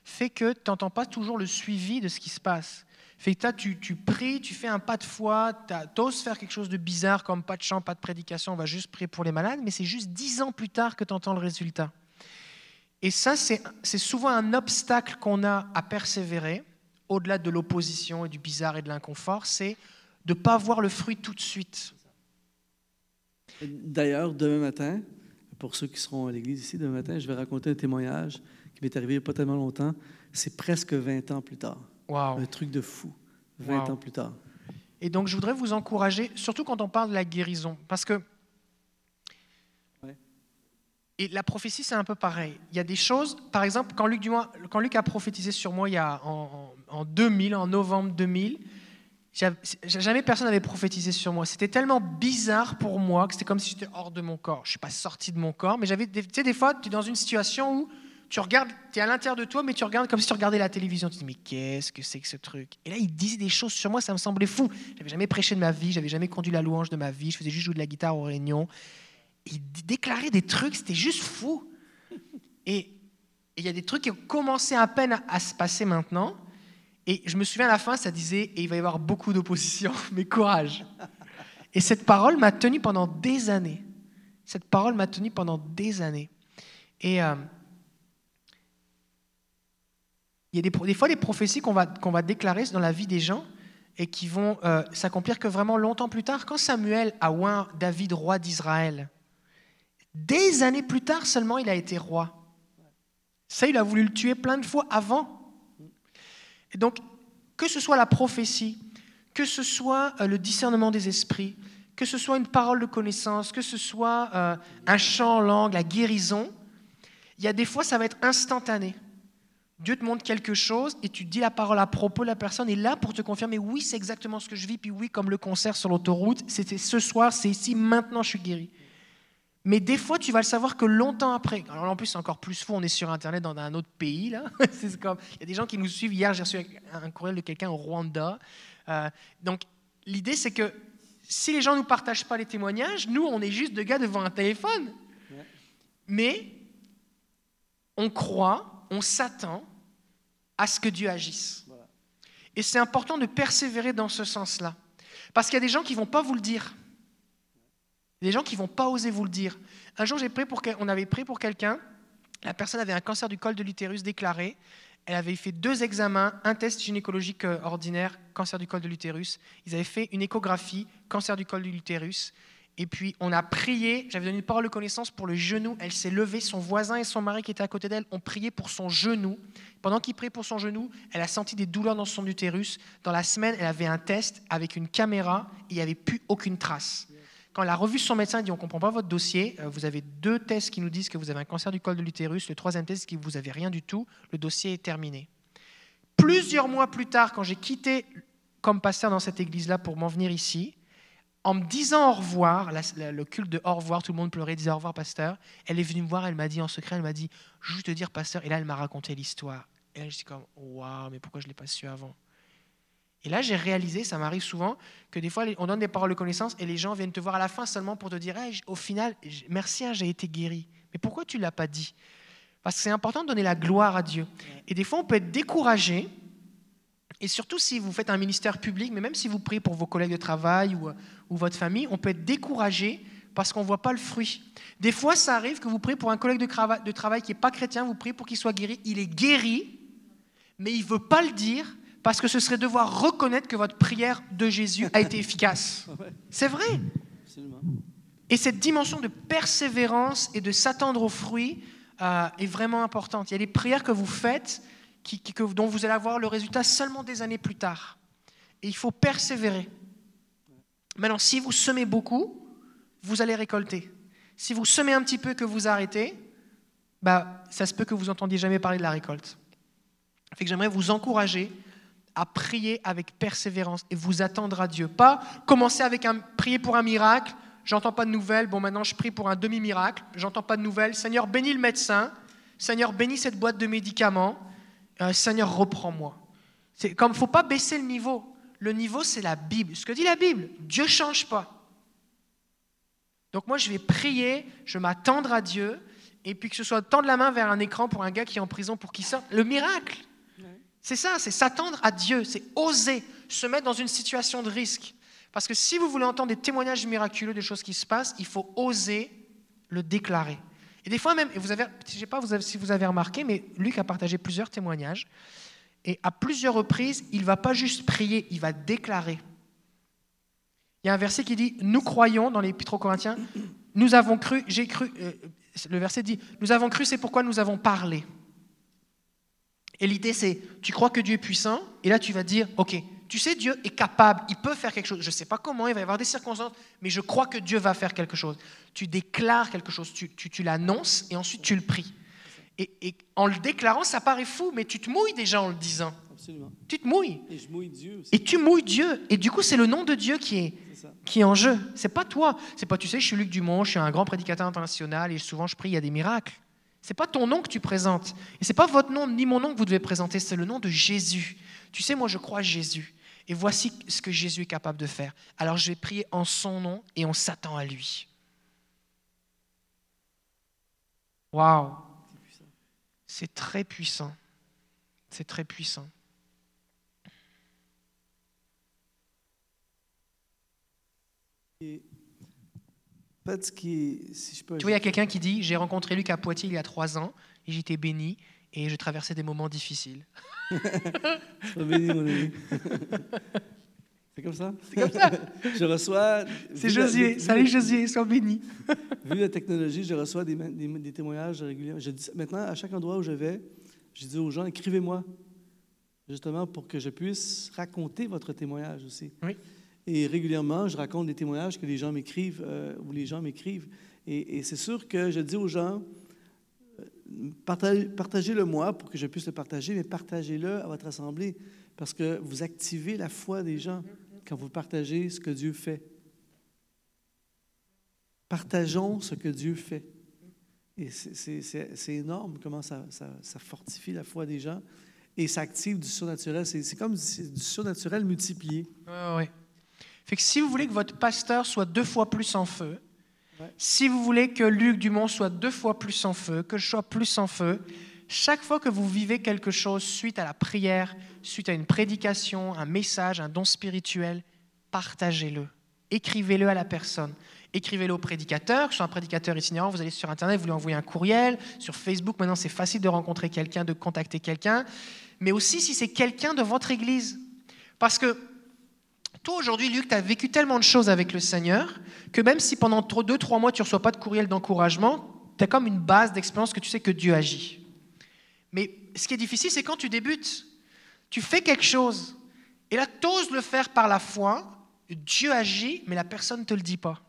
Speaker 1: fait que tu n'entends pas toujours le suivi de ce qui se passe. Fait que tu, tu pries, tu fais un pas de foi, tu oses faire quelque chose de bizarre comme pas de chant, pas de prédication, on va juste prier pour les malades, mais c'est juste dix ans plus tard que tu entends le résultat. Et ça, c'est souvent un obstacle qu'on a à persévérer, au-delà de l'opposition et du bizarre et de l'inconfort, c'est de ne pas voir le fruit tout de suite.
Speaker 3: D'ailleurs, demain matin, pour ceux qui seront à l'église ici, demain matin, je vais raconter un témoignage qui m'est arrivé il n'y a pas tellement longtemps. C'est presque 20 ans plus tard. Un truc de fou. 20
Speaker 1: Wow.
Speaker 3: ans plus tard.
Speaker 1: Et donc, je voudrais vous encourager, surtout quand on parle de la guérison, parce que.
Speaker 3: Ouais.
Speaker 1: Et la prophétie, c'est un peu pareil. Il y a des choses, par exemple, quand Luc, Dumois- quand Luc a prophétisé sur moi il y a, en, en- en 2000, en novembre 2000, j'avais- jamais personne n'avait prophétisé sur moi. C'était tellement bizarre pour moi que c'était comme si j'étais hors de mon corps. Je ne suis pas sorti de mon corps, mais j'avais, tu sais, des fois, tu es dans une situation où tu regardes, tu es à l'intérieur de toi, mais tu regardes comme si tu regardais la télévision. Tu te dis, mais qu'est-ce que c'est que ce truc? Et là, il disait des choses sur moi, ça me semblait fou. J'avais jamais prêché de ma vie, j'avais jamais conduit la louange de ma vie, je faisais juste jouer de la guitare aux réunions. Il déclarait des trucs, c'était juste fou. Et il y a des trucs qui ont commencé à peine à, à se passer maintenant. Et je me souviens à la fin, ça disait, et il va y avoir beaucoup d'opposition, (laughs) mais courage. Et cette parole m'a tenu pendant des années. Cette parole m'a tenu pendant des années. Et euh, il y a des, fois des prophéties qu'on va, qu'on va déclarer dans la vie des gens et qui vont euh, s'accomplir que vraiment longtemps plus tard. Quand Samuel a oint David roi d'Israël, des années plus tard seulement il a été roi. Ça, il a voulu le tuer plein de fois avant. Et donc, que ce soit la prophétie, que ce soit euh, le discernement des esprits, que ce soit une parole de connaissance, que ce soit euh, un chant en langue, la guérison, il y a des fois, ça va être instantané. Dieu te montre quelque chose et tu dis la parole à propos de la personne est là pour te confirmer oui, c'est exactement ce que je vis, puis oui, comme le concert sur l'autoroute, c'était ce soir, c'est ici, maintenant je suis guéri. Mais des fois, tu vas le savoir que longtemps après. Alors en plus, c'est encore plus fou, on est sur Internet dans un autre pays. Là. (laughs) C'est comme, il y a des gens qui nous suivent. Hier, j'ai reçu un courriel de quelqu'un au Rwanda. Euh, donc, l'idée, c'est que si les gens ne nous partagent pas les témoignages, nous, on est juste deux gars devant un téléphone. Mais on croit, on s'attend à ce que Dieu agisse. Et c'est important de persévérer dans ce sens-là. Parce qu'il y a des gens qui ne vont pas vous le dire. Des gens qui ne vont pas oser vous le dire. Un jour, j'ai pour on avait prié pour quelqu'un. La personne avait un cancer du col de l'utérus déclaré. Elle avait fait deux examens, un test gynécologique euh, ordinaire, cancer du col de l'utérus. Ils avaient fait une échographie, cancer du col de l'utérus. Et puis, on a prié. J'avais donné une parole de connaissance pour le genou. Elle s'est levée. Son voisin et son mari qui étaient à côté d'elle ont prié pour son genou. Pendant qu'ils priaient pour son genou, elle a senti des douleurs dans son utérus. Dans la semaine, elle avait un test avec une caméra il n'y avait plus aucune trace. Quand elle a revu son médecin, il dit on ne comprend pas votre dossier. Euh, Vous avez deux tests qui nous disent que vous avez un cancer du col de l'utérus. Le troisième test, que vous n'avez rien du tout. Le dossier est terminé. Plusieurs mois plus tard, quand j'ai quitté comme pasteur dans cette église-là pour m'en venir ici, en me disant au revoir, le culte de au revoir, tout le monde pleurait, disait au revoir, pasteur. Elle est venue me voir, elle m'a dit en secret, elle m'a dit, juste te dire, pasteur. Et là, elle m'a raconté l'histoire. Et là, je suis comme, waouh, mais pourquoi je ne l'ai pas su avant? Et là, j'ai réalisé, ça m'arrive souvent, que des fois, on donne des paroles de connaissance et les gens viennent te voir à la fin seulement pour te dire, au final, merci, hein, j'ai été guéri. Mais pourquoi tu ne l'as pas dit? Parce que c'est important de donner la gloire à Dieu. Et des fois, on peut être découragé. Et surtout si vous faites un ministère public, mais même si vous priez pour vos collègues de travail ou, ou votre famille, on peut être découragé parce qu'on ne voit pas le fruit. Des fois, ça arrive que vous priez pour un collègue de, travail qui n'est pas chrétien, vous priez pour qu'il soit guéri. Il est guéri, mais il ne veut pas le dire parce que ce serait devoir reconnaître que votre prière de Jésus a été efficace. (laughs) C'est vrai. Et cette dimension de persévérance et de s'attendre aux fruits euh, est vraiment importante. Il y a des prières que vous faites dont vous allez avoir le résultat seulement des années plus tard. Et il faut persévérer. Maintenant, si vous semez beaucoup, vous allez récolter. Si vous semez un petit peu que vous arrêtez, bah, ça se peut que vous entendiez jamais parler de la récolte. Fait que j'aimerais vous encourager à prier avec persévérance et vous attendre à Dieu. Pas commencer avec un prier pour un miracle, j'entends pas de nouvelles, bon maintenant je prie pour un demi-miracle, j'entends pas de nouvelles. Seigneur, bénis le médecin. Seigneur, bénis cette boîte de médicaments. Euh, Seigneur, reprends-moi. C'est comme faut pas baisser le niveau. Le niveau c'est la Bible. Ce que dit la Bible, Dieu change pas. Donc moi je vais prier, je m'attendre à Dieu et puis que ce soit tendre la main vers un écran pour un gars qui est en prison pour qu'il sorte. Le miracle. C'est ça, c'est s'attendre à Dieu, c'est oser se mettre dans une situation de risque. Parce que si vous voulez entendre des témoignages miraculeux des choses qui se passent, il faut oser le déclarer. Et des fois même, vous avez, je ne sais pas si vous avez remarqué, mais Luc a partagé plusieurs témoignages. Et à plusieurs reprises, il ne va pas juste prier, il va déclarer. Il y a un verset qui dit Nous croyons, dans l'Épître aux Corinthiens, nous avons cru, j'ai cru. Euh, le verset dit Nous avons cru, c'est pourquoi nous avons parlé. Et l'idée, c'est, tu crois que Dieu est puissant, et là, tu vas dire, OK, tu sais, Dieu est capable, il peut faire quelque chose. Je ne sais pas comment, il va y avoir des circonstances, mais je crois que Dieu va faire quelque chose. Tu déclares quelque chose, tu, tu, l'annonces, et ensuite tu le pries. Et, en le déclarant, ça paraît fou, mais tu te mouilles déjà en le disant. Absolument. Tu te mouilles.
Speaker 3: Et je mouille Dieu aussi.
Speaker 1: Et tu mouilles Dieu. Et du coup, c'est le nom de Dieu qui est, qui est en jeu. C'est pas toi. C'est pas, tu sais, je suis Luc Dumont, je suis un grand prédicateur international, et souvent je prie, il y a des miracles. C'est pas ton nom que tu présentes. Et c'est pas votre nom ni mon nom que vous devez présenter, c'est le nom de Jésus. Tu sais, moi je crois à Jésus. Et voici ce que Jésus est capable de faire. Alors je vais prier en son nom et on s'attend à lui. Waouh! C'est très puissant. C'est très puissant.
Speaker 3: Et qui si je peux...
Speaker 1: Tu vois, il y a quelqu'un qui dit J'ai rencontré Luc à Poitiers il y a trois ans, et j'étais béni, et je traversais des moments difficiles.
Speaker 3: béni, (laughs) mon ami. (laughs) C'est comme ça
Speaker 1: C'est comme ça. (laughs)
Speaker 3: je reçois.
Speaker 1: C'est Josué. Salut Josué, sois béni.
Speaker 3: vu la technologie, je reçois des, des, témoignages réguliers. Je dis, maintenant, à chaque endroit où je vais, je dis aux gens écrivez-moi, justement pour que je puisse raconter votre témoignage aussi.
Speaker 1: Oui.
Speaker 3: Et régulièrement, je raconte des témoignages que les gens m'écrivent, euh, ou les gens m'écrivent. Et, c'est sûr que je dis aux gens, partagez-le moi pour que je puisse le partager, mais partagez-le à votre assemblée, parce que vous activez la foi des gens quand vous partagez ce que Dieu fait. Partageons ce que Dieu fait. Et c'est énorme comment ça, ça, fortifie la foi des gens et ça active du surnaturel. C'est comme du surnaturel multiplié.
Speaker 1: Oui, oui. Fait que si vous voulez que votre pasteur soit deux fois plus en feu, si vous voulez que Luc Dumont soit deux fois plus en feu, que je sois plus en feu, chaque fois que vous vivez quelque chose suite à la prière, suite à une prédication, un message, un don spirituel, partagez-le. Écrivez-le à la personne. Écrivez-le au prédicateur, ce soit un prédicateur itinérant, vous allez sur Internet, vous lui envoyez un courriel. Sur Facebook, maintenant, c'est facile de rencontrer quelqu'un, de contacter quelqu'un. Mais aussi si c'est quelqu'un de votre église. Parce que toi, aujourd'hui, Luc, tu as vécu tellement de choses avec le Seigneur que même si pendant deux, trois mois, tu ne reçois pas de courriel d'encouragement, tu as comme une base d'expérience que tu sais que Dieu agit. Mais ce qui est difficile, c'est quand tu débutes. Tu fais quelque chose, et là, tu oses le faire par la foi, Dieu agit, mais la personne ne te le dit pas.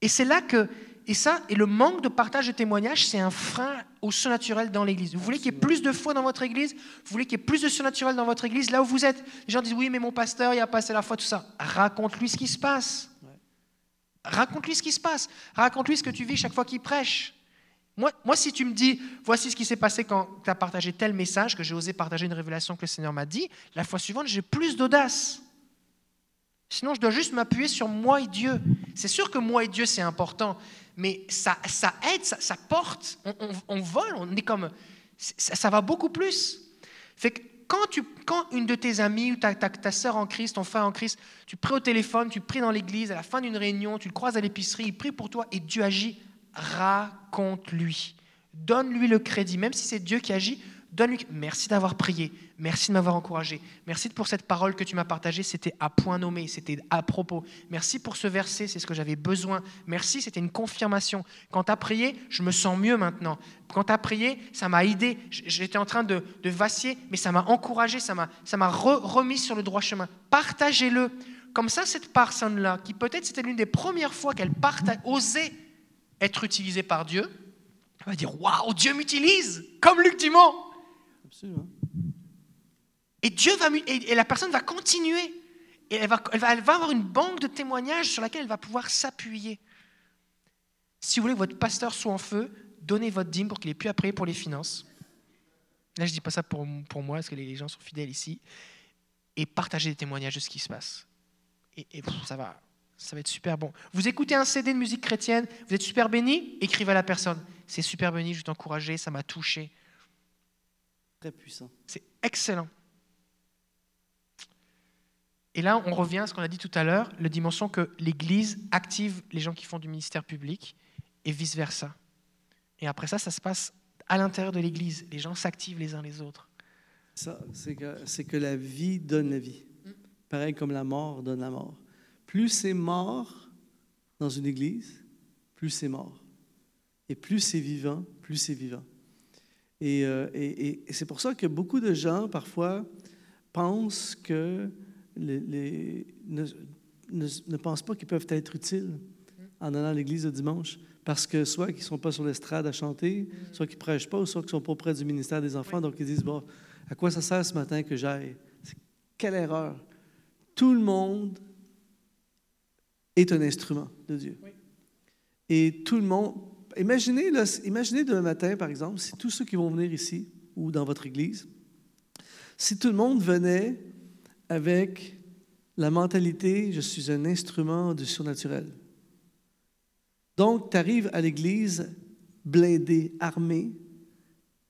Speaker 1: Et c'est là que et ça, et le manque de partage de témoignages, c'est un frein au surnaturel dans l'Église. Vous voulez qu'il y ait plus de foi dans votre Église? Vous voulez qu'il y ait plus de surnaturel dans votre Église Là où vous êtes, les gens disent oui, mais mon pasteur, il a passé la foi, tout ça. Raconte-lui ce qui se passe. Raconte-lui ce qui se passe. Raconte-lui ce que tu vis chaque fois qu'il prêche. Moi, moi, si tu me dis, voici ce qui s'est passé quand tu as partagé tel message, que j'ai osé partager une révélation que le Seigneur m'a dit, la fois suivante, j'ai plus d'audace. Sinon, je dois juste m'appuyer sur moi et Dieu. C'est sûr que moi et Dieu, c'est important, mais ça, ça aide, ça, porte, on, vole, on est comme... Ça, va beaucoup plus. Fait que quand, tu, quand une de tes amies ou ta, ta, ta soeur en Christ, ton frère en Christ, tu pries au téléphone, tu pries dans l'église, à la fin d'une réunion, tu le croises à l'épicerie, il prie pour toi et Dieu agit, raconte-lui. Donne-lui le crédit, même si c'est Dieu qui agit, Donne-lui. Merci d'avoir prié. Merci de m'avoir encouragé. Merci pour cette parole que tu m'as partagée. C'était à point nommé. C'était à propos. Merci pour ce verset. C'est ce que j'avais besoin. Merci. C'était une confirmation. Quand tu as prié, je me sens mieux maintenant. Quand tu as prié, ça m'a aidé. J'étais en train de, vaciller, mais ça m'a encouragé. Ça m'a remis sur le droit chemin. Partagez-le. Comme ça, cette personne-là, qui peut-être c'était l'une des premières fois qu'elle osait être utilisé par Dieu, elle va dire Waouh, Dieu m'utilise Comme Luc Dumont Et Dieu va et, la personne va continuer. Et elle va, avoir une banque de témoignages sur laquelle elle va pouvoir s'appuyer. Si vous voulez que votre pasteur soit en feu, donnez votre dîme pour qu'il ait pu après pour les finances. Là, je ne dis pas ça pour, pour moi, parce que les gens sont fidèles ici. Et partagez des témoignages de ce qui se passe. Et, et ça va, ça va être super bon. Vous écoutez un CD de musique chrétienne, vous êtes super béni, écrivez à la personne. C'est super béni, je vais t'encourager, ça m'a touché.
Speaker 3: Très puissant.
Speaker 1: C'est excellent. Et là, on revient à ce qu'on a dit tout à l'heure, la dimension que l'Église active les gens qui font du ministère public et vice-versa. Et après ça, ça se passe à l'intérieur de l'Église. Les gens s'activent les uns les autres.
Speaker 3: Ça, c'est que, que la vie donne la vie. Pareil comme la mort donne la mort. Plus c'est mort dans une Église, plus c'est mort. Et plus c'est vivant, plus c'est vivant. Et, euh, et, et c'est pour ça que beaucoup de gens, parfois, pensent que les, ne, ne, pensent pas qu'ils peuvent être utiles en allant à l'église le dimanche. Parce que soit qu'ils ne sont pas sur l'estrade à chanter, soit qu'ils ne prêchent pas, ou soit qu'ils ne sont pas près du ministère des enfants. Donc ils disent, bon, à quoi ça sert ce matin que j'aille? Quelle erreur! Tout le monde est un instrument de Dieu. Et tout le monde... Imaginez, là, imaginez demain matin, par exemple, si tous ceux qui vont venir ici ou dans votre église, si tout le monde venait avec la mentalité je suis un instrument du surnaturel. Donc, tu arrives à l'Église blindé, armé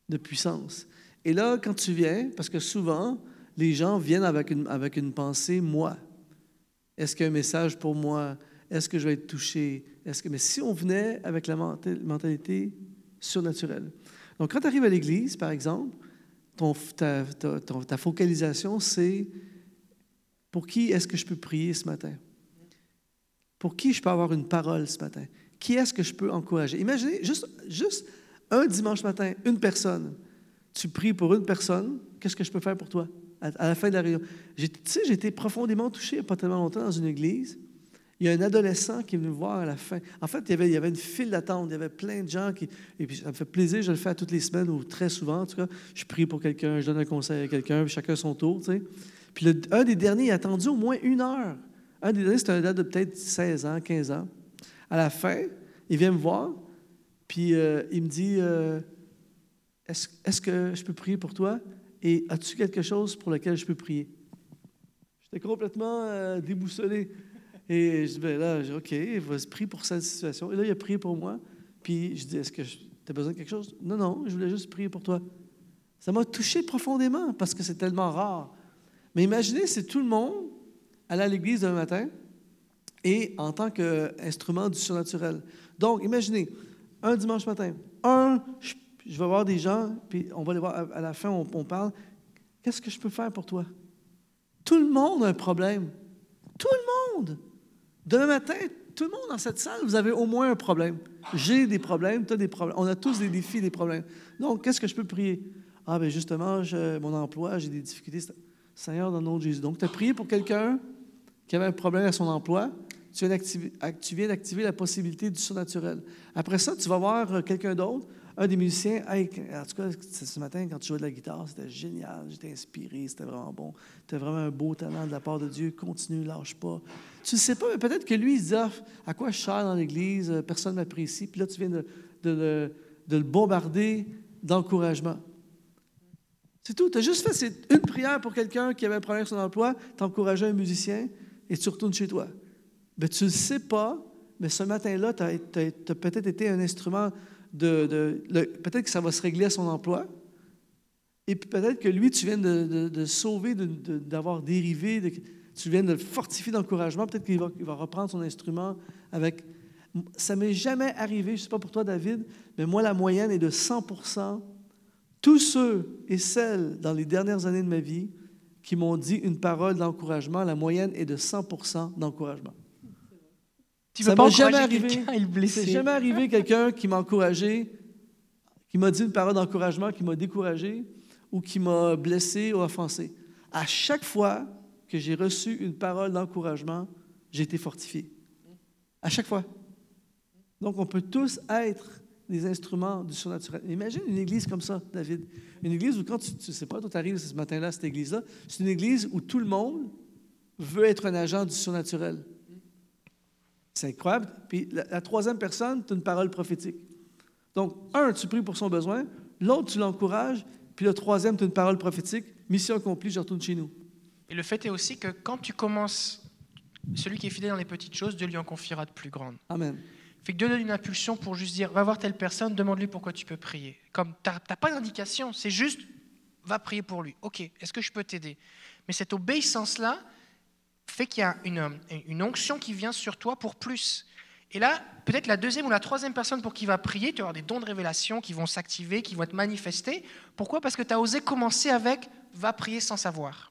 Speaker 3: de puissance. Et là, quand tu viens, parce que souvent, les gens viennent avec une, avec une pensée moi. Est-ce qu'il y a un message pour moi? Est-ce que je vais être touché? Mais si on venait avec la mentalité surnaturelle. Donc, quand tu arrives à l'Église, par exemple, ta, focalisation, c'est pour qui est-ce que je peux prier ce matin? Pour qui je peux avoir une parole ce matin? Qui est-ce que je peux encourager? Imaginez juste, juste un dimanche matin, une personne. Tu pries pour une personne, qu'est-ce que je peux faire pour toi? À, la fin de la réunion. Tu sais, j'ai été profondément touché il n'y a pas tellement longtemps dans une église. Il y a un adolescent qui est venu me voir à la fin. En fait, il y avait, une file d'attente. Il y avait plein de gens qui. Et puis, ça me fait plaisir, je le fais toutes les semaines ou très souvent, en tout cas. Je prie pour quelqu'un, je donne un conseil à quelqu'un, chacun son tour, tu sais. Puis un des derniers a attendu au moins une heure. Un des derniers, c'était un date de peut-être 16 ans, 15 ans. À la fin, il vient me voir, puis euh, il me dit euh, Est-ce que je peux prier pour toi? Et as-tu quelque chose pour lequel je peux prier? J'étais complètement euh, déboussolé. Et je dis ben là, OK, il va se prier pour cette situation. Et là, il a prié pour moi. Puis je dis Est-ce que tu as besoin de quelque chose? Non, non, je voulais juste prier pour toi. Ça m'a touché profondément parce que c'est tellement rare. Mais imaginez si tout le monde allait à l'église demain matin et en tant qu'instrument du surnaturel. Donc, imaginez, un dimanche matin, un, je, vais voir des gens, puis on va les voir à, la fin, on, on parle. Qu'est-ce que je peux faire pour toi? Tout le monde a un problème. Tout le monde. Demain matin, tout le monde dans cette salle, vous avez au moins un problème. J'ai des problèmes, tu as des problèmes. On a tous des défis, des problèmes. Donc, qu'est-ce que je peux prier? Ah, bien justement, mon emploi, j'ai des difficultés. Seigneur, dans le nom de Jésus. Donc, tu as prié pour quelqu'un qui avait un problème à son emploi. Tu viens d'activer la possibilité du surnaturel. Après ça, tu vas voir euh, quelqu'un d'autre, un des musiciens. en tout cas, ce matin, quand tu jouais de la guitare, c'était génial. J'étais inspiré, c'était vraiment bon. Tu as vraiment un beau talent de la part de Dieu. Continue, lâche pas. Tu ne sais pas, mais peut-être que lui, il dit ah, À quoi je sers dans l'Église Personne ne m'apprécie. Puis là, tu viens de, de le bombarder d'encouragement. C'est tout. Tu as juste fait une prière pour quelqu'un qui avait un problème avec son emploi, tu encouragé un musicien et tu retournes chez toi. Mais tu ne sais pas, mais ce matin-là, tu as, peut-être été un instrument de. peut-être que ça va se régler à son emploi. Et puis peut-être que lui, tu viens de, sauver, d'avoir dérivé, tu viens de le fortifier d'encouragement. Peut-être qu'il va, va, reprendre son instrument avec. Ça m'est jamais arrivé, je ne sais pas pour toi, David, mais moi, la moyenne est de 100 tous ceux et celles dans les dernières années de ma vie qui m'ont dit une parole d'encouragement, la moyenne est de 100 d'encouragement.
Speaker 1: Tu ça m'est jamais arrivé.
Speaker 3: C'est jamais arrivé quelqu'un qui m'a encouragé, qui m'a dit une parole d'encouragement, qui m'a découragé ou qui m'a blessé ou offensé. À chaque fois que j'ai reçu une parole d'encouragement, j'ai été fortifié. À chaque fois. Donc, on peut tous être des instruments du surnaturel. Imagine une église comme ça, David. Une église où, quand tu ne sais pas, toi, tu arrives ce matin-là cette église-là, c'est une église où tout le monde veut être un agent du surnaturel. C'est incroyable. Puis la, troisième personne, tu as une parole prophétique. Donc, un, tu pries pour son besoin. L'autre, tu l'encourages. Puis le troisième, tu as une parole prophétique. Mission accomplie, je retourne chez nous.
Speaker 1: Et le fait est aussi que quand tu commences, celui qui est fidèle dans les petites choses, Dieu lui en confiera de plus grandes.
Speaker 3: Amen.
Speaker 1: Fait que Dieu donne une impulsion pour juste dire, va voir telle personne, demande-lui pourquoi tu peux prier. Comme tu n'as pas d'indication, c'est juste, va prier pour lui. Ok, est-ce que je peux t'aider? Mais cette obéissance-là fait qu'il y a une, une, onction qui vient sur toi pour plus. Et là, peut-être la deuxième ou la troisième personne pour qui va prier, tu vas avoir des dons de révélation qui vont s'activer, qui vont être manifestés. Pourquoi? Parce que tu as osé commencer avec, va prier sans savoir.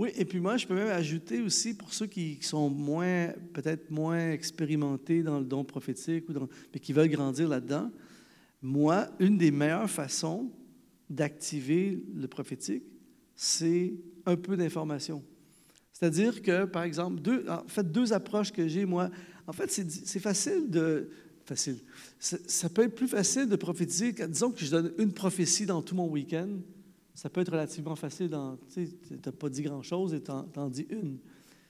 Speaker 3: Oui, et puis moi, je peux même ajouter aussi pour ceux qui sont moins, peut-être moins expérimentés dans le don prophétique, ou mais qui veulent grandir là-dedans, moi, une des meilleures façons d'activer le prophétique, c'est un peu d'information. C'est-à-dire que, par exemple, deux, en fait, deux approches que j'ai, moi, en fait, c'est facile de... Facile. Ça, peut être plus facile de prophétiser. Disons que je donne une prophétie dans tout mon week-end ça peut être relativement facile. Tu n'as pas dit grand-chose et tu en, dis une.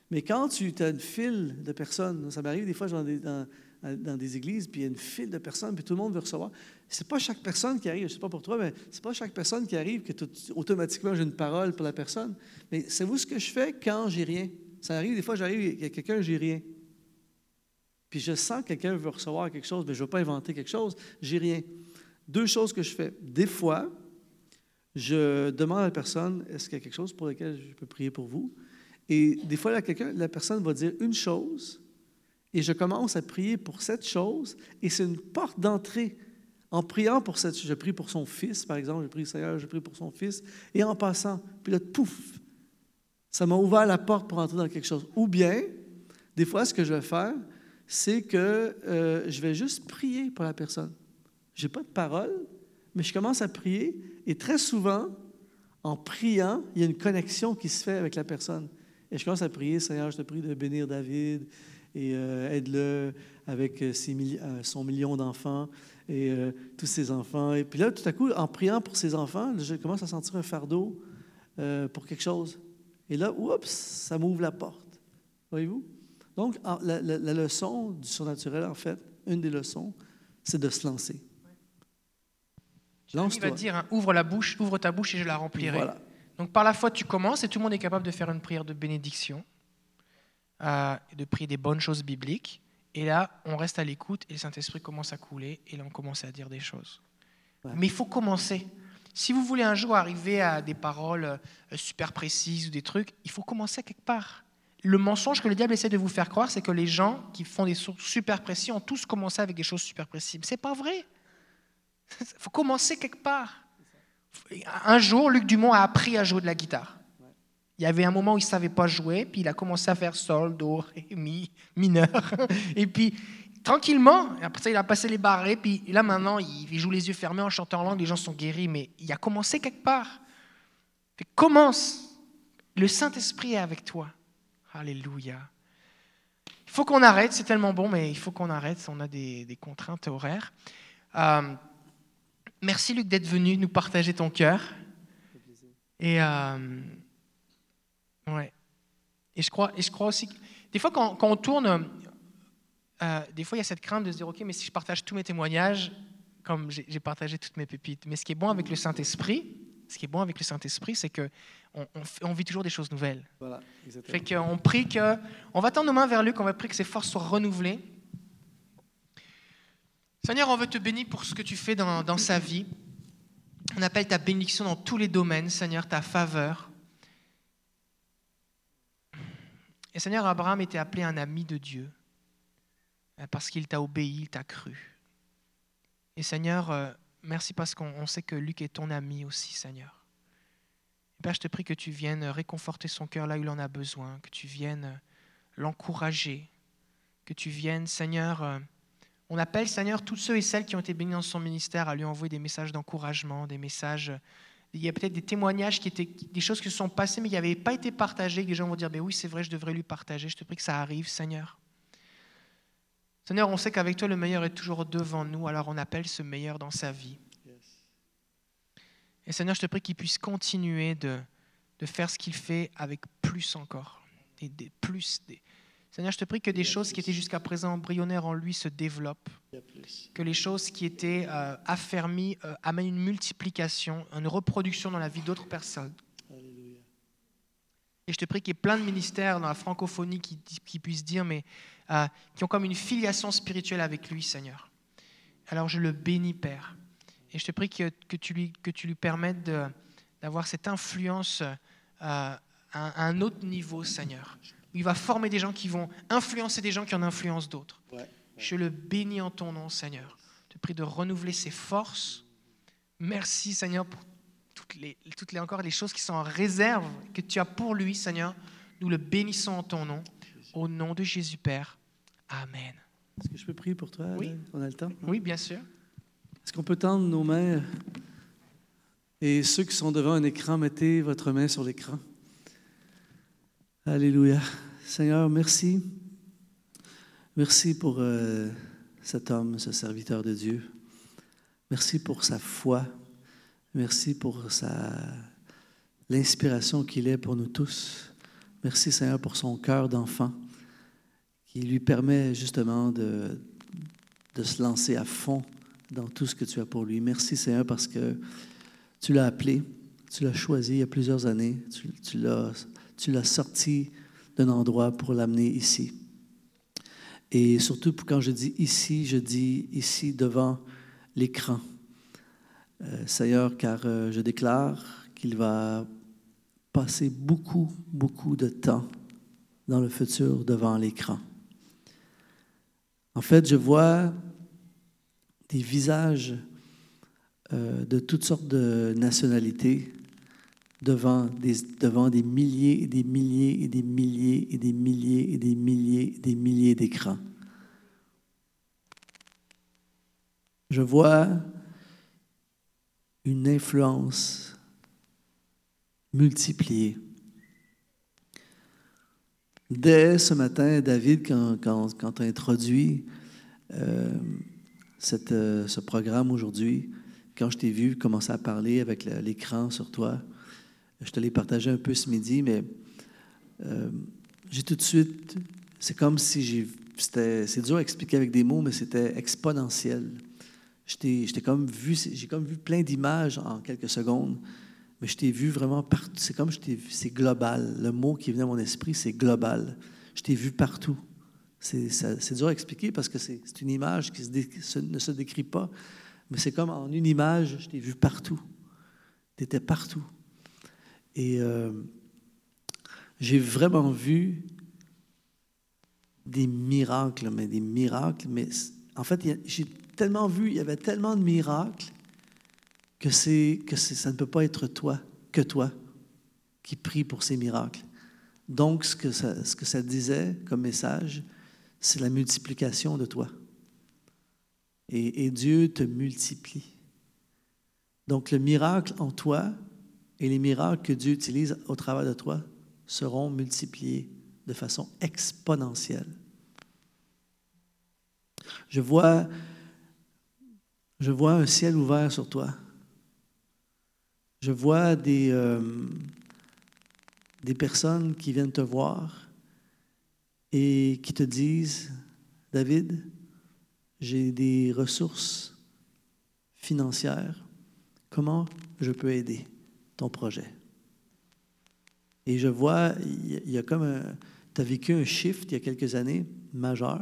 Speaker 3: Mais quand tu as une file de personnes, ça m'arrive des fois dans des, dans, des églises, puis il y a une file de personnes, puis tout le monde veut recevoir. C'est pas chaque personne qui arrive, je ne sais pas pour toi, mais c'est pas chaque personne qui arrive que automatiquement j'ai une parole pour la personne. Mais savez-vous ce que je fais quand j'ai rien? Ça arrive, des fois, j'arrive, il y a quelqu'un, j'ai rien. Puis je sens que quelqu'un veut recevoir quelque chose, mais je ne veux pas inventer quelque chose, j'ai rien. Deux choses que je fais. Des fois, je demande à la personne, est-ce qu'il y a quelque chose pour lequel je peux prier pour vous? Et des fois, la, la personne va dire une chose, et je commence à prier pour cette chose, et c'est une porte d'entrée. En priant pour cette je prie pour son fils, par exemple, je prie Seigneur, je prie pour son fils, et en passant, puis là, pouf, ça m'a ouvert la porte pour entrer dans quelque chose. Ou bien, des fois, ce que je vais faire, c'est que euh, je vais juste prier pour la personne. Je n'ai pas de parole, mais je commence à prier et très souvent, en priant, il y a une connexion qui se fait avec la personne. Et je commence à prier, Seigneur, je te prie de bénir David et euh, aide-le avec euh, euh, son million d'enfants et tous ses enfants. Et puis là, tout à coup, en priant pour ses enfants, je commence à sentir un fardeau pour quelque chose. Et là, oups, ça m'ouvre la porte. Voyez-vous? Donc, la leçon du surnaturel, en fait, une des leçons, c'est de se lancer.
Speaker 1: Il va dire hein, ouvre la bouche, ouvre ta bouche et je la remplirai. Donc par la foi, tu commences et tout le monde est capable de faire une prière de bénédiction, euh, de prier des bonnes choses bibliques. Et là, on reste à l'écoute et le Saint-Esprit commence à couler et là, on commence à dire des choses. Mais il faut commencer. Si vous voulez un jour arriver à des paroles euh, super précises ou des trucs, il faut commencer quelque part. Le mensonge que le diable essaie de vous faire croire, c'est que les gens qui font des choses super précises ont tous commencé avec des choses super précises. C'est pas vrai. Il (laughs) faut commencer quelque part. Un jour, Luc Dumont a appris à jouer de la guitare. Il y avait un moment où il ne savait pas jouer, puis il a commencé à faire sol, do, ré, mi, mineur. (laughs) Et puis, tranquillement, après ça, il a passé les barrés, puis là, maintenant, il joue les yeux fermés en chantant en langue, les gens sont guéris, mais il a commencé quelque part. commence. Le Saint-Esprit est avec toi. Alléluia. Il faut qu'on arrête, c'est tellement bon, mais il faut qu'on arrête, on a des, contraintes horaires. Euh, Merci Luc d'être venu nous partager ton cœur. Et, euh, ouais. et, je crois, et je crois aussi que des fois, quand, on tourne, euh, des fois, il y a cette crainte de se dire Ok, mais si je partage tous mes témoignages, comme j'ai partagé toutes mes pépites. Mais ce qui est bon avec le Saint-Esprit, ce qui est bon avec le Saint-Esprit, c'est que on, on, vit toujours des choses nouvelles. Voilà, exactement. Fait qu'on prie que, on va tendre nos mains vers Luc, on va prier que ses forces soient renouvelées. Seigneur, on veut te bénir pour ce que tu fais dans, sa vie. On appelle ta bénédiction dans tous les domaines, Seigneur, ta faveur. Et Seigneur, Abraham était appelé un ami de Dieu euh, parce qu'il t'a obéi, il t'a cru. Et Seigneur, euh, merci parce qu'on sait que Luc est ton ami aussi, Seigneur. Père, je te prie que tu viennes réconforter son cœur là où il en a besoin, que tu viennes l'encourager, que tu viennes, Seigneur, euh, on appelle, Seigneur, tous ceux et celles qui ont été bénis dans son ministère à lui envoyer des messages d'encouragement, des messages. Il y a peut-être des témoignages qui étaient des choses qui se sont passées, mais qui n'avaient pas été partagées. Les gens vont dire ben oui, c'est vrai, je devrais lui partager. Je te prie que ça arrive, Seigneur. Seigneur, on sait qu'avec toi, le meilleur est toujours devant nous, alors on appelle ce meilleur dans sa vie. Et Seigneur, je te prie qu'il puisse continuer de, de faire ce qu'il fait avec plus encore. Des, des plus, des... Seigneur, je te prie que des choses qui étaient jusqu'à présent embryonnaires en lui se développent. Que les choses qui étaient euh, affermies euh, amènent une multiplication, une reproduction dans la vie d'autres personnes. Et je te prie qu'il y ait plein de ministères dans la francophonie qui, qui puissent dire, mais euh, qui ont comme une filiation spirituelle avec lui, Seigneur. Alors je le bénis, Père. Et je te prie que, que, tu, lui, que tu lui permettes d'avoir cette influence euh, à, à un autre niveau, Seigneur. Il va former des gens qui vont influencer des gens qui en influencent d'autres.
Speaker 3: Ouais, ouais.
Speaker 1: Je le bénis en ton nom, Seigneur. Je te prie de renouveler ses forces. Merci, Seigneur, pour toutes les, toutes les, encore les choses qui sont en réserve que tu as pour lui, Seigneur. Nous le bénissons en ton nom. Au nom de Jésus, Père. Amen.
Speaker 3: Est-ce que je peux prier pour toi?
Speaker 1: Oui.
Speaker 3: Alain? On a le temps?
Speaker 1: Oui, bien sûr.
Speaker 3: Est-ce qu'on peut tendre nos mains? Et ceux qui sont devant un écran, mettez votre main sur l'écran. Alléluia. Seigneur, merci. Merci pour euh, cet homme, ce serviteur de Dieu. Merci pour sa foi. Merci pour sa l'inspiration qu'il est pour nous tous. Merci Seigneur pour son cœur d'enfant qui lui permet justement de, se lancer à fond dans tout ce que tu as pour lui. Merci Seigneur parce que tu l'as appelé, tu l'as choisi il y a plusieurs années, tu l'as, tu l'as sorti d'un endroit pour l'amener ici. Et surtout quand je dis ici, je dis ici devant l'écran. Euh, Seigneur, car euh, je déclare qu'il va passer beaucoup, beaucoup de temps dans le futur devant l'écran. En fait, je vois des visages euh, de toutes sortes de nationalités devant des, devant des milliers et des milliers et des milliers et des milliers et des milliers et des milliers d'écrans. Je vois une influence multipliée. Dès ce matin, David, quand, quand, quand tu as introduit euh, euh, ce programme aujourd'hui, quand je t'ai vu commencer à parler avec l'écran sur toi, je te l'ai partagé un peu ce midi, mais euh, j'ai tout de suite, c'est comme si j'ai, c'est dur à expliquer avec des mots, mais c'était exponentiel. J'étais comme vu, j'ai comme vu plein d'images en quelques secondes, mais je t'ai vu vraiment partout. C'est comme je t'ai c'est global. Le mot qui venait à mon esprit, c'est global. Je t'ai vu partout. C'est dur à expliquer parce que c'est une image qui se, ne se décrit pas, mais c'est comme en une image, je t'ai vu partout. Tu étais partout. Et euh, j'ai vraiment vu des miracles, mais des miracles, mais en fait, j'ai tellement vu, il y avait tellement de miracles que, c'est, que c'est, ça ne peut pas être toi, que toi, qui prie pour ces miracles. Donc, ce que, ça, ce que ça disait comme message, c'est la multiplication de toi. Et, et Dieu te multiplie. Donc, le miracle en toi et les miracles que Dieu utilise au travers de toi seront multipliés de façon exponentielle. Je vois un ciel ouvert sur toi. Je vois euh, des personnes qui viennent te voir et qui te disent, David, j'ai des ressources financières. Comment je peux aider? Ton projet? Et je vois, il y a comme tu as vécu un shift il y a quelques années majeur.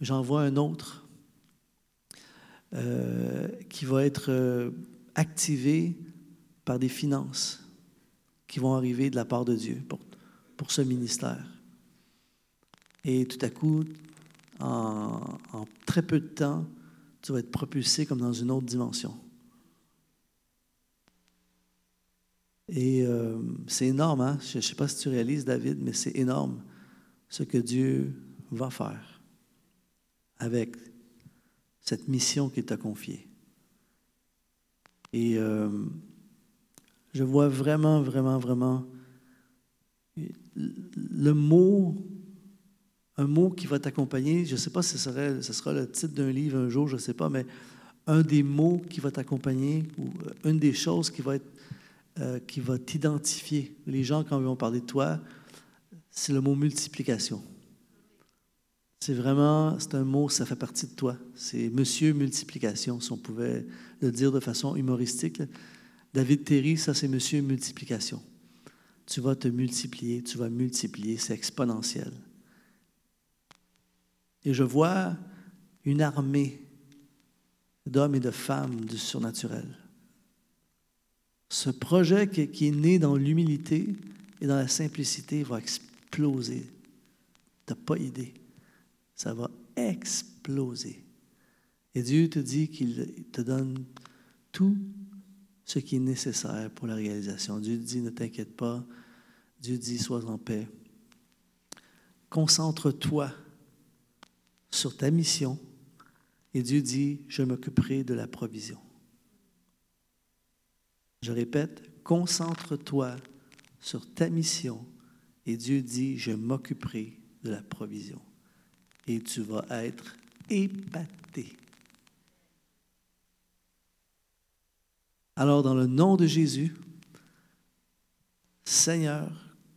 Speaker 3: J'en vois un autre euh, qui va être euh, activé par des finances qui vont arriver de la part de Dieu pour, pour ce ministère. Et tout à coup, en, en, très peu de temps, tu vas être propulsé comme dans une autre dimension. Et euh, c'est énorme, hein? je ne sais pas si tu réalises, David, mais c'est énorme ce que Dieu va faire avec cette mission qu'il t'a confiée. Et euh, je vois vraiment, vraiment, vraiment le mot un mot qui va t'accompagner. Je ne sais pas si ce, ce sera le titre d'un livre un jour, je ne sais pas, mais un des mots qui va t'accompagner ou une des choses qui va être euh, qui va t'identifier. Les gens, quand ils vont parler de toi, c'est le mot multiplication. C'est vraiment, c'est un mot, ça fait partie de toi. C'est Monsieur Multiplication, si on pouvait le dire de façon humoristique. David Terry, ça c'est Monsieur Multiplication. Tu vas te multiplier, tu vas multiplier, c'est exponentiel. Et je vois une armée d'hommes et de femmes du surnaturel. Ce projet qui est né dans l'humilité et dans la simplicité va exploser. Tu n'as pas idée. Ça va exploser. Et Dieu te dit qu'il te donne tout ce qui est nécessaire pour la réalisation. Dieu dit, ne t'inquiète pas. Dieu dit, sois en paix. Concentre-toi sur ta mission et Dieu dit, je m'occuperai de la provision. Je répète, concentre-toi sur ta mission et Dieu dit, je m'occuperai de la provision. Et tu vas être épaté. Alors, dans le nom de Jésus, Seigneur,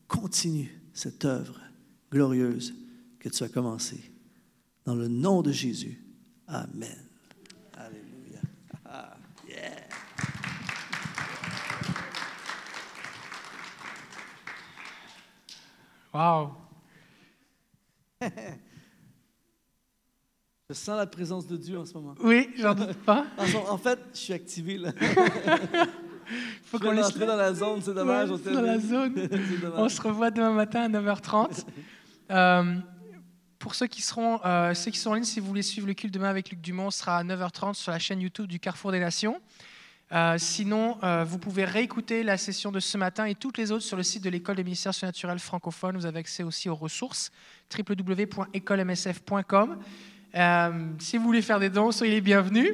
Speaker 3: continue cette œuvre glorieuse que tu as commencée. Dans le nom de Jésus. Amen. Alléluia. Ah, yeah.
Speaker 1: Wow. (laughs)
Speaker 3: Je sens la présence de Dieu en ce moment.
Speaker 1: Oui, j'en doute pas. (laughs)
Speaker 3: En, fait, je suis activé là. (laughs)
Speaker 1: Faut qu'on laisse
Speaker 3: dans la zone, c'est dommage.
Speaker 1: Ouais,
Speaker 3: on
Speaker 1: dans la zone.
Speaker 3: Dommage.
Speaker 1: On se revoit demain matin à 9h30. Euh, pour ceux qui, seront, euh, ceux qui sont en ligne, si vous voulez suivre le culte demain avec Luc Dumont, ce sera à 9h30 sur la chaîne YouTube du Carrefour des Nations. Euh, sinon, euh, vous pouvez réécouter la session de ce matin et toutes les autres sur le site de l'École des ministères surnaturels francophones. Vous avez accès aussi aux ressources www.écolemsf.com. Euh, si vous voulez faire des dons, soyez les bienvenus.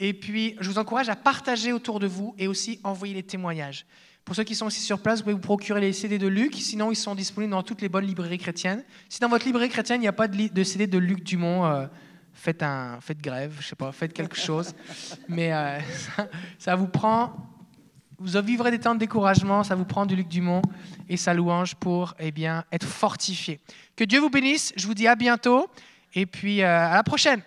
Speaker 1: Et puis, je vous encourage à partager autour de vous et aussi envoyer les témoignages. Pour ceux qui sont aussi sur place, vous pouvez vous procurer les CD de Luc. Sinon, ils sont disponibles dans toutes les bonnes librairies chrétiennes. Si dans votre librairie chrétienne, il n'y a pas de, CD de Luc Dumont, faites, un, faites grève, je sais pas, faites quelque chose. Mais euh, ça, vous prend, vous vivrez des temps de découragement, ça vous prend du Luc Dumont et sa louange pour eh bien, être fortifié. Que Dieu vous bénisse, je vous dis à bientôt et puis euh, à la prochaine.